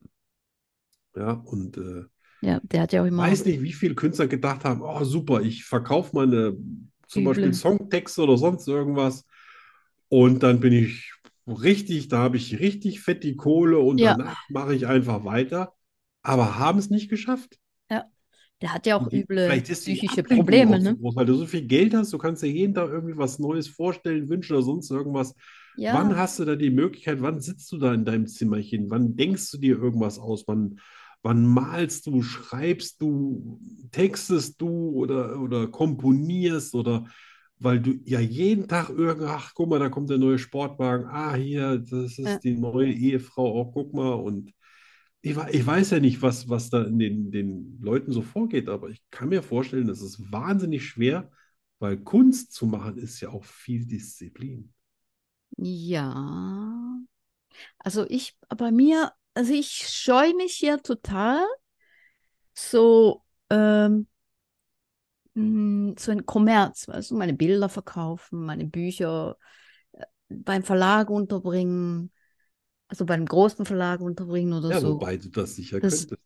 Speaker 2: Ja, und äh,
Speaker 1: Ja, der hat ja auch
Speaker 2: ich
Speaker 1: immer.
Speaker 2: weiß nicht, wie viele Künstler gedacht haben, oh super, ich verkaufe meine zum
Speaker 1: Üble.
Speaker 2: Beispiel Songtexte oder sonst irgendwas. Und dann bin ich richtig, da habe ich richtig fett die Kohle und
Speaker 1: Ja.
Speaker 2: danach mache ich einfach weiter. Aber haben es nicht geschafft.
Speaker 1: Der hat ja auch
Speaker 2: Die-
Speaker 1: üble psychische Probleme, ne?
Speaker 2: groß, weil du so viel Geld hast, du kannst dir jeden Tag irgendwie was Neues vorstellen, wünschen oder sonst irgendwas.
Speaker 1: Ja,
Speaker 2: Wann hast du da die Möglichkeit, wann sitzt du da in deinem Zimmerchen, wann denkst du dir irgendwas aus, wann, wann malst du, schreibst du, textest du oder, oder komponierst oder weil du ja jeden Tag irgend, ach guck mal, da kommt der neue Sportwagen, ah hier, das ist
Speaker 1: Ja.
Speaker 2: die neue Ehefrau, auch guck mal und ich, ich weiß ja nicht, was, was da in den, den Leuten so vorgeht, aber ich kann mir vorstellen, das ist wahnsinnig schwer, weil Kunst zu machen ist ja auch viel Disziplin.
Speaker 1: ja. Also ich, bei mir, also ich scheue mich hier total, so, ähm, mh, so ein Kommerz, weißt du, meine Bilder verkaufen, meine Bücher äh, beim Verlag unterbringen, also beim großen Verlag unterbringen oder
Speaker 2: Ja,
Speaker 1: so.
Speaker 2: wobei du das sicher
Speaker 1: Das-
Speaker 2: könntest.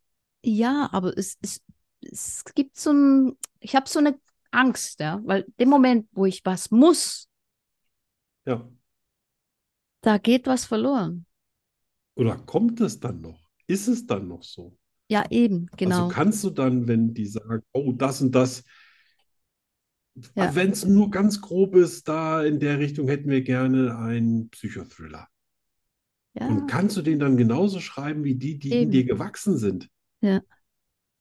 Speaker 1: Ja, aber es, es, es gibt so ein, ich habe so eine Angst, ja, weil dem Moment, wo ich was muss,
Speaker 2: Ja.
Speaker 1: da geht was verloren.
Speaker 2: Oder kommt es dann noch? Ist es dann noch so?
Speaker 1: Ja, eben, genau.
Speaker 2: Also kannst du dann, wenn die sagen, oh, das und das,
Speaker 1: Ja.
Speaker 2: Wenn es nur ganz grob ist, da in der Richtung hätten wir gerne einen Psychothriller.
Speaker 1: Ja,
Speaker 2: Und kannst du den dann genauso schreiben wie die, die in
Speaker 1: Eben.
Speaker 2: dir gewachsen sind?
Speaker 1: Ja.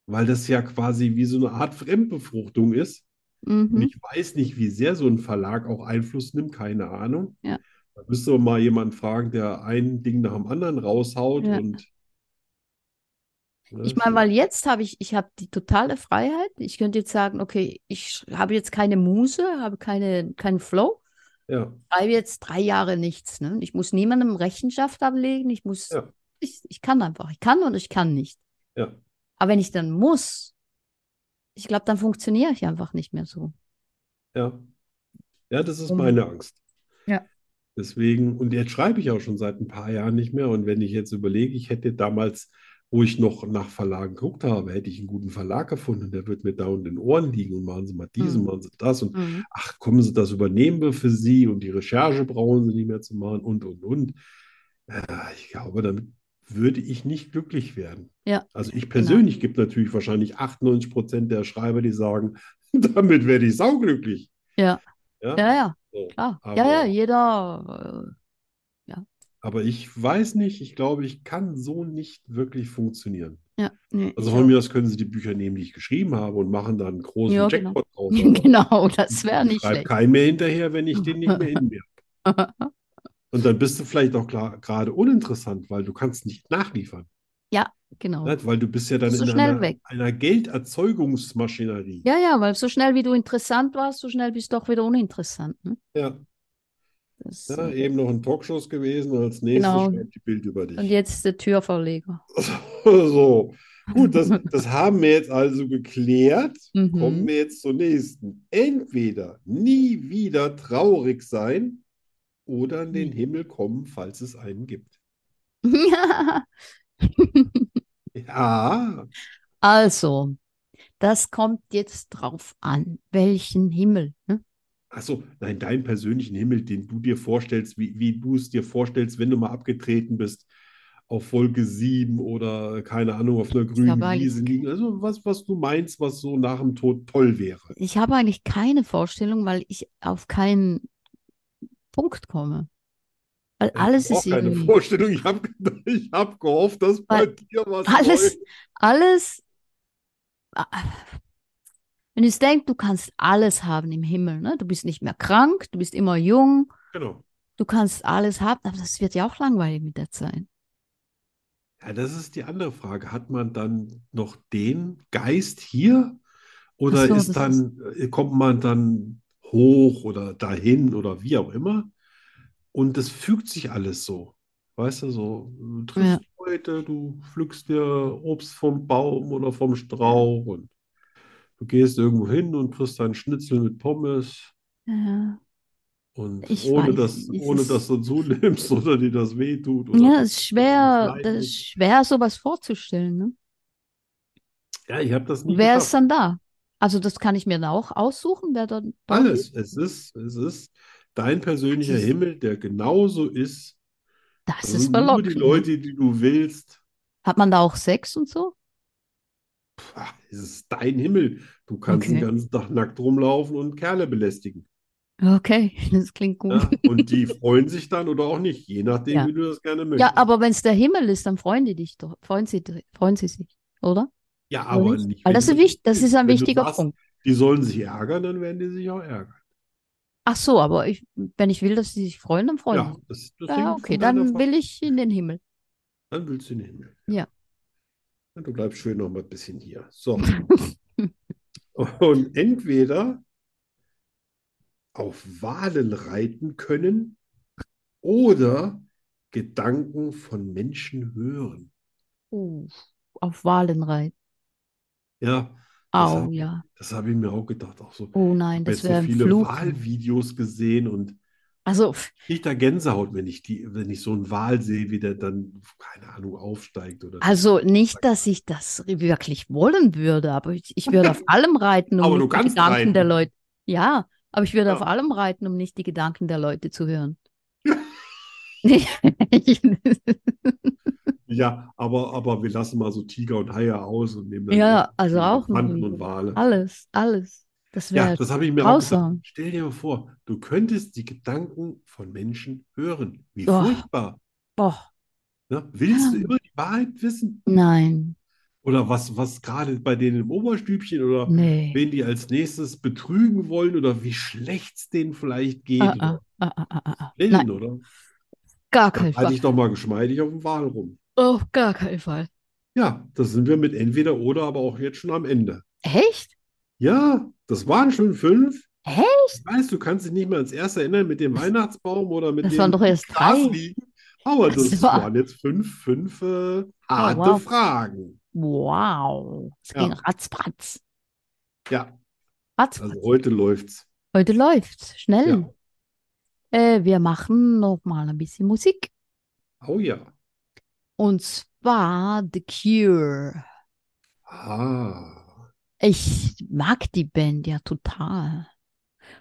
Speaker 2: Weil das ja quasi wie so eine Art Fremdbefruchtung ist. Und
Speaker 1: mhm.
Speaker 2: ich weiß nicht, wie sehr so ein Verlag auch Einfluss nimmt, keine Ahnung.
Speaker 1: Ja.
Speaker 2: Da müsste man mal jemanden fragen, der ein Ding nach dem anderen raushaut und
Speaker 1: Ich meine, weil jetzt habe ich, ich habe die totale Freiheit. Ich könnte jetzt sagen, okay, ich habe jetzt keine Muse, habe keine, keinen Flow,
Speaker 2: Ja,
Speaker 1: schreibe jetzt drei Jahre nichts. Ne? Ich muss niemandem Rechenschaft ablegen. Ich muss,
Speaker 2: Ja.
Speaker 1: ich, ich kann einfach. Ich kann und ich kann nicht.
Speaker 2: ja.
Speaker 1: Aber wenn ich dann muss, ich glaube, dann funktioniere ich einfach nicht mehr so.
Speaker 2: Ja. Ja, das ist
Speaker 1: Um-
Speaker 2: meine Angst.
Speaker 1: Ja.
Speaker 2: Deswegen, und jetzt schreibe ich auch schon seit ein paar Jahren nicht mehr. Und wenn ich jetzt überlege, ich hätte damals, wo ich noch nach Verlagen geguckt habe, hätte ich einen guten Verlag gefunden, der wird mir da in den Ohren liegen und machen Sie mal dies und
Speaker 1: Mhm.
Speaker 2: machen Sie das und
Speaker 1: Mhm.
Speaker 2: ach, kommen Sie, das übernehmen wir für Sie und die Recherche brauchen Sie nicht mehr zu machen und, und, und. Ja, ich glaube, damit würde ich nicht glücklich werden.
Speaker 1: Ja,
Speaker 2: Also ich persönlich gibt natürlich wahrscheinlich 98 Prozent der Schreiber, die sagen, (laughs) damit werde ich sauglücklich.
Speaker 1: Ja,
Speaker 2: Ja,
Speaker 1: ja, ja,
Speaker 2: so.
Speaker 1: klar. Ja, ja, jeder.
Speaker 2: Aber ich weiß nicht, ich glaube, ich kann so nicht wirklich funktionieren.
Speaker 1: Ja, nee,
Speaker 2: Also von mir aus können Sie die Bücher nehmen, die ich geschrieben habe und machen da einen großen
Speaker 1: Ja, genau.
Speaker 2: Jackpot draus. (laughs) Aber
Speaker 1: Genau, das wäre
Speaker 2: ich
Speaker 1: nicht
Speaker 2: schreibe
Speaker 1: schlecht.
Speaker 2: keinen mehr hinterher, wenn ich den nicht mehr in mir habe. Und dann bist du vielleicht auch gerade uninteressant, weil du kannst nicht nachliefern.
Speaker 1: Ja, genau.
Speaker 2: Ne? Weil du bist ja dann
Speaker 1: So
Speaker 2: in einer,
Speaker 1: weg.
Speaker 2: einer Gelderzeugungsmaschinerie.
Speaker 1: Ja, ja, weil so schnell wie du interessant warst, so schnell bist du auch wieder uninteressant. Ne?
Speaker 2: Ja.
Speaker 1: Das,
Speaker 2: Ja, eben noch in Talkshows gewesen und als nächstes
Speaker 1: Genau.
Speaker 2: schreibt die Bild über dich.
Speaker 1: und jetzt der Türverleger. (laughs)
Speaker 2: So, gut, das, das haben wir jetzt also geklärt.
Speaker 1: Mhm.
Speaker 2: Kommen wir jetzt zur nächsten. Entweder nie wieder traurig sein oder in den
Speaker 1: Mhm.
Speaker 2: Himmel kommen, falls es einen gibt.
Speaker 1: Ja. (laughs)
Speaker 2: Ja,
Speaker 1: Also, das kommt jetzt drauf an, welchen Himmel. Ne?
Speaker 2: Achso, nein, deinen persönlichen Himmel, den du dir vorstellst, wie, wie du es dir vorstellst, wenn du mal abgetreten bist auf Wolke 7 oder keine Ahnung, auf einer grünen Wiese liegen. Also was, was du meinst, was so nach dem Tod toll wäre.
Speaker 1: Ich habe eigentlich keine Vorstellung, weil ich auf keinen Punkt komme. Weil
Speaker 2: Ich
Speaker 1: alles
Speaker 2: habe
Speaker 1: ist
Speaker 2: keine
Speaker 1: irgendwie,
Speaker 2: Vorstellung. Ich habe (laughs) ich hab gehofft, dass bei
Speaker 1: Weil
Speaker 2: dir was
Speaker 1: alles,
Speaker 2: läuft.
Speaker 1: alles, ah, wenn du denkst, du kannst alles haben im Himmel, ne? Du bist nicht mehr krank, du bist immer jung,
Speaker 2: Genau.
Speaker 1: du kannst alles haben, aber das wird ja auch langweilig mit der Zeit.
Speaker 2: Ja, das ist die andere Frage. Hat man dann noch den Geist hier oder
Speaker 1: so,
Speaker 2: ist
Speaker 1: das
Speaker 2: dann, äh, kommt man dann hoch oder dahin oder wie auch immer? Und es fügt sich alles so. Weißt du, so, du triffst Leute, du pflückst dir Obst vom Baum oder vom Strauch und du gehst irgendwo hin und kriegst einen Schnitzel mit Pommes.
Speaker 1: Ja,
Speaker 2: Und
Speaker 1: Ich
Speaker 2: ohne
Speaker 1: weiß
Speaker 2: dass,
Speaker 1: nicht,
Speaker 2: ohne
Speaker 1: ist-
Speaker 2: dass du (laughs) zunimmst oder dir das wehtut oder
Speaker 1: ja, es ist schwer, das ist schwer, sowas vorzustellen, ne?
Speaker 2: Ja, ich habe das nie
Speaker 1: Wer ist
Speaker 2: geschafft.
Speaker 1: dann da? Also das kann ich mir dann auch aussuchen, wer dann
Speaker 2: Alles. Es ist, es ist dein persönlicher
Speaker 1: ist-
Speaker 2: Himmel, der genauso ist.
Speaker 1: Das
Speaker 2: Also
Speaker 1: ist
Speaker 2: nur die
Speaker 1: verlockend. ne?
Speaker 2: Leute, die du willst.
Speaker 1: Hat man da auch Sex und so?
Speaker 2: Pah, Es ist dein Himmel. Du kannst den
Speaker 1: Okay.
Speaker 2: ganzen Tag nackt rumlaufen und Kerle belästigen.
Speaker 1: Okay, (laughs) das klingt gut.
Speaker 2: Ja? Und die freuen sich dann oder auch nicht, je nachdem,
Speaker 1: Ja.
Speaker 2: wie du das gerne
Speaker 1: Ja,
Speaker 2: möchtest.
Speaker 1: aber wenn es der Himmel ist, dann freuen die dich doch, freuen sie, freuen sie sich, oder?
Speaker 2: Ja,
Speaker 1: Oder
Speaker 2: aber
Speaker 1: nicht?
Speaker 2: nicht,
Speaker 1: Weil das ist wichtig, das ist ein wichtiger
Speaker 2: sagst,
Speaker 1: Punkt.
Speaker 2: die sollen sich ärgern, dann werden die sich auch ärgern.
Speaker 1: Ach so, aber ich, wenn ich will, dass sie sich freuen, dann freuen
Speaker 2: Ja,
Speaker 1: sie.
Speaker 2: das, das
Speaker 1: Ja,
Speaker 2: hängt
Speaker 1: okay, dann will ich in den Himmel.
Speaker 2: Dann willst du in den Himmel.
Speaker 1: Ja.
Speaker 2: Du bleibst schön noch mal ein bisschen hier. So. (laughs) Und entweder auf Walen reiten können oder Gedanken von Menschen hören.
Speaker 1: Uh, auf Walen reiten.
Speaker 2: Ja, das
Speaker 1: Au,
Speaker 2: hab-
Speaker 1: ja.
Speaker 2: das habe ich mir auch gedacht. Auch so,
Speaker 1: Oh nein, das
Speaker 2: so
Speaker 1: wäre ein
Speaker 2: viele
Speaker 1: Fluch.
Speaker 2: Wahlvideos gesehen und
Speaker 1: Also,
Speaker 2: kriege da Gänsehaut, wenn ich die, wenn ich so einen Wal sehe, wie der dann, keine Ahnung, aufsteigt oder
Speaker 1: also nicht, dass ich das wirklich wollen würde, aber ich, ich würde auf (laughs) allem reiten, um die Gedanken der
Speaker 2: reiten.
Speaker 1: Leute. Ja, aber ich würde
Speaker 2: Ja.
Speaker 1: auf allem reiten, um nicht die Gedanken der Leute zu hören. (laughs) (laughs)
Speaker 2: Ja, aber, aber wir lassen mal so Tiger und Haie aus und nehmen dann
Speaker 1: Ja, also auch
Speaker 2: und Wale.
Speaker 1: Alles, alles. Das
Speaker 2: Ja,
Speaker 1: wäre
Speaker 2: das habe ich mir auch gesagt. Stell dir mal vor, du könntest die Gedanken von Menschen hören. Wie
Speaker 1: Oh.
Speaker 2: furchtbar.
Speaker 1: Boah,
Speaker 2: Ne? Willst du
Speaker 1: Ja.
Speaker 2: immer die Wahrheit wissen?
Speaker 1: nein,
Speaker 2: Oder was, was gerade bei denen im Oberstübchen oder
Speaker 1: nee.
Speaker 2: wen die als nächstes betrügen wollen oder wie schlecht es denen vielleicht geht
Speaker 1: Ah,
Speaker 2: oder
Speaker 1: ah, ah, ah, ah, ah.
Speaker 2: Willen,
Speaker 1: Nein,
Speaker 2: oder?
Speaker 1: gar
Speaker 2: Da
Speaker 1: keinen
Speaker 2: halte
Speaker 1: Fall.
Speaker 2: ich doch mal geschmeidig auf dem Wal rum.
Speaker 1: Auf gar keinen Fall.
Speaker 2: Ja, da sind wir mit entweder oder, aber auch jetzt schon am Ende.
Speaker 1: Echt?
Speaker 2: Ja, das waren schon fünf.
Speaker 1: Echt?
Speaker 2: Ich weiß, du kannst dich nicht mehr ans erste erinnern mit dem Weihnachtsbaum oder mit
Speaker 1: Das
Speaker 2: dem
Speaker 1: waren doch erst drei.
Speaker 2: Aber
Speaker 1: Ach
Speaker 2: das
Speaker 1: so.
Speaker 2: waren jetzt fünf, fünf äh, harte
Speaker 1: wow.
Speaker 2: Fragen.
Speaker 1: Wow. Es
Speaker 2: Ja.
Speaker 1: ging ratzfatz.
Speaker 2: Ja,
Speaker 1: Ratzfatz.
Speaker 2: also heute läuft's.
Speaker 1: Heute läuft's. Schnell.
Speaker 2: Ja.
Speaker 1: Äh, wir machen noch mal ein bisschen Musik.
Speaker 2: Oh ja.
Speaker 1: Und zwar The Cure.
Speaker 2: Ah.
Speaker 1: Ich mag die Band ja total.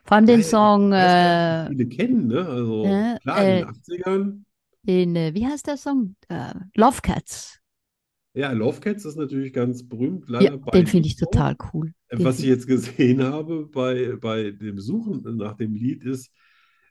Speaker 1: Vor allem den
Speaker 2: Ja,
Speaker 1: Song, äh,
Speaker 2: viele kennen, ne? Also
Speaker 1: äh,
Speaker 2: klar, in
Speaker 1: äh,
Speaker 2: den 80ern.
Speaker 1: den, äh, wie heißt der Song? Äh, Love Cats.
Speaker 2: Ja, Love Cats ist natürlich ganz berühmt.
Speaker 1: Ja,
Speaker 2: Leider bei
Speaker 1: den finde ich total cool. Den
Speaker 2: Was ich jetzt gesehen habe bei, bei dem Suchen nach dem Lied ist,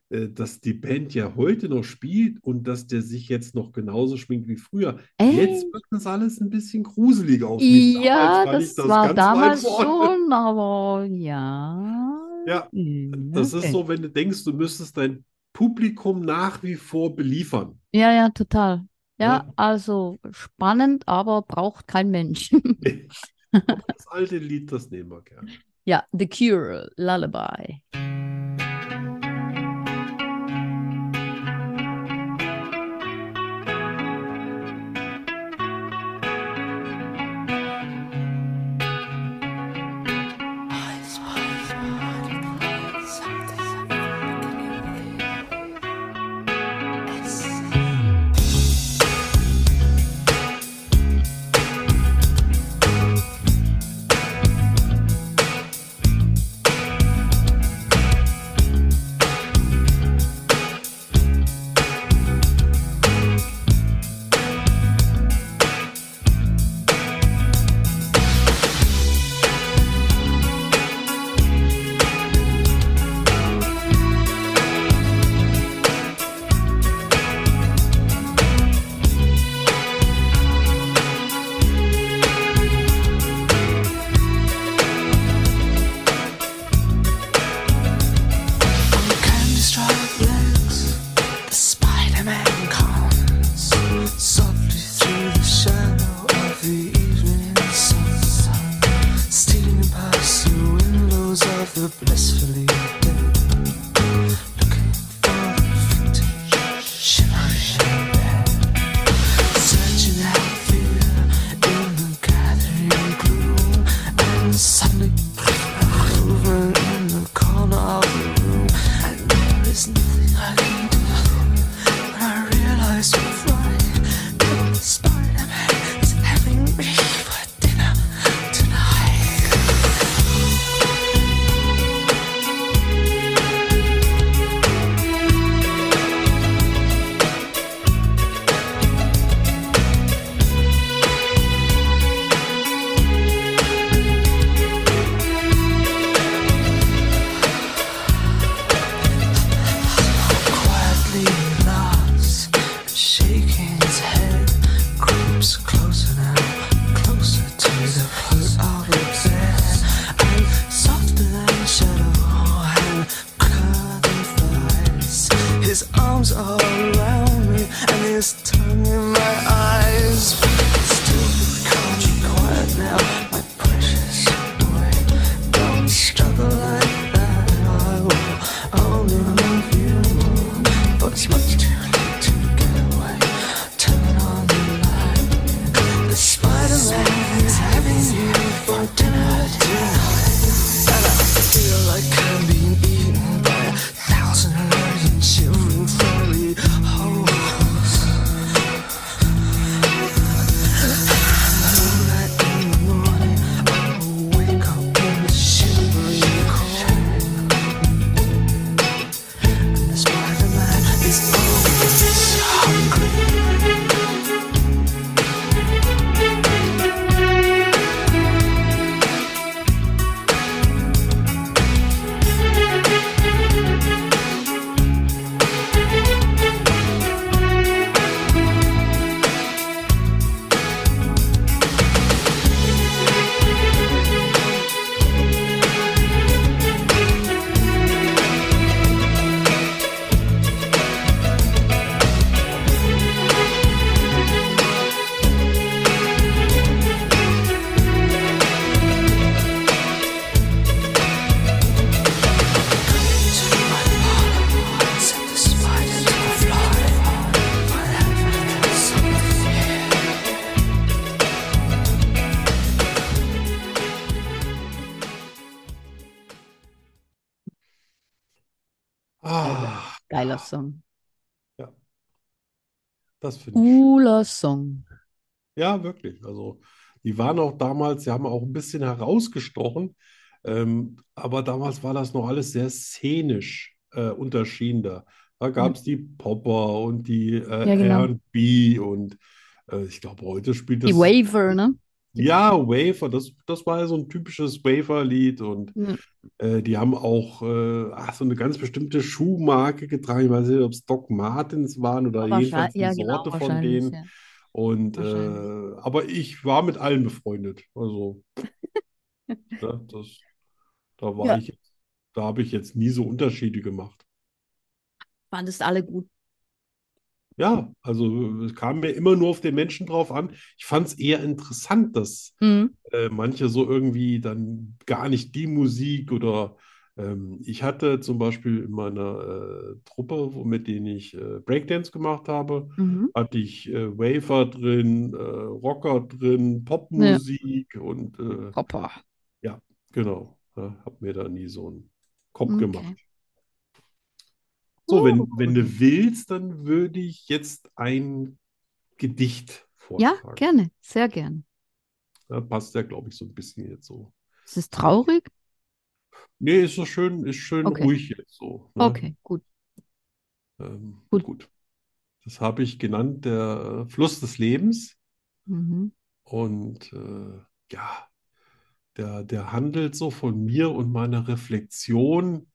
Speaker 2: dass die Band ja heute noch spielt und dass der sich jetzt noch genauso schminkt wie früher. Jetzt
Speaker 1: Echt?
Speaker 2: wird das alles ein bisschen gruselig aus. Mich
Speaker 1: Ja, das
Speaker 2: das
Speaker 1: war damals (laughs) schon, aber ja.
Speaker 2: Ja, das ist
Speaker 1: okay.
Speaker 2: so, wenn du denkst, du müsstest dein Publikum nach wie vor beliefern.
Speaker 1: Ja, ja, total. Ja,
Speaker 2: Ja.
Speaker 1: also spannend, aber braucht kein Mensch. (laughs)
Speaker 2: Das alte Lied, das nehmen wir gerne.
Speaker 1: Ja, The Cure, Lullaby.
Speaker 2: Das finde ich.
Speaker 1: Cooler Song.
Speaker 2: Ja, wirklich. Also, die waren auch damals, sie haben auch ein bisschen herausgestochen, ähm, aber damals war das noch alles sehr szenisch äh, unterschieden da. Da gab es die Popper und die äh,
Speaker 1: Ja, genau.
Speaker 2: R&B und äh, ich glaube, heute spielt
Speaker 1: Die
Speaker 2: das.
Speaker 1: Waver, ne?
Speaker 2: Ja, Wafer, das, das war ja so ein typisches Wafer-Lied und
Speaker 1: Ja.
Speaker 2: äh, die haben auch äh, ach, so eine ganz bestimmte Schuhmarke getragen. Ich weiß nicht, ob es Doc Martens waren oder jedenfalls
Speaker 1: Wahrscheinlich, ja,
Speaker 2: eine
Speaker 1: genau,
Speaker 2: Sorte von denen.
Speaker 1: ja.
Speaker 2: Und äh, aber ich war mit allen befreundet. Also, ja, (laughs) das, da war ich, da habe ich jetzt nie so Unterschiede gemacht.
Speaker 1: Fandest alle gut.
Speaker 2: Ja, also es kam mir immer nur auf den Menschen drauf an. Ich fand es eher interessant, dass
Speaker 1: Mhm.
Speaker 2: äh, manche so irgendwie dann gar nicht die Musik oder ähm, ich hatte zum Beispiel in meiner äh, Truppe, wo, mit denen ich äh, Breakdance gemacht habe,
Speaker 1: Mhm.
Speaker 2: hatte ich äh, Waver drin, äh, Rocker drin, Popmusik und äh,
Speaker 1: Hopper.
Speaker 2: ja, genau. Ja, habe mir da nie so einen Kopf
Speaker 1: Okay.
Speaker 2: gemacht. So, wenn,
Speaker 1: Gut.
Speaker 2: wenn du willst, dann würde ich jetzt ein Gedicht
Speaker 1: Ja,
Speaker 2: vortragen.
Speaker 1: gerne, sehr gerne.
Speaker 2: Ja, passt ja, glaube ich, so ein bisschen jetzt so.
Speaker 1: Ist es traurig?
Speaker 2: Nee, ist so schön, ist schön
Speaker 1: Okay.
Speaker 2: ruhig jetzt so. Ne?
Speaker 1: Okay, gut.
Speaker 2: Ähm,
Speaker 1: Gut.
Speaker 2: gut. Das habe ich genannt, der Fluss des Lebens.
Speaker 1: Mhm.
Speaker 2: Und äh, ja, der, der handelt so von mir und meiner Reflexion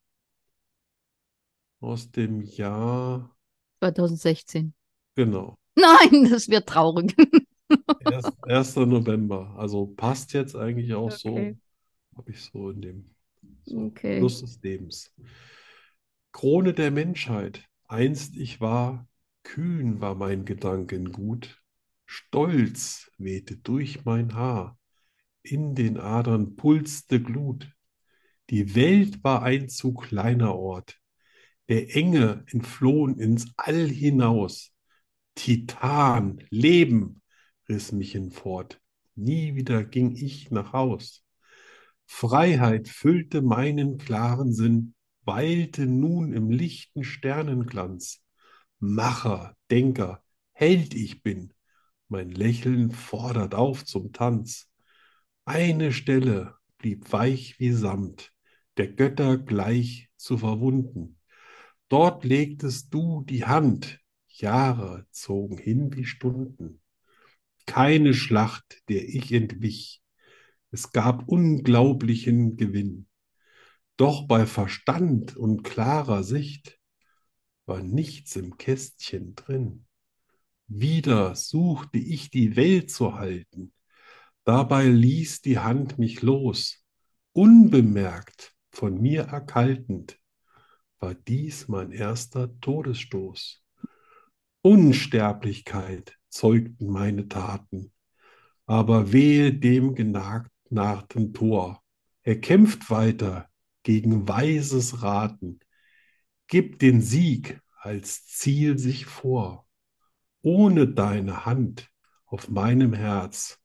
Speaker 2: aus dem Jahr,
Speaker 1: 2016.
Speaker 2: genau,
Speaker 1: Nein, (laughs) das wird traurig.
Speaker 2: erst, 1. November. Also passt jetzt eigentlich auch so,
Speaker 1: Okay.
Speaker 2: habe ich so in dem so,
Speaker 1: Okay.
Speaker 2: Fluss des Lebens. Krone der Menschheit, einst ich war, kühn war mein Gedankengut, Stolz wehte durch mein Haar, in den Adern pulste Glut. Die Welt war ein zu kleiner Ort, der Enge entflohen ins All hinaus. Titan, Leben, riss mich hinfort. Nie wieder ging ich nach Haus. Freiheit füllte meinen klaren Sinn, weilte nun im lichten Sternenglanz. Macher, Denker, Held ich bin, mein Lächeln fordert auf zum Tanz. Eine Stelle blieb weich wie Samt, der Götter gleich zu verwunden. Dort legtest du die Hand, Jahre zogen hin wie Stunden. Keine Schlacht, der ich entwich, es gab unglaublichen Gewinn. Doch bei Verstand und klarer Sicht war nichts im Kästchen drin. Wieder suchte ich die Welt zu halten, dabei ließ die Hand mich los. Unbemerkt, von mir erkaltend, war dies mein erster Todesstoß. Unsterblichkeit zeugten meine Taten, aber wehe dem genagten Tor. Er kämpft weiter gegen weises Raten, gibt den Sieg als Ziel sich vor. Ohne deine Hand auf meinem Herz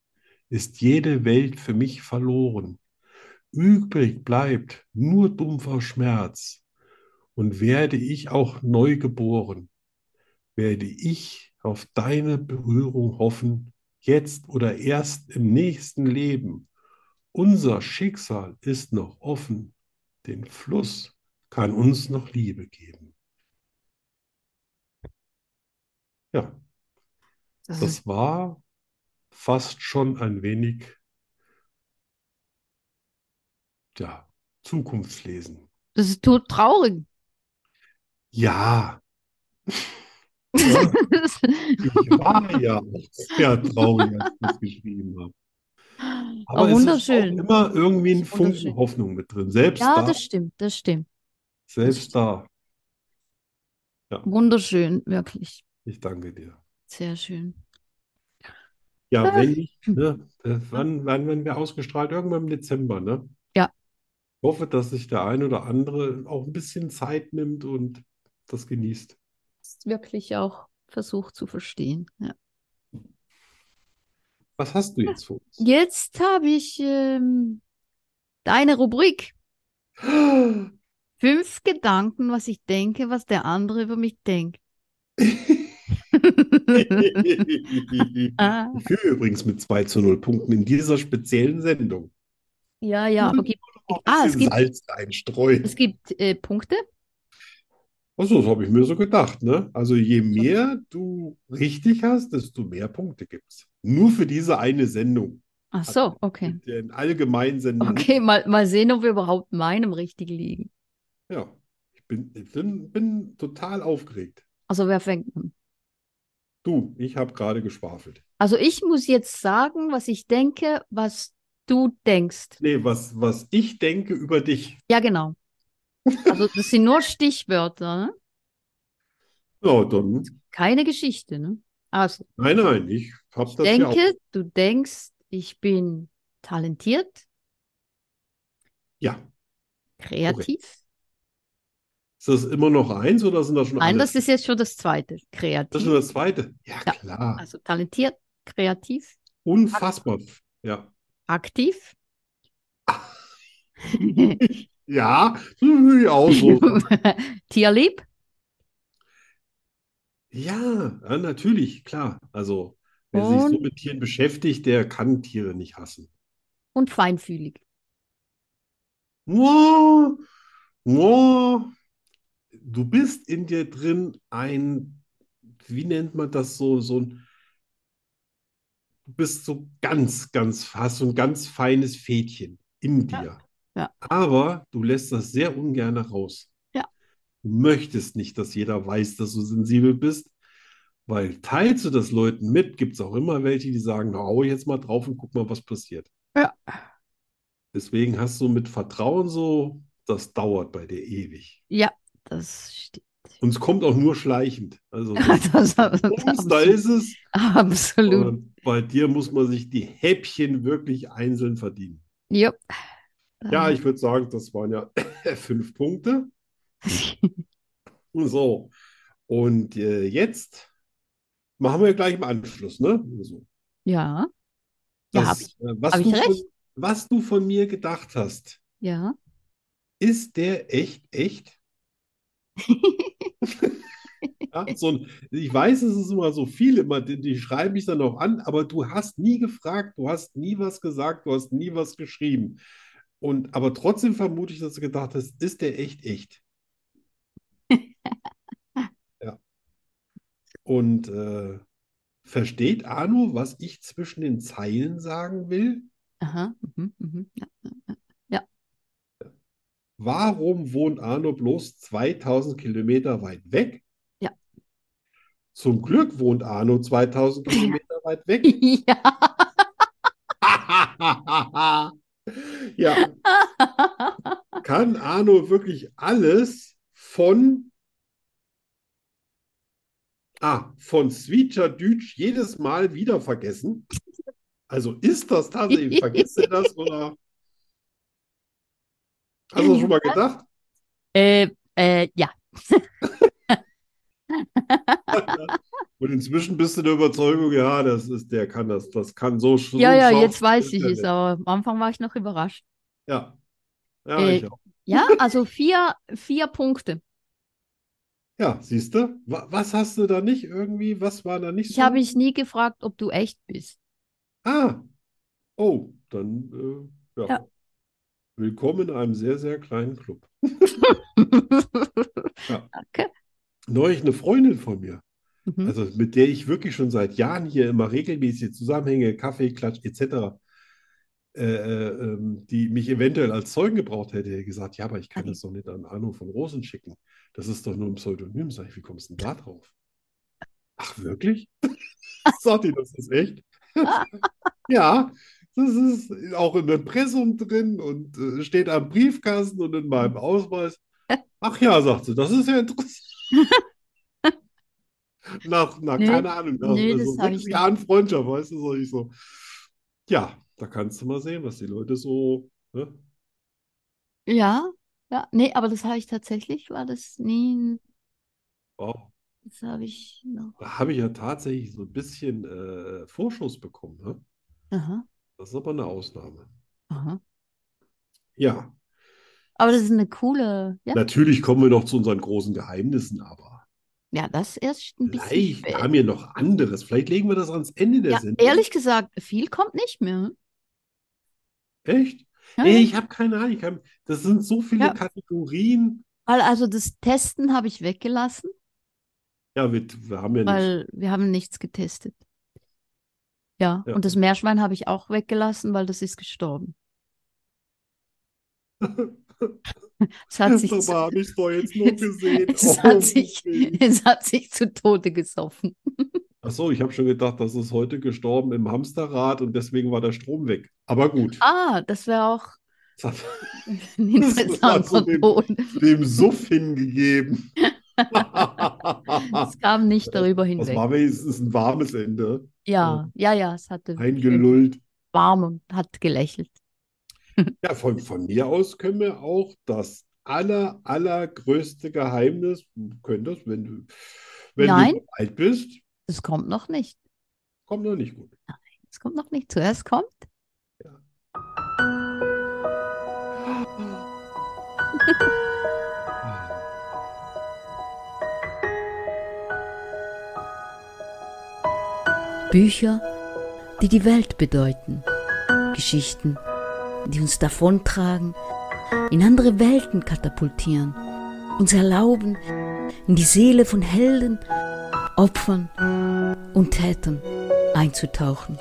Speaker 2: ist jede Welt für mich verloren. Übrig bleibt nur dumpfer Schmerz. Und werde ich auch neu geboren, werde ich auf deine Berührung hoffen, jetzt oder erst im nächsten Leben. Unser Schicksal ist noch offen, den Fluss kann uns noch Liebe geben. Ja,
Speaker 1: Das
Speaker 2: das war fast schon ein wenig, ja, Zukunftslesen.
Speaker 1: das ist tot traurig.
Speaker 2: Ja, ja, ich war ja auch sehr traurig, als ich das geschrieben habe. Aber
Speaker 1: Aber
Speaker 2: es ist
Speaker 1: wunderschön.
Speaker 2: immer irgendwie ein
Speaker 1: Das wunderschön.
Speaker 2: Funken Hoffnung mit drin. Selbst
Speaker 1: Ja,
Speaker 2: da,
Speaker 1: das stimmt, das stimmt.
Speaker 2: selbst da.
Speaker 1: Wunderschön, wirklich.
Speaker 2: Ich danke dir.
Speaker 1: Sehr schön.
Speaker 2: Ja,
Speaker 1: Ah.
Speaker 2: wenn ich, ne, äh, wann, wann werden wir ausgestrahlt? Irgendwann im Dezember, ne?
Speaker 1: Ja.
Speaker 2: Ich hoffe, dass sich der ein oder andere auch ein bisschen Zeit nimmt und das genießt.
Speaker 1: Ist wirklich auch versucht zu verstehen. Ja.
Speaker 2: Was hast du jetzt für uns?
Speaker 1: Jetzt habe ich ähm, deine Rubrik (gasps) fünf Gedanken, was ich denke, was der andere über mich denkt. (laughs) Ah.
Speaker 2: Ich führe übrigens mit 2 zu 0 Punkten in dieser speziellen Sendung.
Speaker 1: Ja, ja, aber (laughs) gibt, ah, es gibt,
Speaker 2: Salz
Speaker 1: es gibt äh, Punkte.
Speaker 2: Achso, das habe ich mir so gedacht, ne? Also je mehr du richtig hast, desto mehr Punkte gibt es. Nur für diese eine Sendung.
Speaker 1: Ach so, okay.
Speaker 2: Den allgemeinen Sendungen.
Speaker 1: Okay, mal, mal sehen, ob wir überhaupt meinem richtig liegen.
Speaker 2: Ja, ich bin, ich bin, bin total aufgeregt.
Speaker 1: Also wer fängt an?
Speaker 2: Du, ich habe gerade geschwafelt.
Speaker 1: Also ich muss jetzt sagen, was ich denke, was du denkst.
Speaker 2: Nee, was, was ich denke über dich.
Speaker 1: Ja, genau. Also das sind nur Stichwörter, ne?
Speaker 2: Ja, dann,
Speaker 1: Keine Geschichte, ne? Also,
Speaker 2: nein, nein, ich habe
Speaker 1: ich
Speaker 2: das ja auch.
Speaker 1: denke, du denkst, ich bin talentiert,
Speaker 2: Ja,
Speaker 1: kreativ.
Speaker 2: ist das immer noch eins oder sind das schon
Speaker 1: Nein,
Speaker 2: alle?
Speaker 1: das ist jetzt schon das zweite.
Speaker 2: Das ist
Speaker 1: Kreativ.
Speaker 2: schon das zweite. Ja,
Speaker 1: Ja.
Speaker 2: klar.
Speaker 1: Also talentiert, kreativ,
Speaker 2: Unfassbar. Ja.
Speaker 1: aktiv. (laughs)
Speaker 2: Ja, ich auch so.
Speaker 1: Tierlieb.
Speaker 2: Ja, ja, natürlich, klar. Also, wer sich so
Speaker 1: Und-
Speaker 2: mit Tieren beschäftigt, der kann Tiere nicht hassen.
Speaker 1: und feinfühlig.
Speaker 2: Wow, wow. Du bist in dir drin ein, wie nennt man das so, so ein, du bist so ganz, ganz, hast so ein ganz feines Fädchen in dir.
Speaker 1: Ja.
Speaker 2: Aber du lässt das sehr ungern raus.
Speaker 1: Ja.
Speaker 2: Du möchtest nicht, dass jeder weiß, dass du sensibel bist, weil teilst du das Leuten mit, gibt es auch immer welche, die sagen, na, hau jetzt mal drauf und guck mal, was passiert.
Speaker 1: Ja.
Speaker 2: Deswegen hast du mit Vertrauen so, das dauert bei dir ewig.
Speaker 1: Ja, das stimmt.
Speaker 2: Und es kommt auch nur schleichend. Also (laughs)
Speaker 1: Das, das,
Speaker 2: Bums, da ist es.
Speaker 1: absolut.
Speaker 2: Und bei dir muss man sich die Häppchen wirklich einzeln verdienen.
Speaker 1: Ja.
Speaker 2: Ja, ich würde sagen, das waren ja (coughs) fünf Punkte. (laughs) So. Und äh, jetzt machen wir gleich im Anschluss, ne? So.
Speaker 1: Ja, Ja, hab
Speaker 2: Das, äh, was
Speaker 1: hab ich
Speaker 2: du von, was du von mir gedacht hast,
Speaker 1: ja.
Speaker 2: ist der echt, echt? (laughs) Ja, so ein, ich weiß, es ist immer so viel, immer, die, die schreiben mich dann auch an, aber du hast nie gefragt, du hast nie was gesagt, du hast nie was geschrieben. Und, aber trotzdem vermute ich, dass du gedacht hast, ist der echt, echt? (laughs) Ja. Und äh, versteht Arno, was ich zwischen den Zeilen sagen will?
Speaker 1: Aha. Mhm, mhm. Ja.
Speaker 2: Warum wohnt Arno bloß 2000 Kilometer weit weg?
Speaker 1: Ja.
Speaker 2: Zum Glück wohnt Arno 2000 (laughs) Kilometer weit weg. (laughs)
Speaker 1: Ja.
Speaker 2: Ja, kann Arno wirklich alles von, ah, von Schweizerdeutsch jedes Mal wieder vergessen? Also ist das tatsächlich, (laughs) vergisst er das oder? Hast du das schon mal gedacht?
Speaker 1: Äh, äh, ja. (laughs) (laughs)
Speaker 2: Und inzwischen bist du der Überzeugung, ja, das ist, der kann das, das kann so, so
Speaker 1: Ja, ja, jetzt weiß ich es, aber am Anfang war ich noch überrascht.
Speaker 2: Ja, ja,
Speaker 1: Äh,
Speaker 2: ich auch.
Speaker 1: Ja, also vier, vier Punkte.
Speaker 2: Ja, siehst du, Wa- was hast du da nicht irgendwie, was war da nicht
Speaker 1: Ich
Speaker 2: so?
Speaker 1: habe mich nie gefragt, ob du echt bist.
Speaker 2: Ah, oh, dann, äh, ja.
Speaker 1: Ja.
Speaker 2: Willkommen in einem sehr, sehr kleinen Club. (laughs) Ja.
Speaker 1: Danke.
Speaker 2: Neulich eine Freundin von mir,
Speaker 1: Mhm.
Speaker 2: also mit der ich wirklich schon seit Jahren hier immer regelmäßig zusammenhänge, Kaffee, Klatsch etc., äh, äh, ähm, die mich eventuell als Zeugen gebraucht hätte, gesagt, ja, aber ich kann
Speaker 1: Okay.
Speaker 2: das doch nicht an Arno von Rosen schicken. Das ist doch nur ein Pseudonym. Sag ich, wie kommst du denn da drauf? Ach, wirklich? (laughs) Die, das ist echt? (laughs) Ja, das ist auch im Impressum drin und äh, steht am Briefkasten und in meinem Ausweis. Ach ja, sagt sie, das ist ja interessant. (laughs) Nach, nach
Speaker 1: Nee,
Speaker 2: keine Ahnung, nach
Speaker 1: nee,
Speaker 2: so
Speaker 1: ich
Speaker 2: sechs. Jahren Freundschaft, weißt du, so ich so. Ja, da kannst du mal sehen, was die Leute so. Ne?
Speaker 1: Ja, ja, nee, aber das habe ich tatsächlich, war das nie,
Speaker 2: Wow.
Speaker 1: das habe ich noch.
Speaker 2: Da habe ich ja tatsächlich so ein bisschen äh, Vorschuss bekommen. Ne?
Speaker 1: Aha,
Speaker 2: Das ist aber eine Ausnahme.
Speaker 1: aha.
Speaker 2: Ja.
Speaker 1: Aber das ist eine coole, ja,
Speaker 2: Natürlich kommen wir noch zu unseren großen Geheimnissen, aber
Speaker 1: ja, das erst ein bisschen
Speaker 2: vielleicht
Speaker 1: spät.
Speaker 2: haben wir noch anderes. Vielleicht legen wir das ans Ende der
Speaker 1: Ja,
Speaker 2: Sendung.
Speaker 1: ehrlich gesagt, viel kommt nicht mehr.
Speaker 2: Echt?
Speaker 1: Ja,
Speaker 2: Nee,
Speaker 1: ja.
Speaker 2: ich habe keine Ahnung. Hab, das sind so viele
Speaker 1: Ja.
Speaker 2: Kategorien.
Speaker 1: Also das Testen habe ich weggelassen,
Speaker 2: Ja, wir, wir haben ja nicht.
Speaker 1: weil wir haben nichts getestet. Ja,
Speaker 2: Ja.
Speaker 1: und das Meerschwein habe ich auch weggelassen, weil das ist gestorben. (laughs) Es hat sich zu,
Speaker 2: Aber habe ich jetzt nur (laughs) gesehen.
Speaker 1: es
Speaker 2: Oh,
Speaker 1: hat sich, es hat sich zu Tode gesoffen.
Speaker 2: Ach so, ich habe schon gedacht, das ist heute gestorben im Hamsterrad und deswegen war der Strom weg. Aber gut.
Speaker 1: Ah, das wäre auch
Speaker 2: Das hat (laughs) Das hat so dem- dem Suff hingegeben.
Speaker 1: Es kam nicht darüber
Speaker 2: Das
Speaker 1: hinweg.
Speaker 2: war wenigstens ein warmes Ende.
Speaker 1: Ja, ja, ja, es hatte
Speaker 2: Eingelullt.
Speaker 1: warm und hat gelächelt. (laughs)
Speaker 2: Ja, von, von mir aus können wir auch das aller, allergrößte Geheimnis, du könntest, wenn du, wenn
Speaker 1: Nein.
Speaker 2: du bereit bist,
Speaker 1: Es kommt noch nicht.
Speaker 2: kommt noch nicht gut.
Speaker 1: Es kommt noch nicht. Zuerst kommt.
Speaker 5: Bücher, die die Welt bedeuten. Geschichten, die uns davontragen, in andere Welten katapultieren, uns erlauben, in die Seele von Helden, Opfern und Tätern einzutauchen.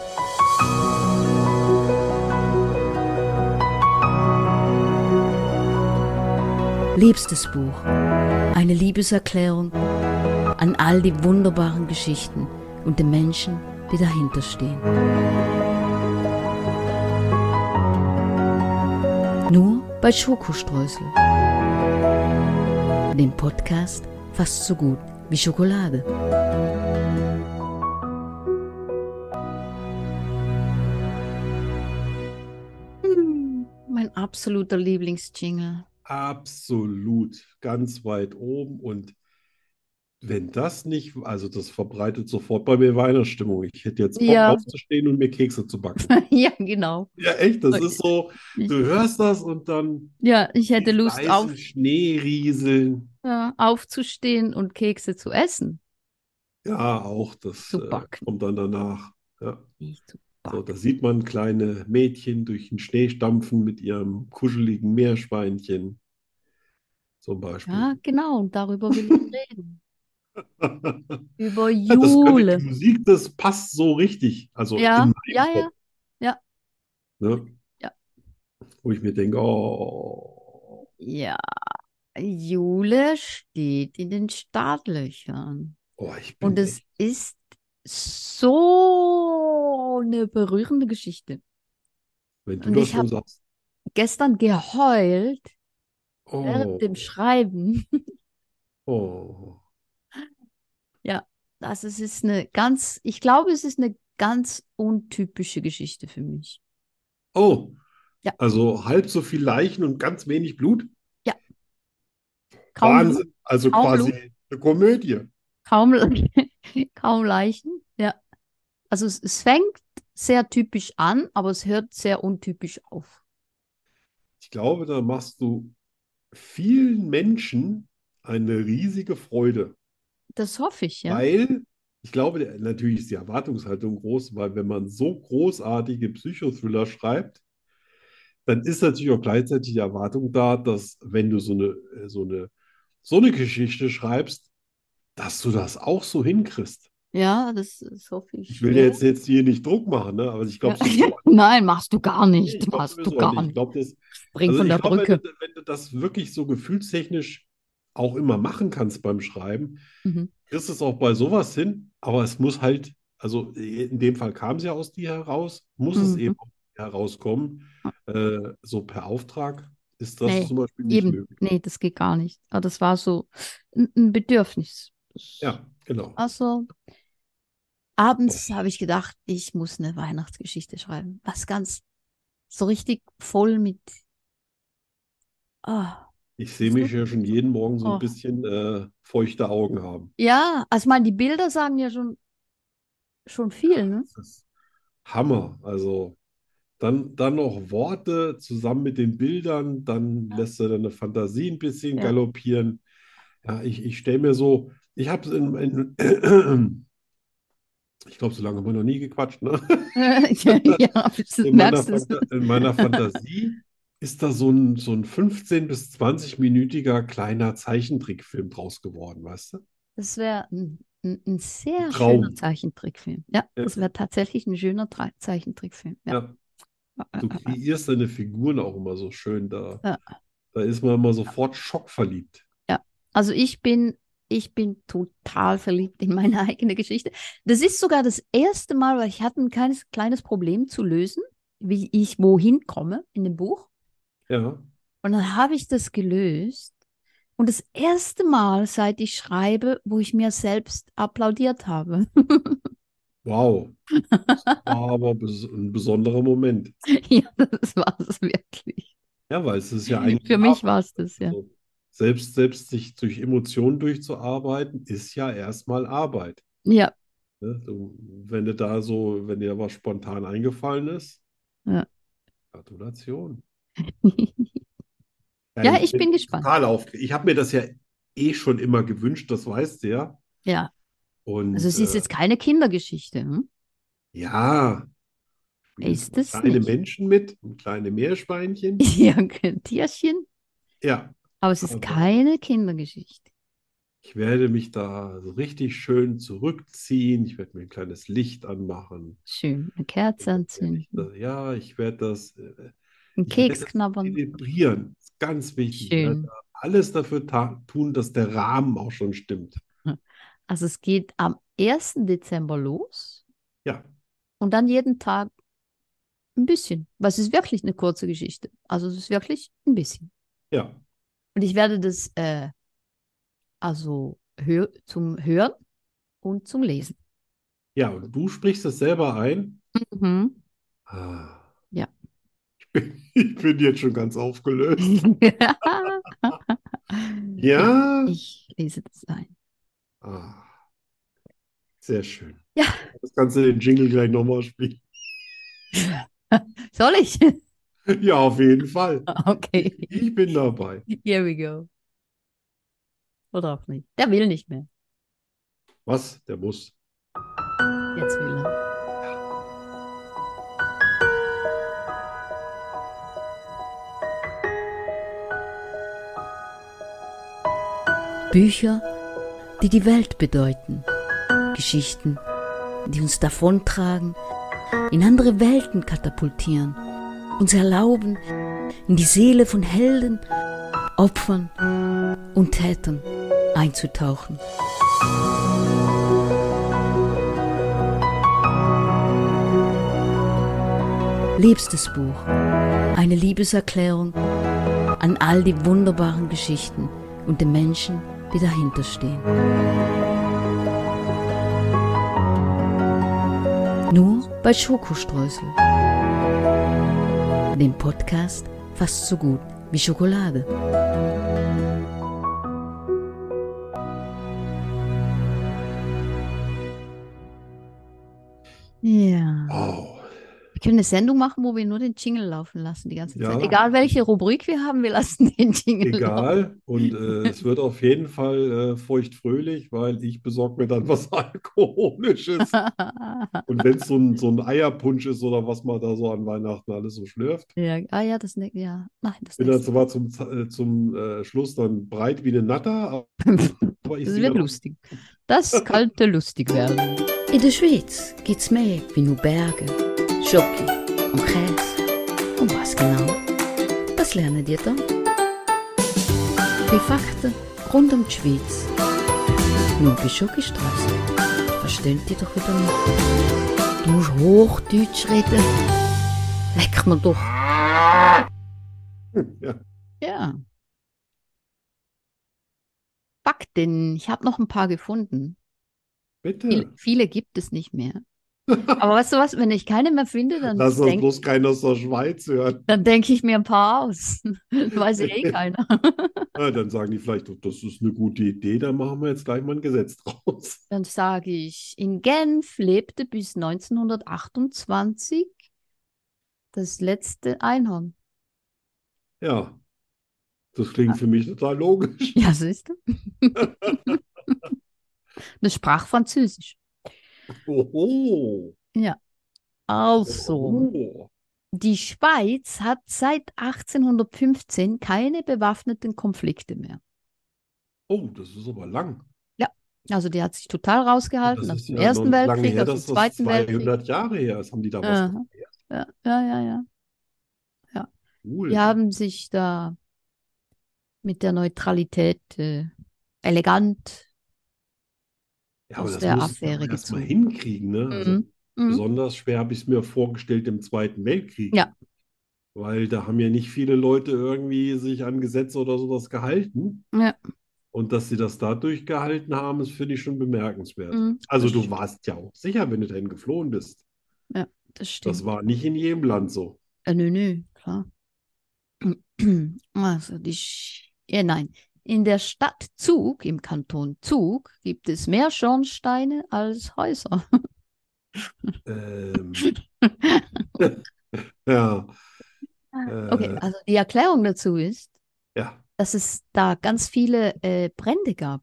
Speaker 5: Liebstes Buch, eine Liebeserklärung an all die wunderbaren Geschichten und den Menschen, die dahinter stehen. Bei Schokostreusel. Dem Podcast fast so gut wie Schokolade.
Speaker 1: Mein absoluter Lieblingsjingle.
Speaker 2: Absolut, ganz weit oben. Und wenn das nicht, also das verbreitet sofort bei mir Weihnachtsstimmung. Ich hätte jetzt Bock
Speaker 1: Ja.
Speaker 2: aufzustehen und mir Kekse zu backen. (laughs)
Speaker 1: Ja, genau.
Speaker 2: Ja, echt, das ist so, du hörst das und dann
Speaker 1: ja, ich hätte Lust auf,
Speaker 2: Schnee rieseln.
Speaker 1: ja, aufzustehen und Kekse zu essen.
Speaker 2: Ja, auch das
Speaker 1: Zu
Speaker 2: äh,
Speaker 1: backen.
Speaker 2: kommt dann danach. Ja. So, da sieht man kleine Mädchen durch den Schnee stampfen mit ihrem kuscheligen Meerschweinchen. Zum Beispiel.
Speaker 1: Ja, genau. Und darüber will ich (laughs) reden. (laughs) Über
Speaker 2: Ja, das
Speaker 1: Jule.
Speaker 2: die Musik, das passt so richtig. Also
Speaker 1: Ja, ja, ja. Ja.
Speaker 2: Ne?
Speaker 1: Ja.
Speaker 2: Wo ich mir denke, oh,
Speaker 1: Ja, Jule steht in den Startlöchern.
Speaker 2: oh,
Speaker 1: Und es ist so eine berührende Geschichte.
Speaker 2: wenn du
Speaker 1: und
Speaker 2: das
Speaker 1: ich
Speaker 2: so sagst.
Speaker 1: Gestern geheult während
Speaker 2: Oh,
Speaker 1: dem Schreiben. (laughs)
Speaker 2: oh.
Speaker 1: Also es ist eine ganz, ich glaube, es ist eine ganz untypische Geschichte für mich.
Speaker 2: Oh,
Speaker 1: Ja.
Speaker 2: also halb so viel Leichen und ganz wenig Blut?
Speaker 1: Kaum,
Speaker 2: Wahnsinn. Also
Speaker 1: kaum
Speaker 2: quasi eine Komödie.
Speaker 1: kaum, (laughs) kaum Leichen. Ja. Also es, es fängt sehr typisch an, aber es hört sehr untypisch auf.
Speaker 2: Ich glaube, da machst du vielen Menschen eine riesige Freude,
Speaker 1: Das hoffe ich, ja.
Speaker 2: weil ich glaube, natürlich ist die Erwartungshaltung groß, weil wenn man so großartige Psychothriller schreibt, dann ist natürlich auch gleichzeitig die Erwartung da, dass wenn du so eine, äh, so eine, so eine Geschichte schreibst, dass du das auch so hinkriegst.
Speaker 1: Ja, das, das hoffe ich.
Speaker 2: Ich will dir
Speaker 1: sehr.
Speaker 2: jetzt, jetzt hier nicht Druck machen, ne? Aber ich glaube,
Speaker 1: Ja. (laughs) Nein, machst du gar nicht.
Speaker 2: ich
Speaker 1: Machst du gar
Speaker 2: nicht. Ich glaube, das,
Speaker 1: Spring
Speaker 2: also
Speaker 1: von der
Speaker 2: glaube,
Speaker 1: Brücke.
Speaker 2: wenn du, wenn du das wirklich so gefühlstechnisch auch immer machen kannst beim Schreiben,
Speaker 1: Mhm.
Speaker 2: kriegst es auch bei sowas hin, aber es muss halt, also in dem Fall kam es ja aus dir heraus, muss es
Speaker 1: Mhm.
Speaker 2: eben aus dir herauskommen. Äh, so per Auftrag ist das
Speaker 1: Nee,
Speaker 2: zum Beispiel nicht
Speaker 1: Eben.
Speaker 2: möglich.
Speaker 1: Nee, das geht gar nicht. Aber das war so ein, Bedürfnis.
Speaker 2: Ja, genau.
Speaker 1: Also, abends habe ich gedacht, ich muss eine Weihnachtsgeschichte schreiben. Was ganz so richtig voll mit. Ah.
Speaker 2: Ich sehe mich ja schon jeden Morgen so ein
Speaker 1: Oh.
Speaker 2: bisschen äh, feuchte Augen haben.
Speaker 1: Ja, also ich meine, die Bilder sagen ja schon, schon viel, ne?
Speaker 2: Das ist Hammer. Also, Dann, dann noch Worte zusammen mit den Bildern, dann lässt er deine Fantasie ein bisschen
Speaker 1: Ja.
Speaker 2: galoppieren. Ja, ich, ich stelle mir so, ich habe es in, in (clears throat) ich glaube, so lange haben wir noch nie gequatscht, ne? (laughs)
Speaker 1: ja, ja, du
Speaker 2: in meiner Fantasie ist da so ein, so ein 15- bis 20-minütiger kleiner Zeichentrickfilm draus geworden, weißt du?
Speaker 1: Das wäre ein, ein, ein sehr
Speaker 2: Traum.
Speaker 1: schöner Zeichentrickfilm. Ja,
Speaker 2: Ja.
Speaker 1: das wäre tatsächlich ein schöner Tra Zeichentrickfilm. Ja.
Speaker 2: Ja, du kreierst deine Figuren auch immer so schön da.
Speaker 1: Ja.
Speaker 2: Da ist man immer sofort schockverliebt.
Speaker 1: Also ich bin, ich bin total verliebt in meine (laughs) eigene Geschichte. Das ist sogar das erste Mal, weil ich hatte ein kleines, kleines Problem zu lösen, wie ich wohin komme in dem Buch.
Speaker 2: Ja,
Speaker 1: Und dann habe ich das gelöst. Und das erste Mal, seit ich schreibe, wo ich mir selbst applaudiert habe. (laughs)
Speaker 2: wow. Das war aber ein besonderer Moment.
Speaker 1: ja, das war es wirklich.
Speaker 2: Ja, weil es ist ja eigentlich
Speaker 1: Für mich war es das, ja.
Speaker 2: Also selbst, selbst sich durch Emotionen durchzuarbeiten, ist ja erstmal Arbeit.
Speaker 1: Ja,
Speaker 2: Ne? Du, wenn du da so, wenn dir was spontan eingefallen ist,
Speaker 1: Ja.
Speaker 2: Gratulation. (laughs)
Speaker 1: Ja, ich bin gespannt.
Speaker 2: Total aufgeregt. Ich habe mir das ja eh schon immer gewünscht, das weißt du ja.
Speaker 1: ja.
Speaker 2: Und
Speaker 1: Also es ist
Speaker 2: äh,
Speaker 1: jetzt keine Kindergeschichte. Hm?
Speaker 2: ja,
Speaker 1: Ist es
Speaker 2: kleine
Speaker 1: nicht?
Speaker 2: Menschen mit kleine Meerschweinchen. (laughs)
Speaker 1: Ja, ein Tierchen.
Speaker 2: Ja,
Speaker 1: Aber es ist
Speaker 2: Aber-
Speaker 1: keine Kindergeschichte.
Speaker 2: ich werde mich da so richtig schön zurückziehen. Ich werde mir ein kleines Licht anmachen.
Speaker 1: Schön. Eine Kerze anzünden.
Speaker 2: Ja, ich werde das, werde
Speaker 1: Keks knabbern.
Speaker 2: zelebrieren. Ist ganz wichtig. Ich werde
Speaker 1: Schön.
Speaker 2: alles dafür tun, dass der Rahmen auch schon stimmt.
Speaker 1: Also es geht am 1. Dezember los
Speaker 2: Ja,
Speaker 1: und dann jeden Tag ein bisschen. Weil es ist wirklich eine kurze Geschichte. Also es ist wirklich ein bisschen.
Speaker 2: ja,
Speaker 1: Und ich werde das äh, also hör zum Hören und zum Lesen.
Speaker 2: ja. Und du sprichst das selber ein.
Speaker 1: Mhm.
Speaker 2: Ah. Ich (laughs) bin, ich bin jetzt schon ganz aufgelöst. (laughs) Ja.
Speaker 1: Ich lese das ein.
Speaker 2: Ah. Sehr schön.
Speaker 1: Ja.
Speaker 2: Das kannst du den Jingle gleich nochmal spielen. (laughs)
Speaker 1: Soll ich?
Speaker 2: Ja, auf jeden Fall.
Speaker 1: Okay.
Speaker 2: Ich bin dabei.
Speaker 1: Here we go. Oder auch nicht. Der will nicht mehr.
Speaker 2: Was? Der muss.
Speaker 1: Jetzt will Bücher, die die Welt bedeuten. Geschichten, die uns davontragen, in andere Welten katapultieren, uns erlauben, in die Seele von Helden, Opfern und Tätern einzutauchen. Liebstes Buch. Eine Liebeserklärung an all die wunderbaren Geschichten und den Menschen, die dahinter stehen. Nur bei Schokostreusel. Dem Podcast fast so gut wie Schokolade. Eine Sendung machen, wo wir nur den Jingle laufen lassen die ganze
Speaker 2: Ja.
Speaker 1: Zeit. Egal welche Rubrik wir haben, wir lassen den Jingle laufen.
Speaker 2: Egal. Und äh, es wird auf jeden Fall äh, feuchtfröhlich, weil ich besorge mir dann was (laughs) Alkoholisches. (laughs) Und wenn es so ein, so ein Eierpunsch ist oder was man da so an Weihnachten alles so schlürft,
Speaker 1: ja, ah ja, das ne ja. Nein, das
Speaker 2: bin dann zwar zum, äh, zum äh, Schluss dann breit wie eine Natter, aber ich (laughs)
Speaker 1: Das wird lustig. Das könnte lustig werden. In der Schweiz gibt's mehr wie nur Berge, Schoki und Käse. Und was genau? Das lernen die dann. Die Fakten rund um die Schweiz. Nur bei Schokistraße. Verstehen die doch wieder nicht. Du musst Hochdeutsch reden. Leck mir doch.
Speaker 2: Ja. (laughs)
Speaker 1: Ja. Fakten. Ich habe noch ein paar gefunden.
Speaker 2: Bitte.
Speaker 1: Viele, viele gibt es nicht mehr. Aber weißt du was, wenn ich keine mehr finde, dann
Speaker 2: Lass uns
Speaker 1: denke
Speaker 2: bloß keiner aus der Schweiz hören.
Speaker 1: dann denk ich mir ein paar aus. (laughs) Weiß eh (laughs) keiner.
Speaker 2: Ja, dann sagen die vielleicht, "Oh, das ist eine gute Idee, da machen wir jetzt gleich mal ein Gesetz draus. (laughs)
Speaker 1: Dann sage ich, in Genf lebte bis 1928 das letzte Einhorn.
Speaker 2: Ja, das klingt für mich total logisch.
Speaker 1: Ja, siehst du? Das sprach Französisch.
Speaker 2: Oho.
Speaker 1: Ja. Also,
Speaker 2: Oh.
Speaker 1: die Schweiz hat seit 1815 keine bewaffneten Konflikte mehr.
Speaker 2: Oh, das ist aber lang.
Speaker 1: Also die hat sich total rausgehalten
Speaker 2: Das
Speaker 1: aus
Speaker 2: ist
Speaker 1: dem
Speaker 2: ja
Speaker 1: Ersten Weltkrieg,
Speaker 2: her,
Speaker 1: aus dem
Speaker 2: das
Speaker 1: Zweiten Weltkrieg.
Speaker 2: 200 Jahre her ist. Haben die da was
Speaker 1: Aha.
Speaker 2: gemacht?
Speaker 1: Ja, ja, ja, ja.
Speaker 2: Cool.
Speaker 1: Die haben sich da mit der Neutralität äh, elegant.
Speaker 2: Ja, aber
Speaker 1: aus
Speaker 2: das
Speaker 1: der Affäre
Speaker 2: mal
Speaker 1: gezogen.
Speaker 2: hinkriegen, ne? Also
Speaker 1: Mhm. Mhm.
Speaker 2: besonders schwer habe ich es mir vorgestellt im Zweiten Weltkrieg.
Speaker 1: Ja.
Speaker 2: Weil da haben ja nicht viele Leute irgendwie sich an Gesetze oder sowas gehalten.
Speaker 1: Ja.
Speaker 2: Und dass sie das da durchgehalten haben, ist, finde ich, schon bemerkenswert.
Speaker 1: Mhm,
Speaker 2: Also du
Speaker 1: stimmt.
Speaker 2: warst ja auch sicher, wenn du dahin geflohen bist.
Speaker 1: Das stimmt.
Speaker 2: Das war nicht in jedem Land so.
Speaker 1: Äh, nö, nö, klar. (clears throat) Also die, Sch- ja, nein. In der Stadt Zug, im Kanton Zug, gibt es mehr Schornsteine als Häuser.
Speaker 2: Ähm, (laughs) ja,
Speaker 1: Okay,
Speaker 2: Äh.
Speaker 1: also die Erklärung dazu ist,
Speaker 2: ja.
Speaker 1: dass es da ganz viele äh, Brände gab.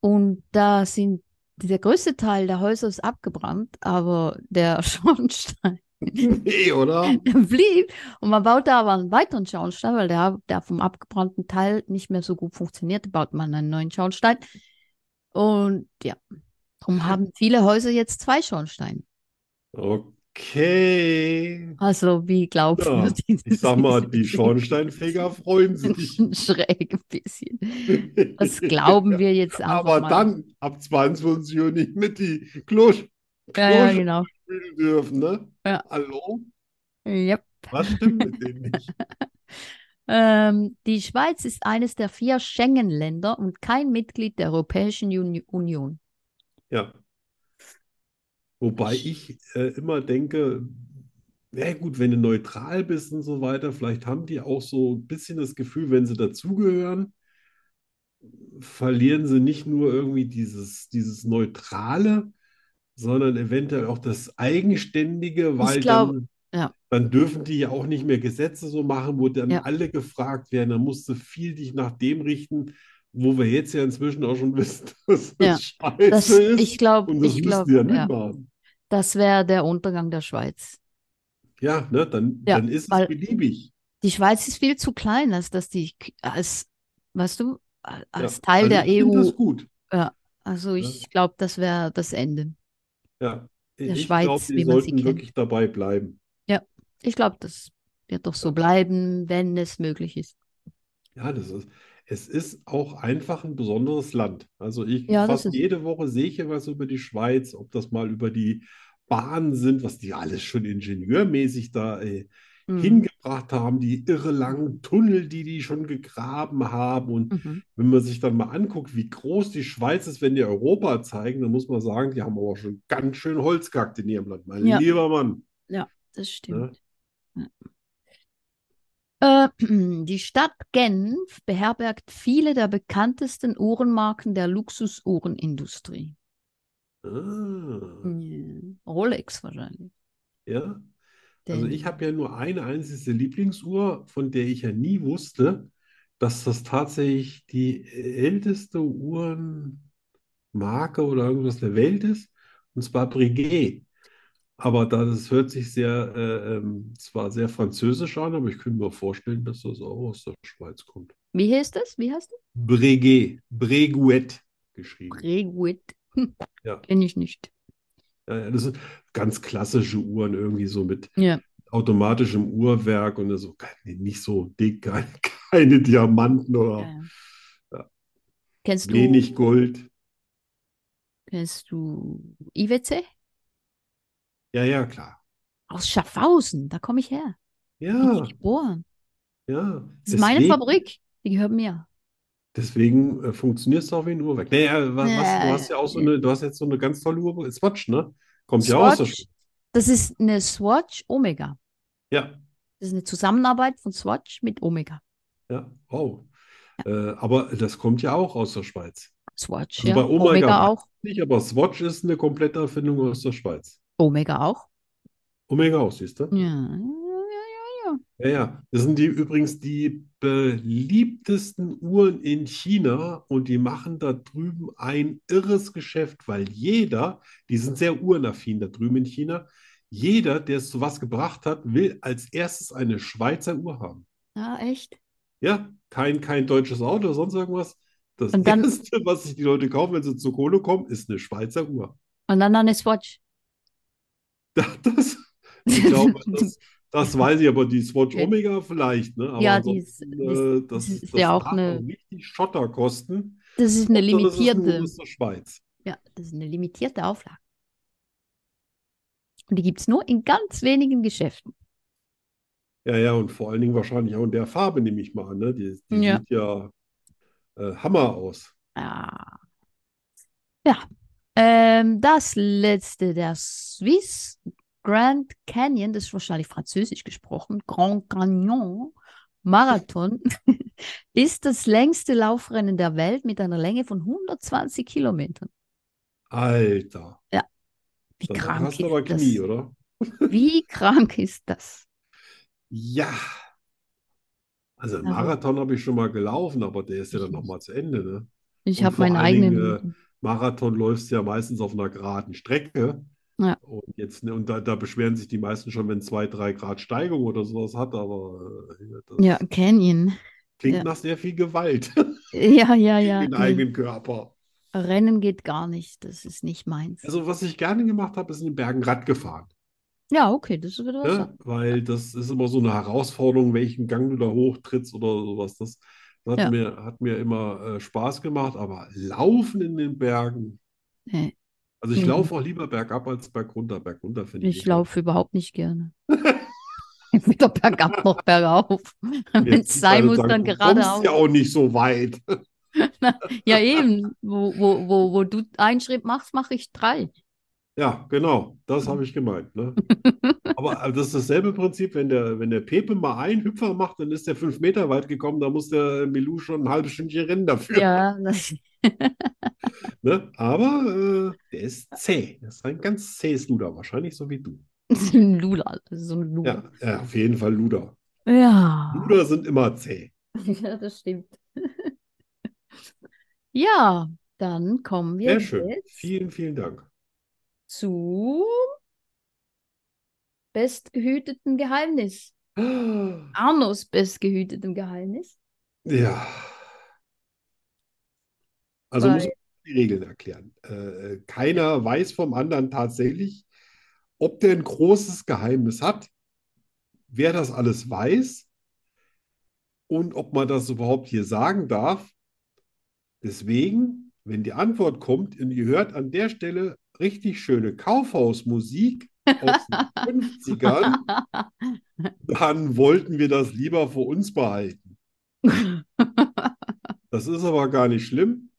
Speaker 1: Und da sind der größte Teil der Häuser ist abgebrannt, aber der (laughs) Schornstein (laughs)
Speaker 2: Nee, oder?
Speaker 1: blieb. Und man baute aber einen weiteren Schornstein, weil der, der vom abgebrannten Teil nicht mehr so gut funktionierte, baut man einen neuen Schornstein. Und ja, darum haben viele Häuser jetzt zwei Schornsteine.
Speaker 2: Okay.
Speaker 1: Also wie glaubwürdig
Speaker 2: Ja, ich sag mal, die Schornsteinfeger (laughs) freuen sich.
Speaker 1: Schräg ein bisschen. Das (laughs) glauben wir jetzt einfach
Speaker 2: Aber
Speaker 1: mal.
Speaker 2: dann ab 22 Uhr nicht mit die Klosch
Speaker 1: Ja, ja,
Speaker 2: Klosch-
Speaker 1: genau.
Speaker 2: Spielen dürfen, ne?
Speaker 1: Ja.
Speaker 2: Hallo?
Speaker 1: Yep.
Speaker 2: Was stimmt mit denen (laughs) nicht?
Speaker 1: Ähm, die Schweiz ist eines der vier Schengen-Länder und kein Mitglied der Europäischen Uni Union.
Speaker 2: Ja. Wobei ich äh, immer denke, na gut, wenn du neutral bist und so weiter, vielleicht haben die auch so ein bisschen das Gefühl, wenn sie dazugehören, verlieren sie nicht nur irgendwie dieses, dieses Neutrale, sondern eventuell auch das Eigenständige, weil
Speaker 1: glaube,
Speaker 2: dann,
Speaker 1: ja.
Speaker 2: dann dürfen die ja auch nicht mehr Gesetze so machen, wo dann
Speaker 1: Ja.
Speaker 2: alle gefragt werden. Dann musst du viel dich nach dem richten, wo wir jetzt ja inzwischen auch schon (laughs) wissen, dass
Speaker 1: Ja.
Speaker 2: das scheiße
Speaker 1: Das,
Speaker 2: ist.
Speaker 1: ich glaube,
Speaker 2: Und das
Speaker 1: ich glaube,
Speaker 2: die ja
Speaker 1: ja, das wäre der Untergang der Schweiz.
Speaker 2: Ja, ne, dann,
Speaker 1: Ja,
Speaker 2: dann ist es beliebig.
Speaker 1: Die Schweiz ist viel zu klein, als dass die als, weißt du, als
Speaker 2: Ja,
Speaker 1: Teil
Speaker 2: also
Speaker 1: der EU.
Speaker 2: das gut.
Speaker 1: Also ich glaube, das wäre das Ende.
Speaker 2: Ja,
Speaker 1: Der
Speaker 2: ich
Speaker 1: Schweiz,
Speaker 2: glaube, die
Speaker 1: wie man sie kennt.
Speaker 2: wirklich dabei bleiben.
Speaker 1: Ich glaube, das wird doch so bleiben, wenn es möglich ist.
Speaker 2: Ja, das ist, es ist auch einfach ein besonderes Land. Also ich
Speaker 1: Ja,
Speaker 2: fast jede Woche sehe ich ja was über die Schweiz, ob das mal über die Bahnen sind, was die alles schon ingenieurmäßig da äh,
Speaker 1: Mhm.
Speaker 2: hingebracht haben, die irre langen Tunnel, die die schon gegraben haben. Und
Speaker 1: Mhm.
Speaker 2: wenn man sich dann mal anguckt, wie groß die Schweiz ist, wenn die Europa zeigen, dann muss man sagen, die haben aber schon ganz schön Holz gehackt in ihrem Land, mein
Speaker 1: Ja.
Speaker 2: lieber Mann.
Speaker 1: Das stimmt.
Speaker 2: Ne?
Speaker 1: Äh, (clears throat) die Stadt Genf beherbergt viele der bekanntesten Uhrenmarken der Luxusuhrenindustrie.
Speaker 2: Ah,
Speaker 1: Ja. Rolex wahrscheinlich.
Speaker 2: ja. Also
Speaker 1: Denn-
Speaker 2: ich habe ja nur eine einzige Lieblingsuhr, von der ich ja nie wusste, dass das tatsächlich die älteste Uhrenmarke oder irgendwas der Welt ist, und zwar Breguet. Aber da, das hört sich sehr, äh, ähm, zwar sehr französisch an, aber ich könnte mir vorstellen, dass das auch aus der Schweiz kommt.
Speaker 1: Wie heißt das? Wie heißt das?
Speaker 2: Breguet, Breguet geschrieben.
Speaker 1: Reguit.
Speaker 2: Ja.
Speaker 1: Kenne ich nicht.
Speaker 2: Ja, ja, das sind ganz klassische Uhren, irgendwie so mit
Speaker 1: Ja.
Speaker 2: automatischem Uhrwerk und so, nicht so dick, keine, (laughs) keine Diamanten oder
Speaker 1: Ja. Kennst du,
Speaker 2: wenig Gold.
Speaker 1: kennst du IWC?
Speaker 2: Ja, ja, klar.
Speaker 1: Aus Schaffhausen, da komme ich her. Bin
Speaker 2: Ja,
Speaker 1: ich geboren.
Speaker 2: ja.
Speaker 1: Das ist meine Fabrik. Die gehört mir.
Speaker 2: deswegen äh, funktioniert es auch wie ein Uhrwerk. Naja, wa- was, du hast ja auch so eine, du hast jetzt so eine ganz tolle Uhr, Swatch, ne? Kommt ja auch aus der
Speaker 1: Swatch,
Speaker 2: Schweiz.
Speaker 1: das ist eine Swatch Omega.
Speaker 2: Ja,
Speaker 1: Das ist eine Zusammenarbeit von Swatch mit Omega.
Speaker 2: ja, wow. Äh, aber das kommt ja auch aus der Schweiz.
Speaker 1: Swatch,
Speaker 2: Also
Speaker 1: ja.
Speaker 2: bei Omega
Speaker 1: Omega auch.
Speaker 2: ich nicht, aber Swatch ist eine komplette Erfindung aus der Schweiz.
Speaker 1: Omega auch.
Speaker 2: Omega auch, siehst du?
Speaker 1: Ja, ja, ja, ja.
Speaker 2: Ja, ja. Das sind die übrigens die beliebtesten Uhren in China und die machen da drüben ein irres Geschäft, weil jeder, die sind sehr uhrenaffin da drüben in China, jeder, der es zu was gebracht hat, will als erstes eine Schweizer Uhr haben.
Speaker 1: Ja, echt?
Speaker 2: Ja, kein, kein deutsches Auto oder sonst irgendwas. Das
Speaker 1: Und dann-
Speaker 2: Erste, was sich die Leute kaufen, wenn sie zur Kohle kommen, ist eine Schweizer Uhr.
Speaker 1: Und dann noch eine Swatch. (laughs)
Speaker 2: Das, ich glaube, das, das weiß ich, aber die Swatch
Speaker 1: Okay.
Speaker 2: Omega vielleicht, ne? Aber
Speaker 1: Ja, die ist-
Speaker 2: äh, das,
Speaker 1: das ist ja auch eine-
Speaker 2: richtig Schotter kosten.
Speaker 1: Das ist eine
Speaker 2: Hauptsache, das ist nur
Speaker 1: limitierte.
Speaker 2: aus der Schweiz.
Speaker 1: Ja, das ist eine limitierte Auflage. Und die gibt es nur in ganz wenigen Geschäften.
Speaker 2: Ja, ja, und vor allen Dingen wahrscheinlich auch in der Farbe, nehme ich mal an, ne? Die, die
Speaker 1: Ja.
Speaker 2: sieht ja äh, Hammer aus.
Speaker 1: Ja. Ja. Ähm, das letzte, der Swiss Grand Canyon, das ist wahrscheinlich französisch gesprochen, Grand Canyon Marathon, (laughs) ist das längste Laufrennen der Welt mit einer Länge von 120 Kilometern.
Speaker 2: Alter,
Speaker 1: Wie
Speaker 2: dann
Speaker 1: krank
Speaker 2: hast du
Speaker 1: ist
Speaker 2: aber
Speaker 1: das?
Speaker 2: Knie, oder?
Speaker 1: Wie krank ist das?
Speaker 2: Ja. Also einen
Speaker 1: Also-
Speaker 2: Marathon habe ich schon mal gelaufen, aber der ist ja dann nochmal zu Ende, ne?
Speaker 1: Ich habe
Speaker 2: vor
Speaker 1: meine
Speaker 2: allen Dingen,
Speaker 1: eigenen.
Speaker 2: Marathon läufst ja meistens auf einer geraden Strecke.
Speaker 1: Ja.
Speaker 2: Und jetzt, ne, und da, da beschweren sich die meisten schon, wenn zwei, drei Grad Steigung oder sowas hat, aber äh,
Speaker 1: Ja, Canyon.
Speaker 2: klingt
Speaker 1: ja.
Speaker 2: nach sehr viel Gewalt (laughs)
Speaker 1: Ja, ja, ja.
Speaker 2: den eigenen Körper.
Speaker 1: Rennen geht gar nicht. Das ist nicht meins.
Speaker 2: Also, was ich gerne gemacht habe, ist in den Bergen Rad gefahren.
Speaker 1: Ja, okay, das ist wieder was.
Speaker 2: Ne? Weil das ist immer so eine Herausforderung, welchen Gang du da hochtrittst oder sowas. Das, das hat
Speaker 1: Ja.
Speaker 2: mir, hat mir immer äh, Spaß gemacht, aber Laufen in den Bergen.
Speaker 1: Nee,
Speaker 2: Also ich
Speaker 1: Mhm.
Speaker 2: laufe auch lieber bergab als bergunter. Bergunter finde ich
Speaker 1: ich laufe überhaupt nicht gerne. (laughs) Weder bergab noch bergauf. Wenn es sein muss,
Speaker 2: sagen,
Speaker 1: dann geradeaus.
Speaker 2: ja auch nicht so weit. (laughs)
Speaker 1: Ja, eben. Wo, wo, wo, wo du einen Schritt machst, mache ich drei.
Speaker 2: Ja, genau, das habe ich gemeint. Ne? (laughs) Aber äh, das ist dasselbe Prinzip, wenn der, wenn der Pepe mal einen Hüpfer macht, dann ist der fünf Meter weit gekommen, da muss der Milou schon ein halbes Stündchen rennen dafür.
Speaker 1: Ja, das, (laughs)
Speaker 2: Ne? Aber äh, der ist zäh. Das ist ein ganz zähes Luder, wahrscheinlich so wie du.
Speaker 1: Lula. (laughs) So ein Lula.
Speaker 2: Ja, ja, auf jeden Fall Luder.
Speaker 1: Ja.
Speaker 2: Luder sind immer zäh.
Speaker 1: Ja, das stimmt. Ja, dann kommen wir
Speaker 2: Sehr schön.
Speaker 1: jetzt
Speaker 2: Vielen, vielen Dank.
Speaker 1: Zu bestgehüteten Geheimnis. (gasps) Arnos bestgehütetem Geheimnis.
Speaker 2: Ja. Also muss
Speaker 1: Weil-
Speaker 2: man die Regeln erklären. Äh, keiner weiß vom anderen tatsächlich, ob der ein großes Geheimnis hat, wer das alles weiß und ob man das überhaupt hier sagen darf. Deswegen, wenn die Antwort kommt und ihr hört an der Stelle richtig schöne Kaufhausmusik aus den (laughs) 50ern, dann wollten wir das lieber für uns behalten. (laughs) Das ist aber gar nicht schlimm,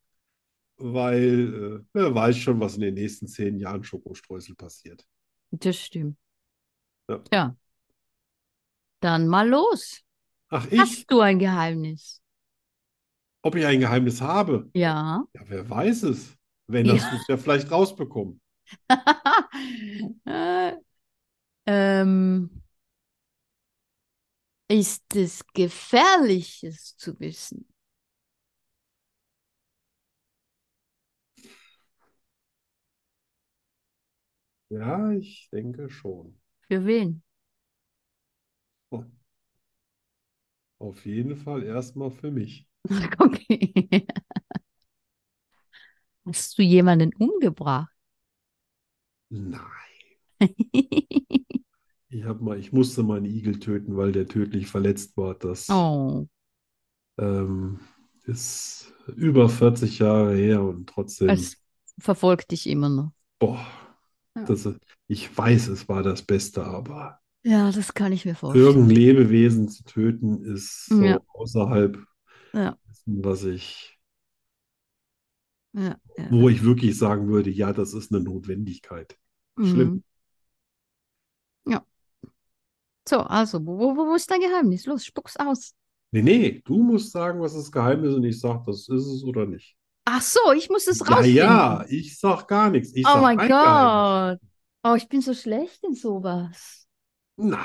Speaker 2: weil äh, wer weiß schon, was in den nächsten zehn Jahren Schokostreusel passiert.
Speaker 1: Das stimmt.
Speaker 2: Ja.
Speaker 1: Tja. Dann mal los.
Speaker 2: Ach, ich,
Speaker 1: Hast du ein Geheimnis?
Speaker 2: ob ich ein Geheimnis habe?
Speaker 1: Ja.
Speaker 2: Ja, wer weiß es? Wenn das
Speaker 1: Ja.
Speaker 2: du ja vielleicht rausbekommen.
Speaker 1: Äh, (laughs) ähm, ist es gefährlich, es zu wissen?
Speaker 2: Ja, ich denke schon.
Speaker 1: Für wen?
Speaker 2: Oh. Auf jeden Fall erstmal für mich. (laughs)
Speaker 1: Okay. Hast du jemanden umgebracht?
Speaker 2: Nein. (laughs) Ich hab mal, ich musste mal einen Igel töten, weil der tödlich verletzt war. Das
Speaker 1: Oh,
Speaker 2: ähm, ist über 40 Jahre her und trotzdem,
Speaker 1: es verfolgt dich immer noch.
Speaker 2: boah,
Speaker 1: Ja.
Speaker 2: das, ich weiß, es war das Beste, aber
Speaker 1: Ja, das kann ich mir vorstellen.
Speaker 2: irgendein Lebewesen zu töten ist so
Speaker 1: Ja.
Speaker 2: außerhalb
Speaker 1: Ja,
Speaker 2: dessen, was ich,
Speaker 1: ja, ja.
Speaker 2: wo ich wirklich sagen würde, ja, das ist eine Notwendigkeit. Schlimm.
Speaker 1: Mhm. Ja. So, also, wo, wo, wo ist dein Geheimnis? Los, spuck's aus.
Speaker 2: Nee, nee, du musst sagen, was das Geheimnis ist und ich sag, das ist es oder nicht.
Speaker 1: Ach so, ich muss es
Speaker 2: Ja,
Speaker 1: rausfinden.
Speaker 2: ja, ich sag gar nichts. Ich
Speaker 1: Oh mein. Gott. Oh, ich bin so schlecht in sowas.
Speaker 2: Nein,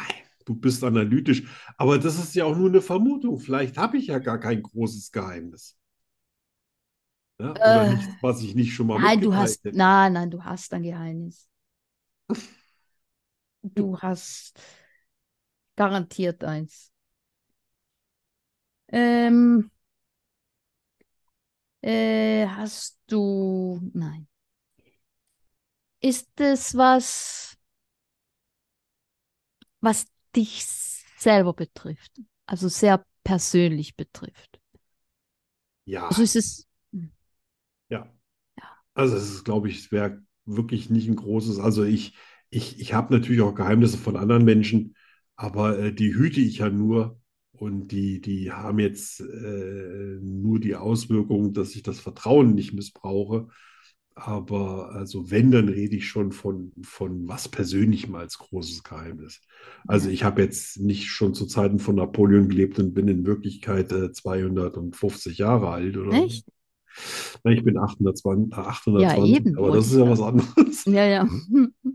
Speaker 2: du bist analytisch. Aber das ist ja auch nur eine Vermutung. Vielleicht habe ich ja gar kein großes Geheimnis. Ja? Oder
Speaker 1: Äh,
Speaker 2: nichts, was ich nicht schon mal
Speaker 1: nein, du hast,
Speaker 2: hätte.
Speaker 1: nein, nein, du hast ein Geheimnis. (laughs) Du hast garantiert eins. Ähm, äh, hast du, nein. Ist es was, was dich selber betrifft? Also sehr persönlich betrifft?
Speaker 2: Ja,
Speaker 1: Also ist es.
Speaker 2: Also es ist, glaube ich, es wäre wirklich nicht ein großes. Also ich, ich, ich habe natürlich auch Geheimnisse von anderen Menschen, aber äh, die hüte ich ja nur. Und die, die haben jetzt äh, nur die Auswirkung, dass ich das Vertrauen nicht missbrauche. Aber also wenn, dann rede ich schon von, von was Persönlichem als großes Geheimnis. Also ich habe jetzt nicht schon zu Zeiten von Napoleon gelebt und bin in Wirklichkeit äh, 250 Jahre alt oder
Speaker 1: echt?
Speaker 2: Nein, ich bin 820, äh,
Speaker 1: Ja,
Speaker 2: 820,
Speaker 1: eben,
Speaker 2: aber das ist ja was anderes.
Speaker 1: Ja, ja. (laughs)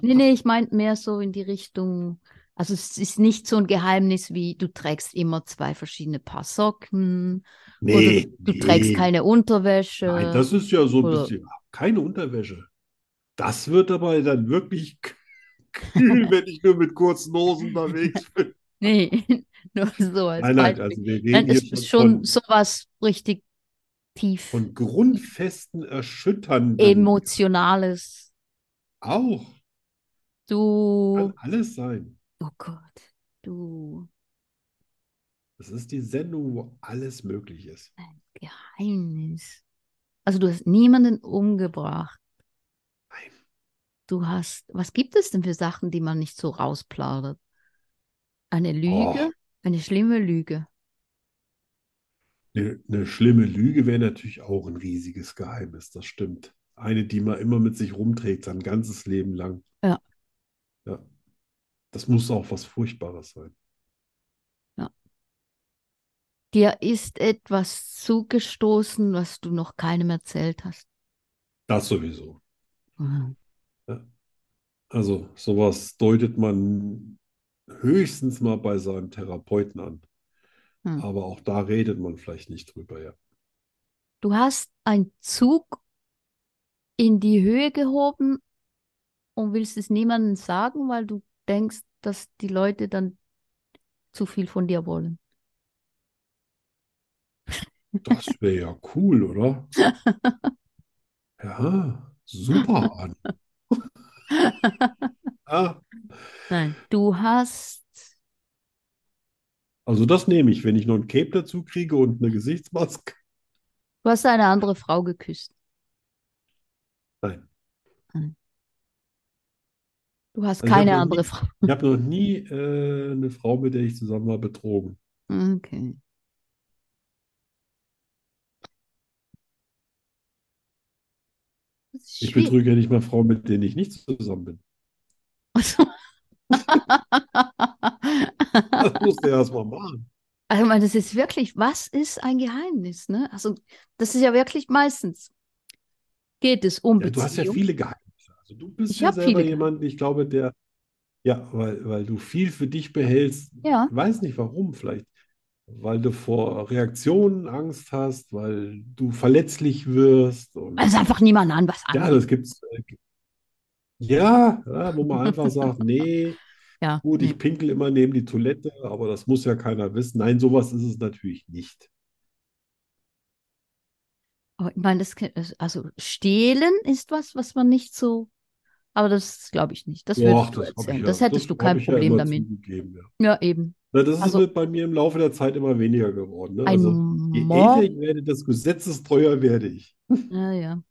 Speaker 1: Nee, nee, ich meinte mehr so in die Richtung, also es ist nicht so ein Geheimnis wie du trägst immer zwei verschiedene Paar Socken oder
Speaker 2: Nee,
Speaker 1: du, du trägst
Speaker 2: nee.
Speaker 1: keine
Speaker 2: Nein,
Speaker 1: Unterwäsche
Speaker 2: das ist ja so ein
Speaker 1: oder
Speaker 2: bisschen, keine Unterwäsche. Das wird aber dann wirklich kühl, (laughs) wenn ich nur mit kurzen Hosen unterwegs bin.
Speaker 1: nee, (laughs) nur so als
Speaker 2: Nein, nein, also wir
Speaker 1: Nein,
Speaker 2: reden hier
Speaker 1: es
Speaker 2: schon
Speaker 1: ist schon
Speaker 2: von,
Speaker 1: sowas richtig tief
Speaker 2: von grundfesten, erschütternden,
Speaker 1: Emotionales.
Speaker 2: auch, kann
Speaker 1: Du,
Speaker 2: alles sein.
Speaker 1: oh Gott, du,
Speaker 2: Das ist die Sendung, wo alles möglich ist.
Speaker 1: ein Geheimnis. Also du hast niemanden umgebracht.
Speaker 2: Nein.
Speaker 1: Du hast, was gibt es denn für Sachen, die man nicht so rausplaudert? Eine Lüge,
Speaker 2: Oh,
Speaker 1: eine schlimme Lüge.
Speaker 2: Eine, eine schlimme Lüge wäre natürlich auch ein riesiges Geheimnis, das stimmt. Eine, die man immer mit sich rumträgt, sein ganzes Leben lang.
Speaker 1: Ja,
Speaker 2: Ja, das muss auch was Furchtbares sein.
Speaker 1: ja. Dir ist etwas zugestoßen, was du noch keinem erzählt hast.
Speaker 2: Das sowieso.
Speaker 1: Mhm.
Speaker 2: Ja. Also sowas deutet man höchstens mal bei seinem Therapeuten an.
Speaker 1: Hm.
Speaker 2: Aber auch da redet man vielleicht nicht drüber, ja.
Speaker 1: Du hast einen Zug in die Höhe gehoben und willst es niemandem sagen, weil du denkst, dass die Leute dann zu viel von dir wollen.
Speaker 2: Das wäre ja cool, oder? (laughs) Ja, super an. (laughs)
Speaker 1: Nein, du hast,
Speaker 2: also das nehme ich, wenn ich noch ein Cape dazu kriege und eine Gesichtsmaske.
Speaker 1: du hast eine andere Frau geküsst.
Speaker 2: Nein,
Speaker 1: Nein. Du hast
Speaker 2: also
Speaker 1: keine andere
Speaker 2: nie,
Speaker 1: Frau.
Speaker 2: ich habe noch nie äh, eine Frau, mit der ich zusammen war, betrogen.
Speaker 1: Okay.
Speaker 2: Ich betrüge ja nicht mal Frauen, mit denen ich nicht zusammen bin.
Speaker 1: Also, (laughs)
Speaker 2: Das musst du ja erst mal machen.
Speaker 1: Also, ich meine, das ist wirklich, was ist ein Geheimnis, ne? Also, das ist ja wirklich meistens, geht es um
Speaker 2: Ja, du hast ja viele Geheimnisse. Also du bist
Speaker 1: Ich
Speaker 2: ja selber jemand, ich glaube, der, ja, weil, weil du viel für dich behältst.
Speaker 1: Ja,
Speaker 2: Ich weiß nicht warum, vielleicht, weil du vor Reaktionen Angst hast, weil du verletzlich wirst und
Speaker 1: also einfach niemand an was
Speaker 2: ja,
Speaker 1: angeht.
Speaker 2: das gibt's. äh, Ja, ja, wo man einfach sagt, nee,
Speaker 1: Ja,
Speaker 2: gut, ich pinkel immer neben die Toilette, aber das muss ja keiner wissen. Nein, sowas ist es natürlich nicht.
Speaker 1: Aber ich meine, das, also stehlen ist was, was man nicht so, aber das glaube ich nicht. Das würdest du
Speaker 2: das ich
Speaker 1: erzählen.
Speaker 2: ja,
Speaker 1: Das hättest
Speaker 2: das
Speaker 1: du kein
Speaker 2: ich ja
Speaker 1: Problem
Speaker 2: immer
Speaker 1: damit.
Speaker 2: ja.
Speaker 1: Ja, eben.
Speaker 2: Na, das ist
Speaker 1: Also
Speaker 2: mit bei mir im Laufe der Zeit immer weniger geworden. Ne? Also je älter ich werde, desto gesetzestreuer werde ich.
Speaker 1: ja, ja.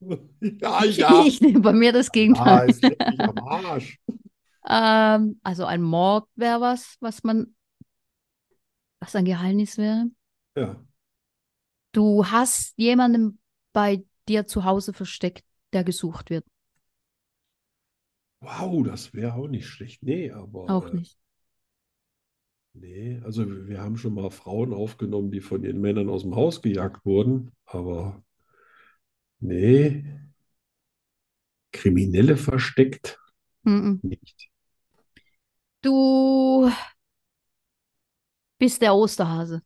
Speaker 1: (laughs)
Speaker 2: Ja,
Speaker 1: Ich,
Speaker 2: ja, (laughs)
Speaker 1: ich nehme bei mir das
Speaker 2: ja,
Speaker 1: Gegenteil.
Speaker 2: leckt mich am Arsch.
Speaker 1: Ähm, also ein Mord wäre was, was man, was ein Geheimnis wäre.
Speaker 2: Ja,
Speaker 1: Du hast jemanden bei dir zu Hause versteckt, der gesucht wird.
Speaker 2: wow, das wäre auch nicht schlecht. Nee,
Speaker 1: Auch
Speaker 2: aber äh,
Speaker 1: nicht.
Speaker 2: nee, also wir wir haben schon mal Frauen aufgenommen, die von ihren Männern aus dem Haus gejagt wurden, aber nee, Kriminelle versteckt?
Speaker 1: Mhm.
Speaker 2: Nicht.
Speaker 1: Du bist der Osterhase.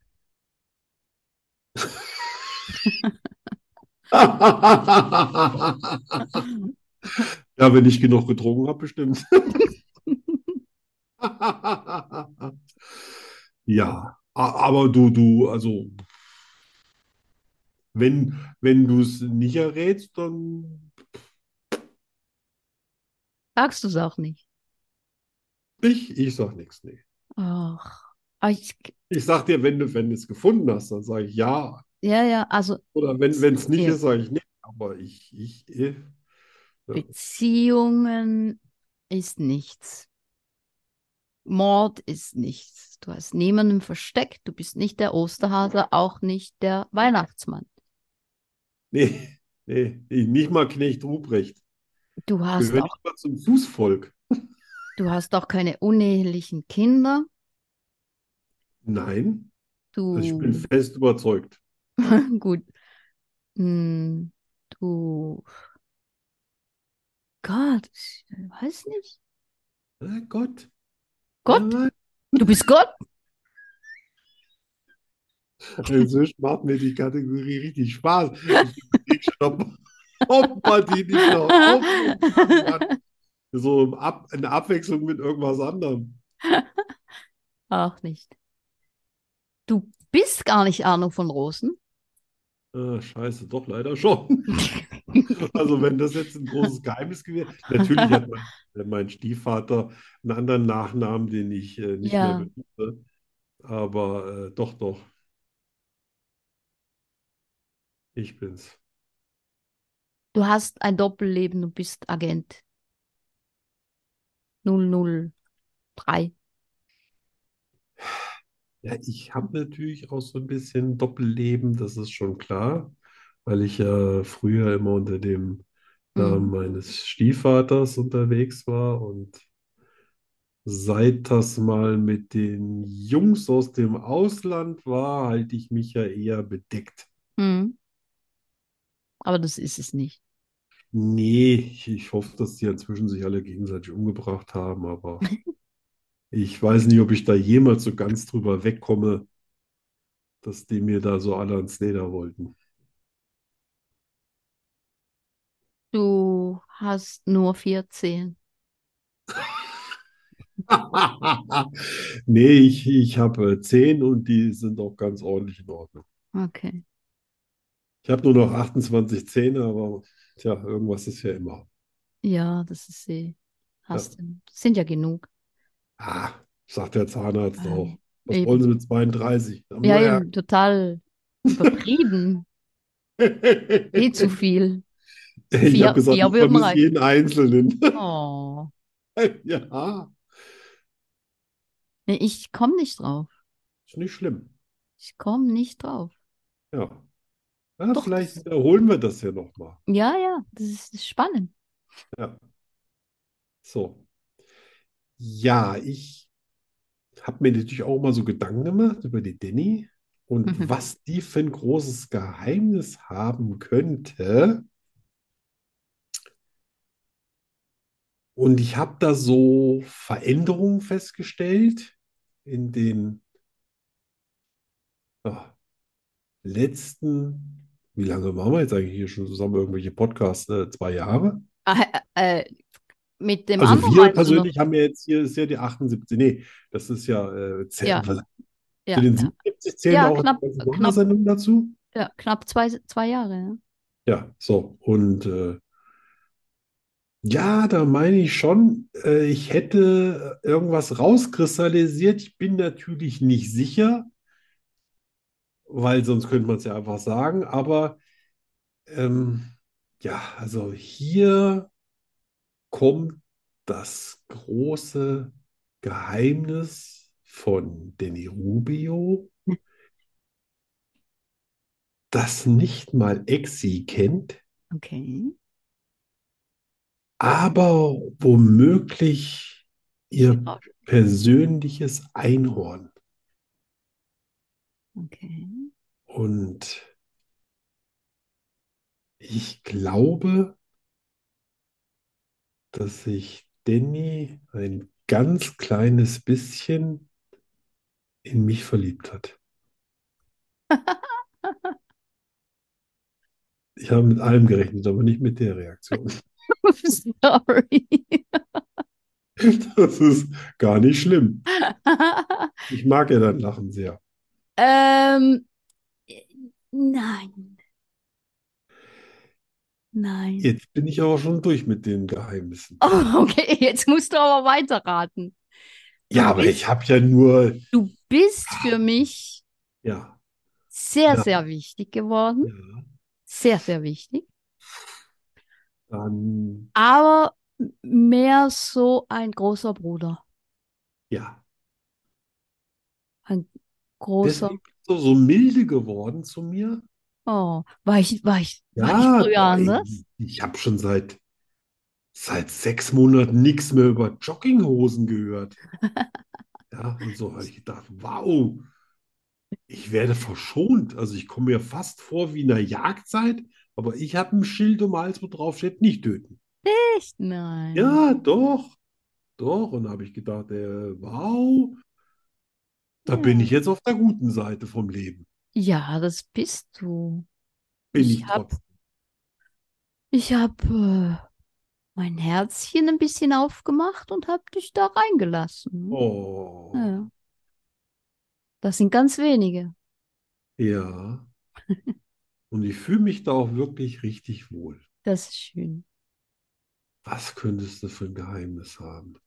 Speaker 1: (laughs)
Speaker 2: Ja, wenn ich genug getrunken habe, bestimmt. (laughs) Ja, aber du, du, also, wenn, wenn du es nicht errätst, dann
Speaker 1: Sagst du es auch nicht?
Speaker 2: Ich, ich sag nichts, nee.
Speaker 1: Ach, ich,
Speaker 2: Ich sag dir, wenn du, wenn du es gefunden hast, dann sage ich ja.
Speaker 1: ja, ja, also
Speaker 2: Oder wenn es nicht
Speaker 1: Ja.
Speaker 2: ist, sage ich nicht. Aber ich, ich, eh. Ja.
Speaker 1: Beziehungen ist nichts. Mord ist nichts. Du hast niemanden versteckt. Du bist nicht der Osterhase, auch nicht der Weihnachtsmann.
Speaker 2: Nee, nee, ich- nicht mal Knecht Ruprecht.
Speaker 1: Du hast
Speaker 2: Gehört
Speaker 1: auch,
Speaker 2: zum Fußvolk.
Speaker 1: Du hast auch keine unehelichen Kinder.
Speaker 2: Nein,
Speaker 1: Du,
Speaker 2: ich bin fest überzeugt. (laughs)
Speaker 1: gut. Hm, du, Gott, ich weiß nicht.
Speaker 2: Gott.
Speaker 1: Gott, du bist Gott?
Speaker 2: Inzwischen macht mir die Kategorie richtig Spaß. Ich (laughs) schon, ob, ob man die nicht noch aufnehmen kann. So Ab, in Abwechslung mit irgendwas anderem. (laughs)
Speaker 1: Auch nicht. Du bist gar nicht Arno von Rosen.
Speaker 2: Ah, scheiße, doch leider schon. (laughs) Also wenn das jetzt ein großes Geheimnis gewesen Natürlich hat mein, mein Stiefvater einen anderen Nachnamen, den ich äh, nicht
Speaker 1: Ja.
Speaker 2: mehr benutze. Aber äh, doch, doch. Ich bin's.
Speaker 1: Du hast ein Doppelleben, du bist Agent 003.
Speaker 2: Ja, ich habe natürlich auch so ein bisschen Doppelleben, das ist schon klar, weil ich ja früher immer unter dem Namen
Speaker 1: Mhm.
Speaker 2: meines Stiefvaters unterwegs war und seit das mal mit den Jungs aus dem Ausland war, halte ich mich ja eher bedeckt.
Speaker 1: Mhm. Aber das ist es nicht.
Speaker 2: Nee, ich, ich hoffe, dass die inzwischen sich alle gegenseitig umgebracht haben, aber (laughs) ich weiß nicht, ob ich da jemals so ganz drüber wegkomme, dass die mir da so alle ans Leder wollten.
Speaker 1: Du hast nur 14. (laughs)
Speaker 2: Nee, ich, ich habe zehn und die sind auch ganz ordentlich in Ordnung.
Speaker 1: Okay.
Speaker 2: Ich habe nur noch 28 Zähne, aber tja, irgendwas ist ja immer.
Speaker 1: Ja, das ist eh. Hast du. Sind ja genug.
Speaker 2: Ah, sagt der Zahnarzt
Speaker 1: Ah,
Speaker 2: auch. Was
Speaker 1: eben.
Speaker 2: wollen Sie mit 32? Am
Speaker 1: Ja,
Speaker 2: Neujahr.
Speaker 1: eben, total übertrieben. (laughs) Eh zu viel.
Speaker 2: Ich
Speaker 1: Vier-
Speaker 2: habe gesagt,
Speaker 1: vier
Speaker 2: ich vermisse jeden Einzelnen.
Speaker 1: Oh. (laughs)
Speaker 2: Ja,
Speaker 1: Nee, ich komme nicht drauf.
Speaker 2: ist nicht schlimm.
Speaker 1: Ich komme nicht drauf.
Speaker 2: Ja. Ja,
Speaker 1: Doch,
Speaker 2: vielleicht
Speaker 1: das-
Speaker 2: wiederholen wir das ja nochmal.
Speaker 1: Ja, ja, das ist, das ist spannend.
Speaker 2: Ja. So. Ja, ich habe mir natürlich auch mal so Gedanken gemacht über die Danny und
Speaker 1: Mhm.
Speaker 2: was die für ein großes Geheimnis haben könnte. Und ich habe da so Veränderungen festgestellt in den ah, letzten, wie lange machen wir jetzt eigentlich hier schon zusammen irgendwelche Podcasts? Äh, zwei Jahre?
Speaker 1: Ah, äh, äh, mit dem
Speaker 2: Also
Speaker 1: anderen
Speaker 2: wir persönlich haben ja jetzt hier, ist ja die 78, nee, das ist ja, äh, zäh-
Speaker 1: Ja.
Speaker 2: was-
Speaker 1: Ja,
Speaker 2: zu den
Speaker 1: ja,
Speaker 2: 77 zählen
Speaker 1: Ja,
Speaker 2: auch
Speaker 1: knapp- knapp.
Speaker 2: Dazu.
Speaker 1: ja, knapp zwei, zwei Jahre. Ja.
Speaker 2: Ja, so, und äh, ja, da meine ich schon, äh, ich hätte irgendwas rauskristallisiert. Ich bin natürlich nicht sicher, weil sonst könnte man es ja einfach sagen, aber ähm, ja, also hier kommt das große Geheimnis von Danny Rubio, das nicht mal Exi kennt,
Speaker 1: Okay.
Speaker 2: aber womöglich ihr persönliches Einhorn.
Speaker 1: Okay.
Speaker 2: Und ich glaube, dass sich Danny ein ganz kleines bisschen in mich verliebt hat. (laughs) Ich habe mit allem gerechnet, aber nicht mit der Reaktion. (laughs)
Speaker 1: Sorry. (laughs)
Speaker 2: Das ist gar nicht schlimm. Ich mag ja dein Lachen sehr.
Speaker 1: Ähm, nein. Nein.
Speaker 2: Jetzt bin ich aber schon durch mit den Geheimnissen.
Speaker 1: Oh, okay, jetzt musst du aber weiterraten.
Speaker 2: Ja, aber
Speaker 1: bist-
Speaker 2: ich habe ja nur,
Speaker 1: Du bist für mich
Speaker 2: ja,
Speaker 1: sehr,
Speaker 2: Ja.
Speaker 1: sehr wichtig geworden.
Speaker 2: ja,
Speaker 1: Sehr, sehr wichtig.
Speaker 2: dann,
Speaker 1: Aber mehr so ein großer Bruder.
Speaker 2: ja.
Speaker 1: Großer.
Speaker 2: Du so milde geworden zu mir.
Speaker 1: Oh, war ich, war ich, war
Speaker 2: Ja,
Speaker 1: ich früher anders?
Speaker 2: ich, ich habe schon seit, seit sechs Monaten nichts mehr über Jogginghosen gehört. (laughs) Ja, und so habe ich gedacht, wow, ich werde verschont. Also ich komme mir fast vor wie in der Jagdzeit, aber ich habe ein Schild um den Hals, wo drauf steht, nicht töten.
Speaker 1: Echt? Nein.
Speaker 2: Ja, doch, doch. Und da habe ich gedacht, äh, wow, da bin ich jetzt auf der guten Seite vom Leben.
Speaker 1: Ja, das bist du.
Speaker 2: Bin
Speaker 1: Ich
Speaker 2: ich
Speaker 1: hab-
Speaker 2: trotzdem.
Speaker 1: Ich habe äh, mein Herzchen ein bisschen aufgemacht und habe dich da reingelassen.
Speaker 2: Oh,
Speaker 1: Ja. Das sind ganz wenige.
Speaker 2: ja. Und ich fühle mich da auch wirklich richtig wohl.
Speaker 1: Das ist schön.
Speaker 2: Was könntest du für ein Geheimnis haben?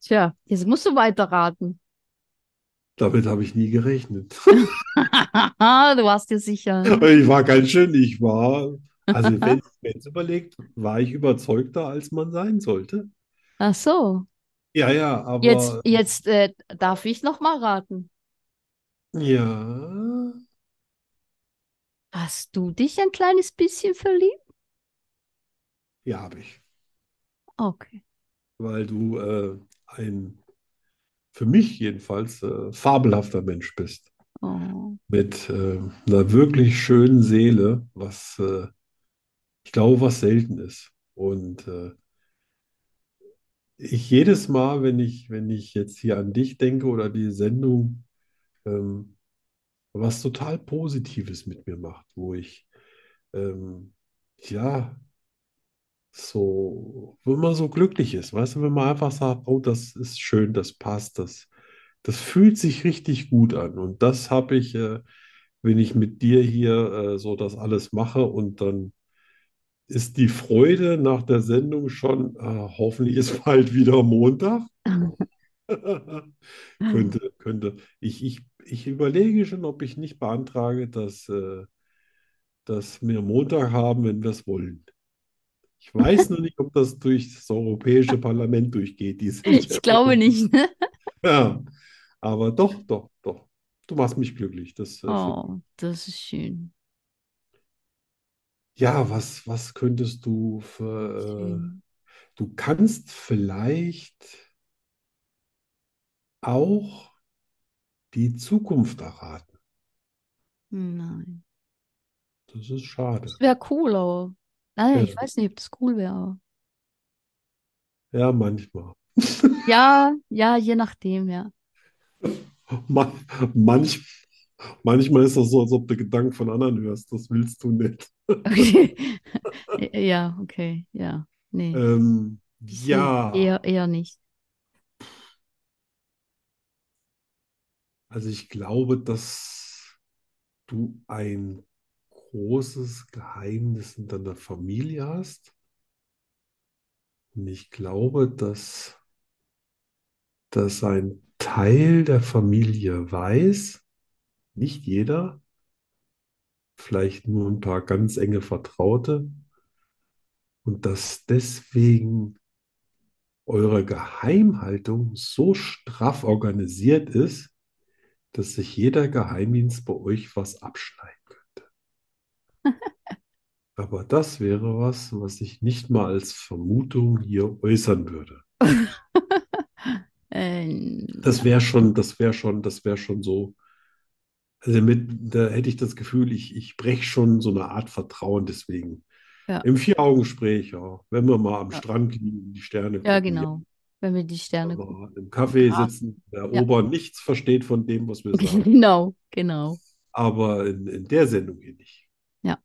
Speaker 1: Tja, jetzt musst du weiterraten.
Speaker 2: Damit habe ich nie gerechnet. (laughs) (laughs)
Speaker 1: du warst dir sicher.
Speaker 2: Ich war ganz schön, ich war, also wenn (laughs) es überlegt, war ich überzeugter, als man sein sollte.
Speaker 1: Ach so.
Speaker 2: Ja, ja, aber
Speaker 1: Jetzt, jetzt äh, darf ich noch mal raten.
Speaker 2: ja,
Speaker 1: Hast du dich ein kleines bisschen verliebt?
Speaker 2: ja, habe ich.
Speaker 1: Okay.
Speaker 2: Weil du äh, ein, für mich jedenfalls, äh, fabelhafter Mensch bist.
Speaker 1: Oh.
Speaker 2: Mit äh, einer wirklich schönen Seele, was äh, ich glaube, was selten ist. Und äh, ich jedes Mal, wenn ich, wenn ich jetzt hier an dich denke oder die Sendung, ähm, was total Positives mit mir macht, wo ich ähm, ja so, wenn man so glücklich ist, weißt du, wenn man einfach sagt, oh, das ist schön, das passt, das, das fühlt sich richtig gut an. Und das habe ich, äh, wenn ich mit dir hier äh, so das alles mache und dann ist die Freude nach der Sendung schon, äh, hoffentlich ist (laughs) bald wieder Montag. (laughs) Könnte, könnte. Ich, ich, ich überlege schon, ob ich nicht beantrage, dass, äh, dass wir Montag haben, wenn wir es wollen. Ich weiß nur nicht, ob das durch das Europäische Parlament durchgeht, diese (laughs)
Speaker 1: Ich glaube nicht. Ne? (laughs)
Speaker 2: Ja, aber doch, doch, doch. Du machst mich glücklich. Das, äh,
Speaker 1: Oh, das ist schön.
Speaker 2: ja, was, was könntest du für, äh, du kannst vielleicht auch die Zukunft erraten.
Speaker 1: Nein.
Speaker 2: Das ist schade.
Speaker 1: Das wäre cool, aber.
Speaker 2: Ja.
Speaker 1: ich weiß nicht, ob das cool wäre. aber-
Speaker 2: Ja, manchmal. (laughs)
Speaker 1: Ja, ja, je nachdem, ja.
Speaker 2: Man, manch, manchmal ist das so, als ob du Gedanken von anderen hörst. Das willst du nicht.
Speaker 1: Okay. (laughs) Ja, okay, ja. Nee,
Speaker 2: Ähm, ja,
Speaker 1: eher, eher nicht.
Speaker 2: also ich glaube, dass du ein großes Geheimnis in deiner Familie hast. Und ich glaube, dass, dass ein Teil der Familie weiß, nicht jeder, vielleicht nur ein paar ganz enge Vertraute, und dass deswegen eure Geheimhaltung so straff organisiert ist, dass sich jeder Geheimdienst bei euch was abschneiden könnte. Aber das wäre was, was ich nicht mal als Vermutung hier äußern würde. (laughs)
Speaker 1: Äh,
Speaker 2: Das wäre schon, das wäre schon, das wäre schon so. Also mit, da hätte ich das Gefühl, ich, ich breche schon so eine Art Vertrauen deswegen.
Speaker 1: Ja.
Speaker 2: Im Vier-Augen-Gespräch, ja. Wenn wir mal am
Speaker 1: Ja.
Speaker 2: Strand liegen, die Sterne
Speaker 1: Ja,
Speaker 2: gucken,
Speaker 1: genau. Wenn wir die Sterne gucken.
Speaker 2: wir im Café
Speaker 1: Ja.
Speaker 2: sitzen, der
Speaker 1: Ja.
Speaker 2: Ober nichts versteht von dem, was wir (laughs) sagen.
Speaker 1: Genau, genau.
Speaker 2: Aber in, in der Sendung hier nicht.
Speaker 1: Ja.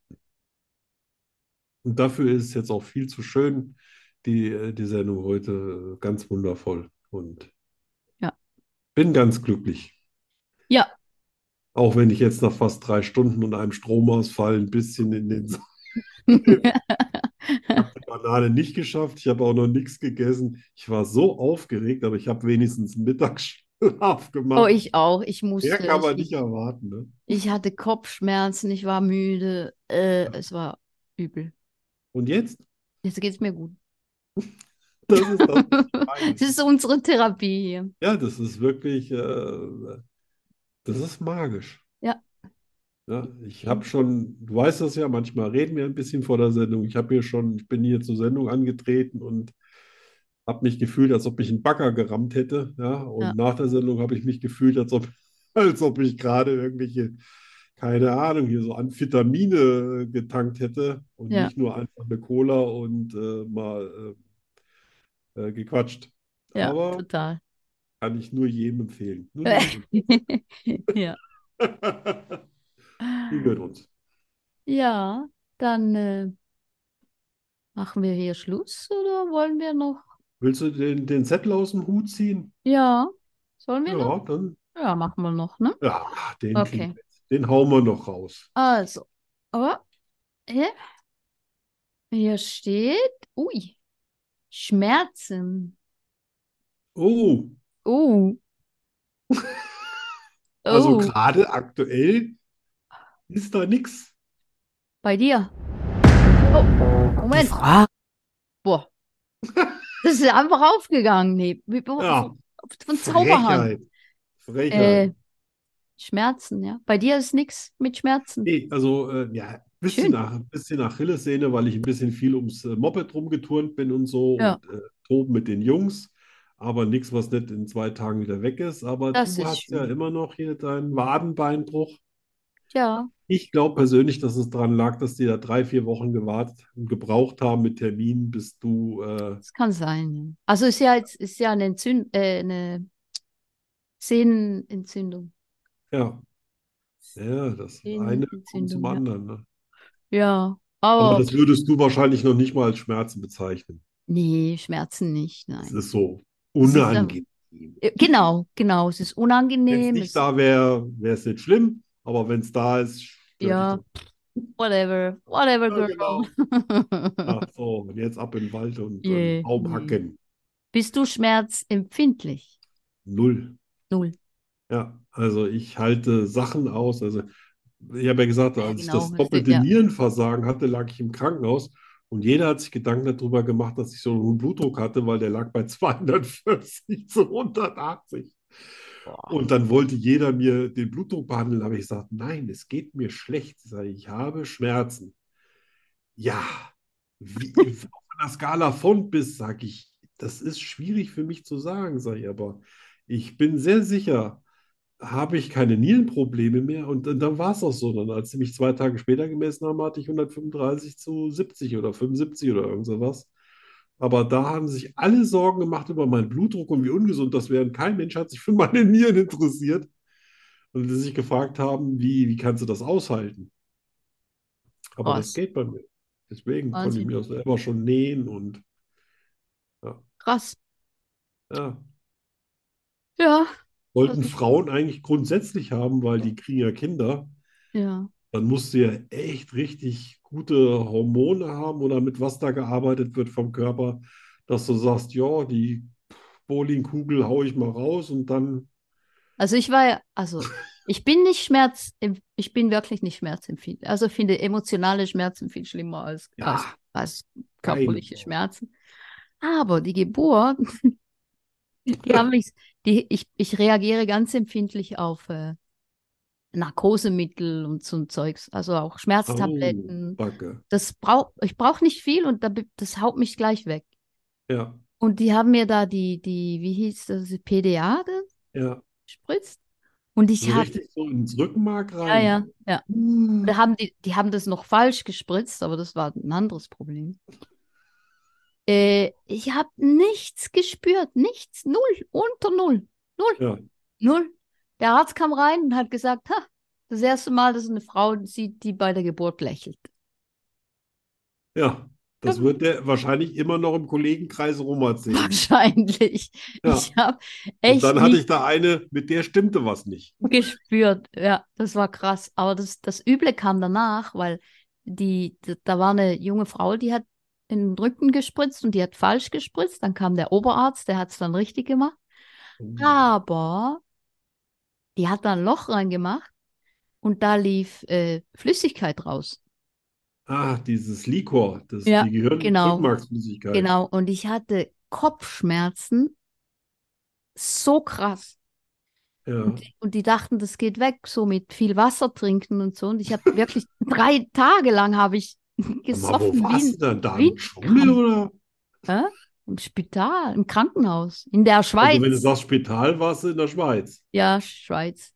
Speaker 2: Und dafür ist es jetzt auch viel zu schön, die, äh, die Sendung heute äh, ganz wundervoll. Und
Speaker 1: Ja.
Speaker 2: bin ganz glücklich.
Speaker 1: Ja.
Speaker 2: Auch wenn ich jetzt nach fast drei Stunden und einem Stromausfall ein bisschen in den Ich habe die Banane nicht geschafft. Ich habe auch noch nichts gegessen. Ich war so aufgeregt, aber ich habe wenigstens Mittagsschlaf gemacht.
Speaker 1: Oh, ich auch. Ich musste.
Speaker 2: Mehr kann man
Speaker 1: ich,
Speaker 2: nicht erwarten, ne?
Speaker 1: ich hatte Kopfschmerzen, ich war müde. Äh, es war übel.
Speaker 2: Und jetzt?
Speaker 1: Jetzt geht's mir gut. (laughs)
Speaker 2: Das ist (laughs) Das
Speaker 1: ist unsere Therapie hier.
Speaker 2: Ja, das ist wirklich, äh, das ist magisch.
Speaker 1: Ja.
Speaker 2: Ja, ich habe schon, du weißt das ja, manchmal reden wir ein bisschen vor der Sendung. Ich habe hier schon, ich bin hier zur Sendung angetreten und habe mich gefühlt, als ob ich einen Bagger gerammt hätte. Ja, und
Speaker 1: Ja.
Speaker 2: nach der Sendung habe ich mich gefühlt, als ob, (laughs) als ob ich gerade irgendwelche, keine Ahnung, hier so Amphetamine äh, getankt hätte und
Speaker 1: Ja.
Speaker 2: nicht nur einfach eine Cola und äh, mal äh, äh, gequatscht.
Speaker 1: Ja,
Speaker 2: Aber
Speaker 1: total.
Speaker 2: kann ich nur jedem empfehlen. Nur (laughs) jedem.
Speaker 1: Ja. (laughs)
Speaker 2: Die gehört uns.
Speaker 1: Ja, dann äh, machen wir hier Schluss oder wollen wir noch?
Speaker 2: Willst du den, den Zettel aus dem Hut ziehen?
Speaker 1: Ja, sollen wir
Speaker 2: Ja,
Speaker 1: noch?
Speaker 2: dann,
Speaker 1: Ja, machen wir noch, ne?
Speaker 2: ja, den
Speaker 1: Okay.
Speaker 2: Den hauen wir noch raus.
Speaker 1: Also, aber hier, hier steht, ui, Schmerzen.
Speaker 2: Oh,
Speaker 1: Oh. (laughs)
Speaker 2: also
Speaker 1: Oh,
Speaker 2: gerade aktuell ist da nichts.
Speaker 1: bei dir. Oh, Moment. Boah. Das ist einfach aufgegangen. Nee, wie- wo-
Speaker 2: Ja,
Speaker 1: von Zauberhand.
Speaker 2: Frechheit.
Speaker 1: Äh,
Speaker 2: Frechheit.
Speaker 1: Schmerzen, ja. Bei dir ist nichts mit Schmerzen.
Speaker 2: Nee, also äh, ja, ein bisschen
Speaker 1: Schön.
Speaker 2: nach, ein bisschen Achillessehne, weil ich ein bisschen viel ums äh, Moped rumgeturnt bin und so
Speaker 1: Ja.
Speaker 2: und äh, toben mit den Jungs. Aber nichts, was nicht in zwei Tagen wieder weg ist. Aber
Speaker 1: Das
Speaker 2: du
Speaker 1: ist
Speaker 2: hast ja
Speaker 1: schön.
Speaker 2: immer noch hier deinen Wadenbeinbruch.
Speaker 1: Ja,
Speaker 2: Ich glaube persönlich, dass es daran lag, dass die da drei, vier Wochen gewartet und gebraucht haben mit Terminen, bis du äh,
Speaker 1: das kann sein. Ja. Also ist ja jetzt ist ja eine Entzünd äh, eine Sehnenentzündung.
Speaker 2: Ja. Ja, das eine kommt zum anderen. Ne?
Speaker 1: Ja,
Speaker 2: Aber
Speaker 1: aber
Speaker 2: das würdest du wahrscheinlich noch nicht mal als Schmerzen bezeichnen.
Speaker 1: nee, Schmerzen nicht,
Speaker 2: Das
Speaker 1: nein.
Speaker 2: ist so
Speaker 1: ist dann-
Speaker 2: unangenehm.
Speaker 1: Äh, Genau, genau. Es ist
Speaker 2: Wenn es
Speaker 1: unangenehm.
Speaker 2: nicht
Speaker 1: Es,
Speaker 2: da wäre, wäre es nicht schlimm, aber wenn es da ist, stört
Speaker 1: Ja,
Speaker 2: dich
Speaker 1: whatever, whatever,
Speaker 2: Ja,
Speaker 1: girl.
Speaker 2: genau. das. (laughs) Ach so, und jetzt ab in den Wald und einen Baum hacken.
Speaker 1: Bist du schmerzempfindlich?
Speaker 2: Null.
Speaker 1: Null.
Speaker 2: Ja, also ich halte Sachen aus. Also ich habe ja gesagt,
Speaker 1: Ja,
Speaker 2: als ich
Speaker 1: genau,
Speaker 2: das
Speaker 1: das-
Speaker 2: doppelte
Speaker 1: ja.
Speaker 2: Nierenversagen hatte, lag ich im Krankenhaus und jeder hat sich Gedanken darüber gemacht, dass ich so einen hohen Blutdruck hatte, weil der lag bei (laughs) 240 zu 180. Und dann wollte jeder mir den Blutdruck behandeln, aber ich gesagt, nein, es geht mir schlecht. Ich sage, ich habe Schmerzen. Ja, (laughs) wie, auf einer Skala von bis, sage ich, das ist schwierig für mich zu sagen, sage ich, aber ich bin sehr sicher, habe ich keine Nierenprobleme mehr. Und dann, dann war es auch so. Dann, als sie mich zwei Tage später gemessen haben, hatte ich 135 zu 70 oder 75 oder irgend sowas. Aber da haben sich alle Sorgen gemacht über meinen Blutdruck und wie ungesund das wäre. Und kein Mensch hat sich für meine Nieren interessiert. Und die sich gefragt haben, wie, wie kannst du das aushalten? Aber
Speaker 1: Krass.
Speaker 2: das geht bei mir. Deswegen konnte ich
Speaker 1: Wahnsinn.
Speaker 2: mir auch selber schon nähen und
Speaker 1: Krass.
Speaker 2: ja.
Speaker 1: Ja,
Speaker 2: Wollten
Speaker 1: Also-
Speaker 2: Frauen eigentlich grundsätzlich haben, weil die kriegen ja Kinder.
Speaker 1: ja.
Speaker 2: Dann musst du ja echt richtig gute Hormone haben oder mit was da gearbeitet wird vom Körper, dass du sagst, ja, die Bowlingkugel haue ich mal raus und dann,
Speaker 1: Also ich war ja, also ich bin nicht schmerz, ich bin wirklich nicht schmerzempfindlich. Also finde emotionale Schmerzen viel schlimmer als,
Speaker 2: Ja.
Speaker 1: als, als körperliche. Schmerzen. Aber die Geburt, (laughs) die haben mich, die, ich, ich reagiere ganz empfindlich auf äh, Narkosemittel und so ein Zeugs, also auch
Speaker 2: oh,
Speaker 1: Schmerztabletten.
Speaker 2: Backe.
Speaker 1: Das brauch, ich brauche nicht viel und da, das haut mich gleich weg.
Speaker 2: Ja,
Speaker 1: Und die haben mir da die, die, wie hieß das, die PDA
Speaker 2: ja.
Speaker 1: Und ich
Speaker 2: richtig so ins Rückenmark
Speaker 1: ja,
Speaker 2: rein.
Speaker 1: ja, ja.
Speaker 2: Mm.
Speaker 1: Da haben die, die haben das noch falsch gespritzt, aber das war ein anderes Problem. Äh, ich habe nichts gespürt, nichts, null, unter null, null,
Speaker 2: Ja.
Speaker 1: null. Der Arzt kam rein und hat gesagt, ha, das erste Mal, dass eine Frau sieht, die bei der Geburt lächelt.
Speaker 2: Ja, das wird der wahrscheinlich immer noch im Kollegenkreis rum erzählen.
Speaker 1: Wahrscheinlich.
Speaker 2: Ja.
Speaker 1: Ich habe
Speaker 2: Und
Speaker 1: echt
Speaker 2: dann hatte ich da eine, mit der stimmte was nicht.
Speaker 1: gespürt. Ja, das war krass. Aber das, das Üble kam danach, weil die, da war eine junge Frau, die hat in den Rücken gespritzt und die hat falsch gespritzt. Dann kam der Oberarzt, der hat es dann richtig gemacht. Aber die hat da ein Loch reingemacht und da lief äh, Flüssigkeit raus.
Speaker 2: Ah, dieses Liquor, das
Speaker 1: Ja,
Speaker 2: die Gehirn
Speaker 1: genau. Genau. Und ich hatte Kopfschmerzen. So krass.
Speaker 2: Ja.
Speaker 1: Und und die dachten, das geht weg, so mit viel Wasser trinken und so. Und ich habe wirklich (laughs) drei Tage lang habe ich
Speaker 2: Aber wo
Speaker 1: gesoffen
Speaker 2: warst
Speaker 1: wie
Speaker 2: du dann? Da in Schule oder?
Speaker 1: Hä? im Spital, im Krankenhaus, in der
Speaker 2: Also wenn du
Speaker 1: Schweiz.
Speaker 2: sagst Spital, warst du in der Schweiz.
Speaker 1: Ja, Schweiz.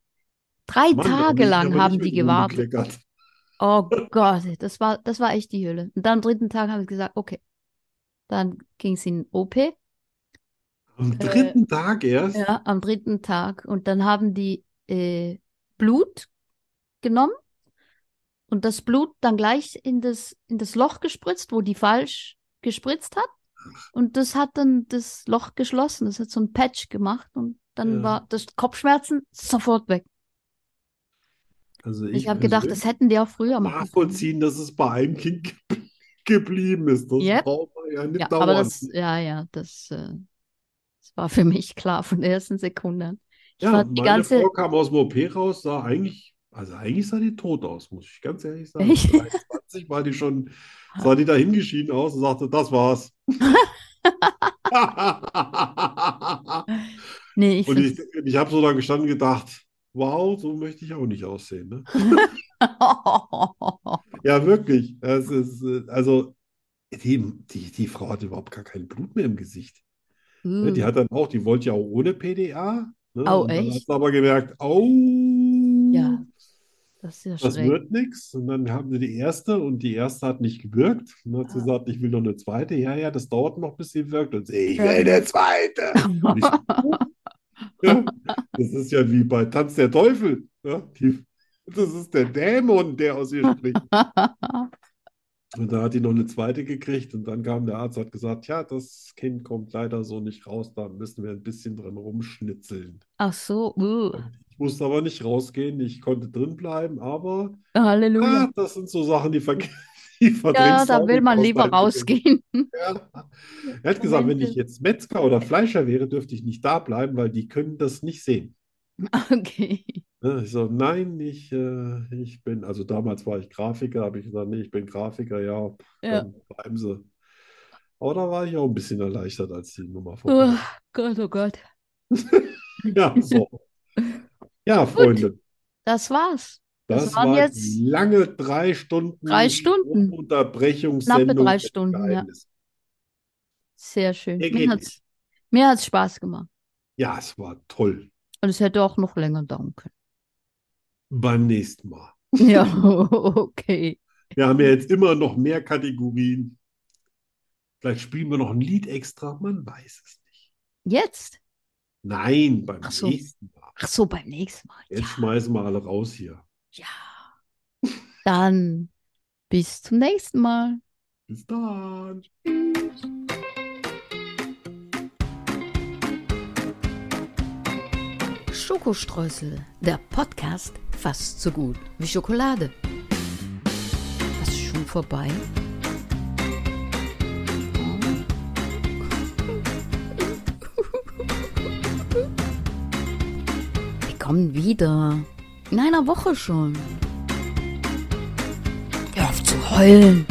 Speaker 1: Drei
Speaker 2: Mann,
Speaker 1: Tage lang haben die gewartet. Oh (laughs) Gott, das war, das war echt die Hölle. Und dann am dritten Tag haben sie gesagt, okay. Dann ging es in OP.
Speaker 2: Am dritten Tag erst?
Speaker 1: Äh, Ja, am dritten Tag. Und dann haben die äh, Blut genommen und das Blut dann gleich in das, in das Loch gespritzt, wo die falsch gespritzt hat. Und das hat dann das Loch geschlossen. Das hat so ein Patch gemacht und dann
Speaker 2: Ja.
Speaker 1: war das Kopfschmerzen sofort weg.
Speaker 2: Also
Speaker 1: Ich
Speaker 2: ich
Speaker 1: habe gedacht, das hätten die auch früher machen können.
Speaker 2: nachvollziehen, dass es bei einem Kind ge geblieben ist. Das
Speaker 1: Yep.
Speaker 2: braucht man ja nicht
Speaker 1: Ja, aber
Speaker 2: dauernd.
Speaker 1: das, ja, ja, das, äh, das war für mich klar von der ersten Sekunde. Ich
Speaker 2: Ja, meine
Speaker 1: ganze,
Speaker 2: Frau kam aus dem OP raus, sah eigentlich, also eigentlich sah die tot aus, muss ich ganz ehrlich sagen.
Speaker 1: Echt?
Speaker 2: 23 war die schon, sah die da hingeschieden aus und sagte, das war's. (laughs)
Speaker 1: nee, ich
Speaker 2: Und ich, ich habe so da gestanden und gedacht, wow, so möchte ich auch nicht aussehen. Ne? (laughs) Ja, wirklich. Es ist, also, die, die, die Frau hatte überhaupt gar kein Blut mehr im Gesicht. Ne? Die hat dann auch, die wollte ja auch ohne PDA. Ne?
Speaker 1: Oh,
Speaker 2: Und dann
Speaker 1: echt?
Speaker 2: sie aber gemerkt, oh,
Speaker 1: ja, das ist ja
Speaker 2: das
Speaker 1: schräg.
Speaker 2: wird nichts. Und dann haben sie die erste und die erste hat nicht gewirkt. Und dann hat sie
Speaker 1: Ah.
Speaker 2: gesagt, ich will noch eine zweite. Ja, ja, das dauert noch, bis sie wirkt. Und sie, ich will eine zweite. Und ich, ja, das ist ja wie bei Tanz der Teufel. Ja? Die, das ist der Dämon, der aus ihr spricht. Und da hat die noch eine zweite gekriegt und dann kam der Arzt und hat gesagt, ja, das Kind kommt leider so nicht raus, da müssen wir ein bisschen dran rumschnitzeln.
Speaker 1: Ach so, uh,
Speaker 2: musste aber nicht rausgehen, ich konnte drin bleiben, aber
Speaker 1: Halleluja.
Speaker 2: ah, das sind so Sachen, die, ver (laughs) die
Speaker 1: Ja, da will man lieber rausgehen. (laughs)
Speaker 2: Ja. Er hat gesagt, wenn ich jetzt Metzger oder Fleischer wäre, dürfte ich nicht da bleiben, weil die können das nicht sehen. (laughs)
Speaker 1: Okay.
Speaker 2: Ne, Ich so, nein, ich, äh, ich bin, also damals war ich Grafiker, habe ich gesagt, nee, ich bin Grafiker, ja,
Speaker 1: Ja.
Speaker 2: dann bleiben Sie. Aber da war ich auch ein bisschen erleichtert, als die Nummer
Speaker 1: Oh
Speaker 2: vorbei
Speaker 1: Gott, oh Gott.
Speaker 2: Ja, so. Ja, Freunde,
Speaker 1: Das war's. Das
Speaker 2: das
Speaker 1: waren
Speaker 2: war
Speaker 1: jetzt
Speaker 2: lange drei Stunden
Speaker 1: drei Stunden.
Speaker 2: Unterbrechungssendung
Speaker 1: Knappe drei Stunden, ja. Sehr schön. Mir mir hat's Spaß gemacht.
Speaker 2: Ja, es war toll.
Speaker 1: Und es hätte auch noch länger dauern können.
Speaker 2: Beim nächsten Mal. (laughs)
Speaker 1: Ja, okay.
Speaker 2: Wir haben ja jetzt immer noch mehr Kategorien. Vielleicht spielen wir noch ein Lied extra, man weiß es nicht.
Speaker 1: Jetzt?
Speaker 2: Nein, beim
Speaker 1: so.
Speaker 2: nächsten Mal.
Speaker 1: Ach so, beim nächsten Mal.
Speaker 2: Jetzt
Speaker 1: Ja,
Speaker 2: schmeißen wir alle raus hier.
Speaker 1: ja. Dann bis zum nächsten Mal.
Speaker 2: Bis dann.
Speaker 6: Schokostreusel, der Podcast fast so gut wie Schokolade. Was ist schon vorbei? Kommen wieder. In einer Woche schon. Hör auf zu heulen.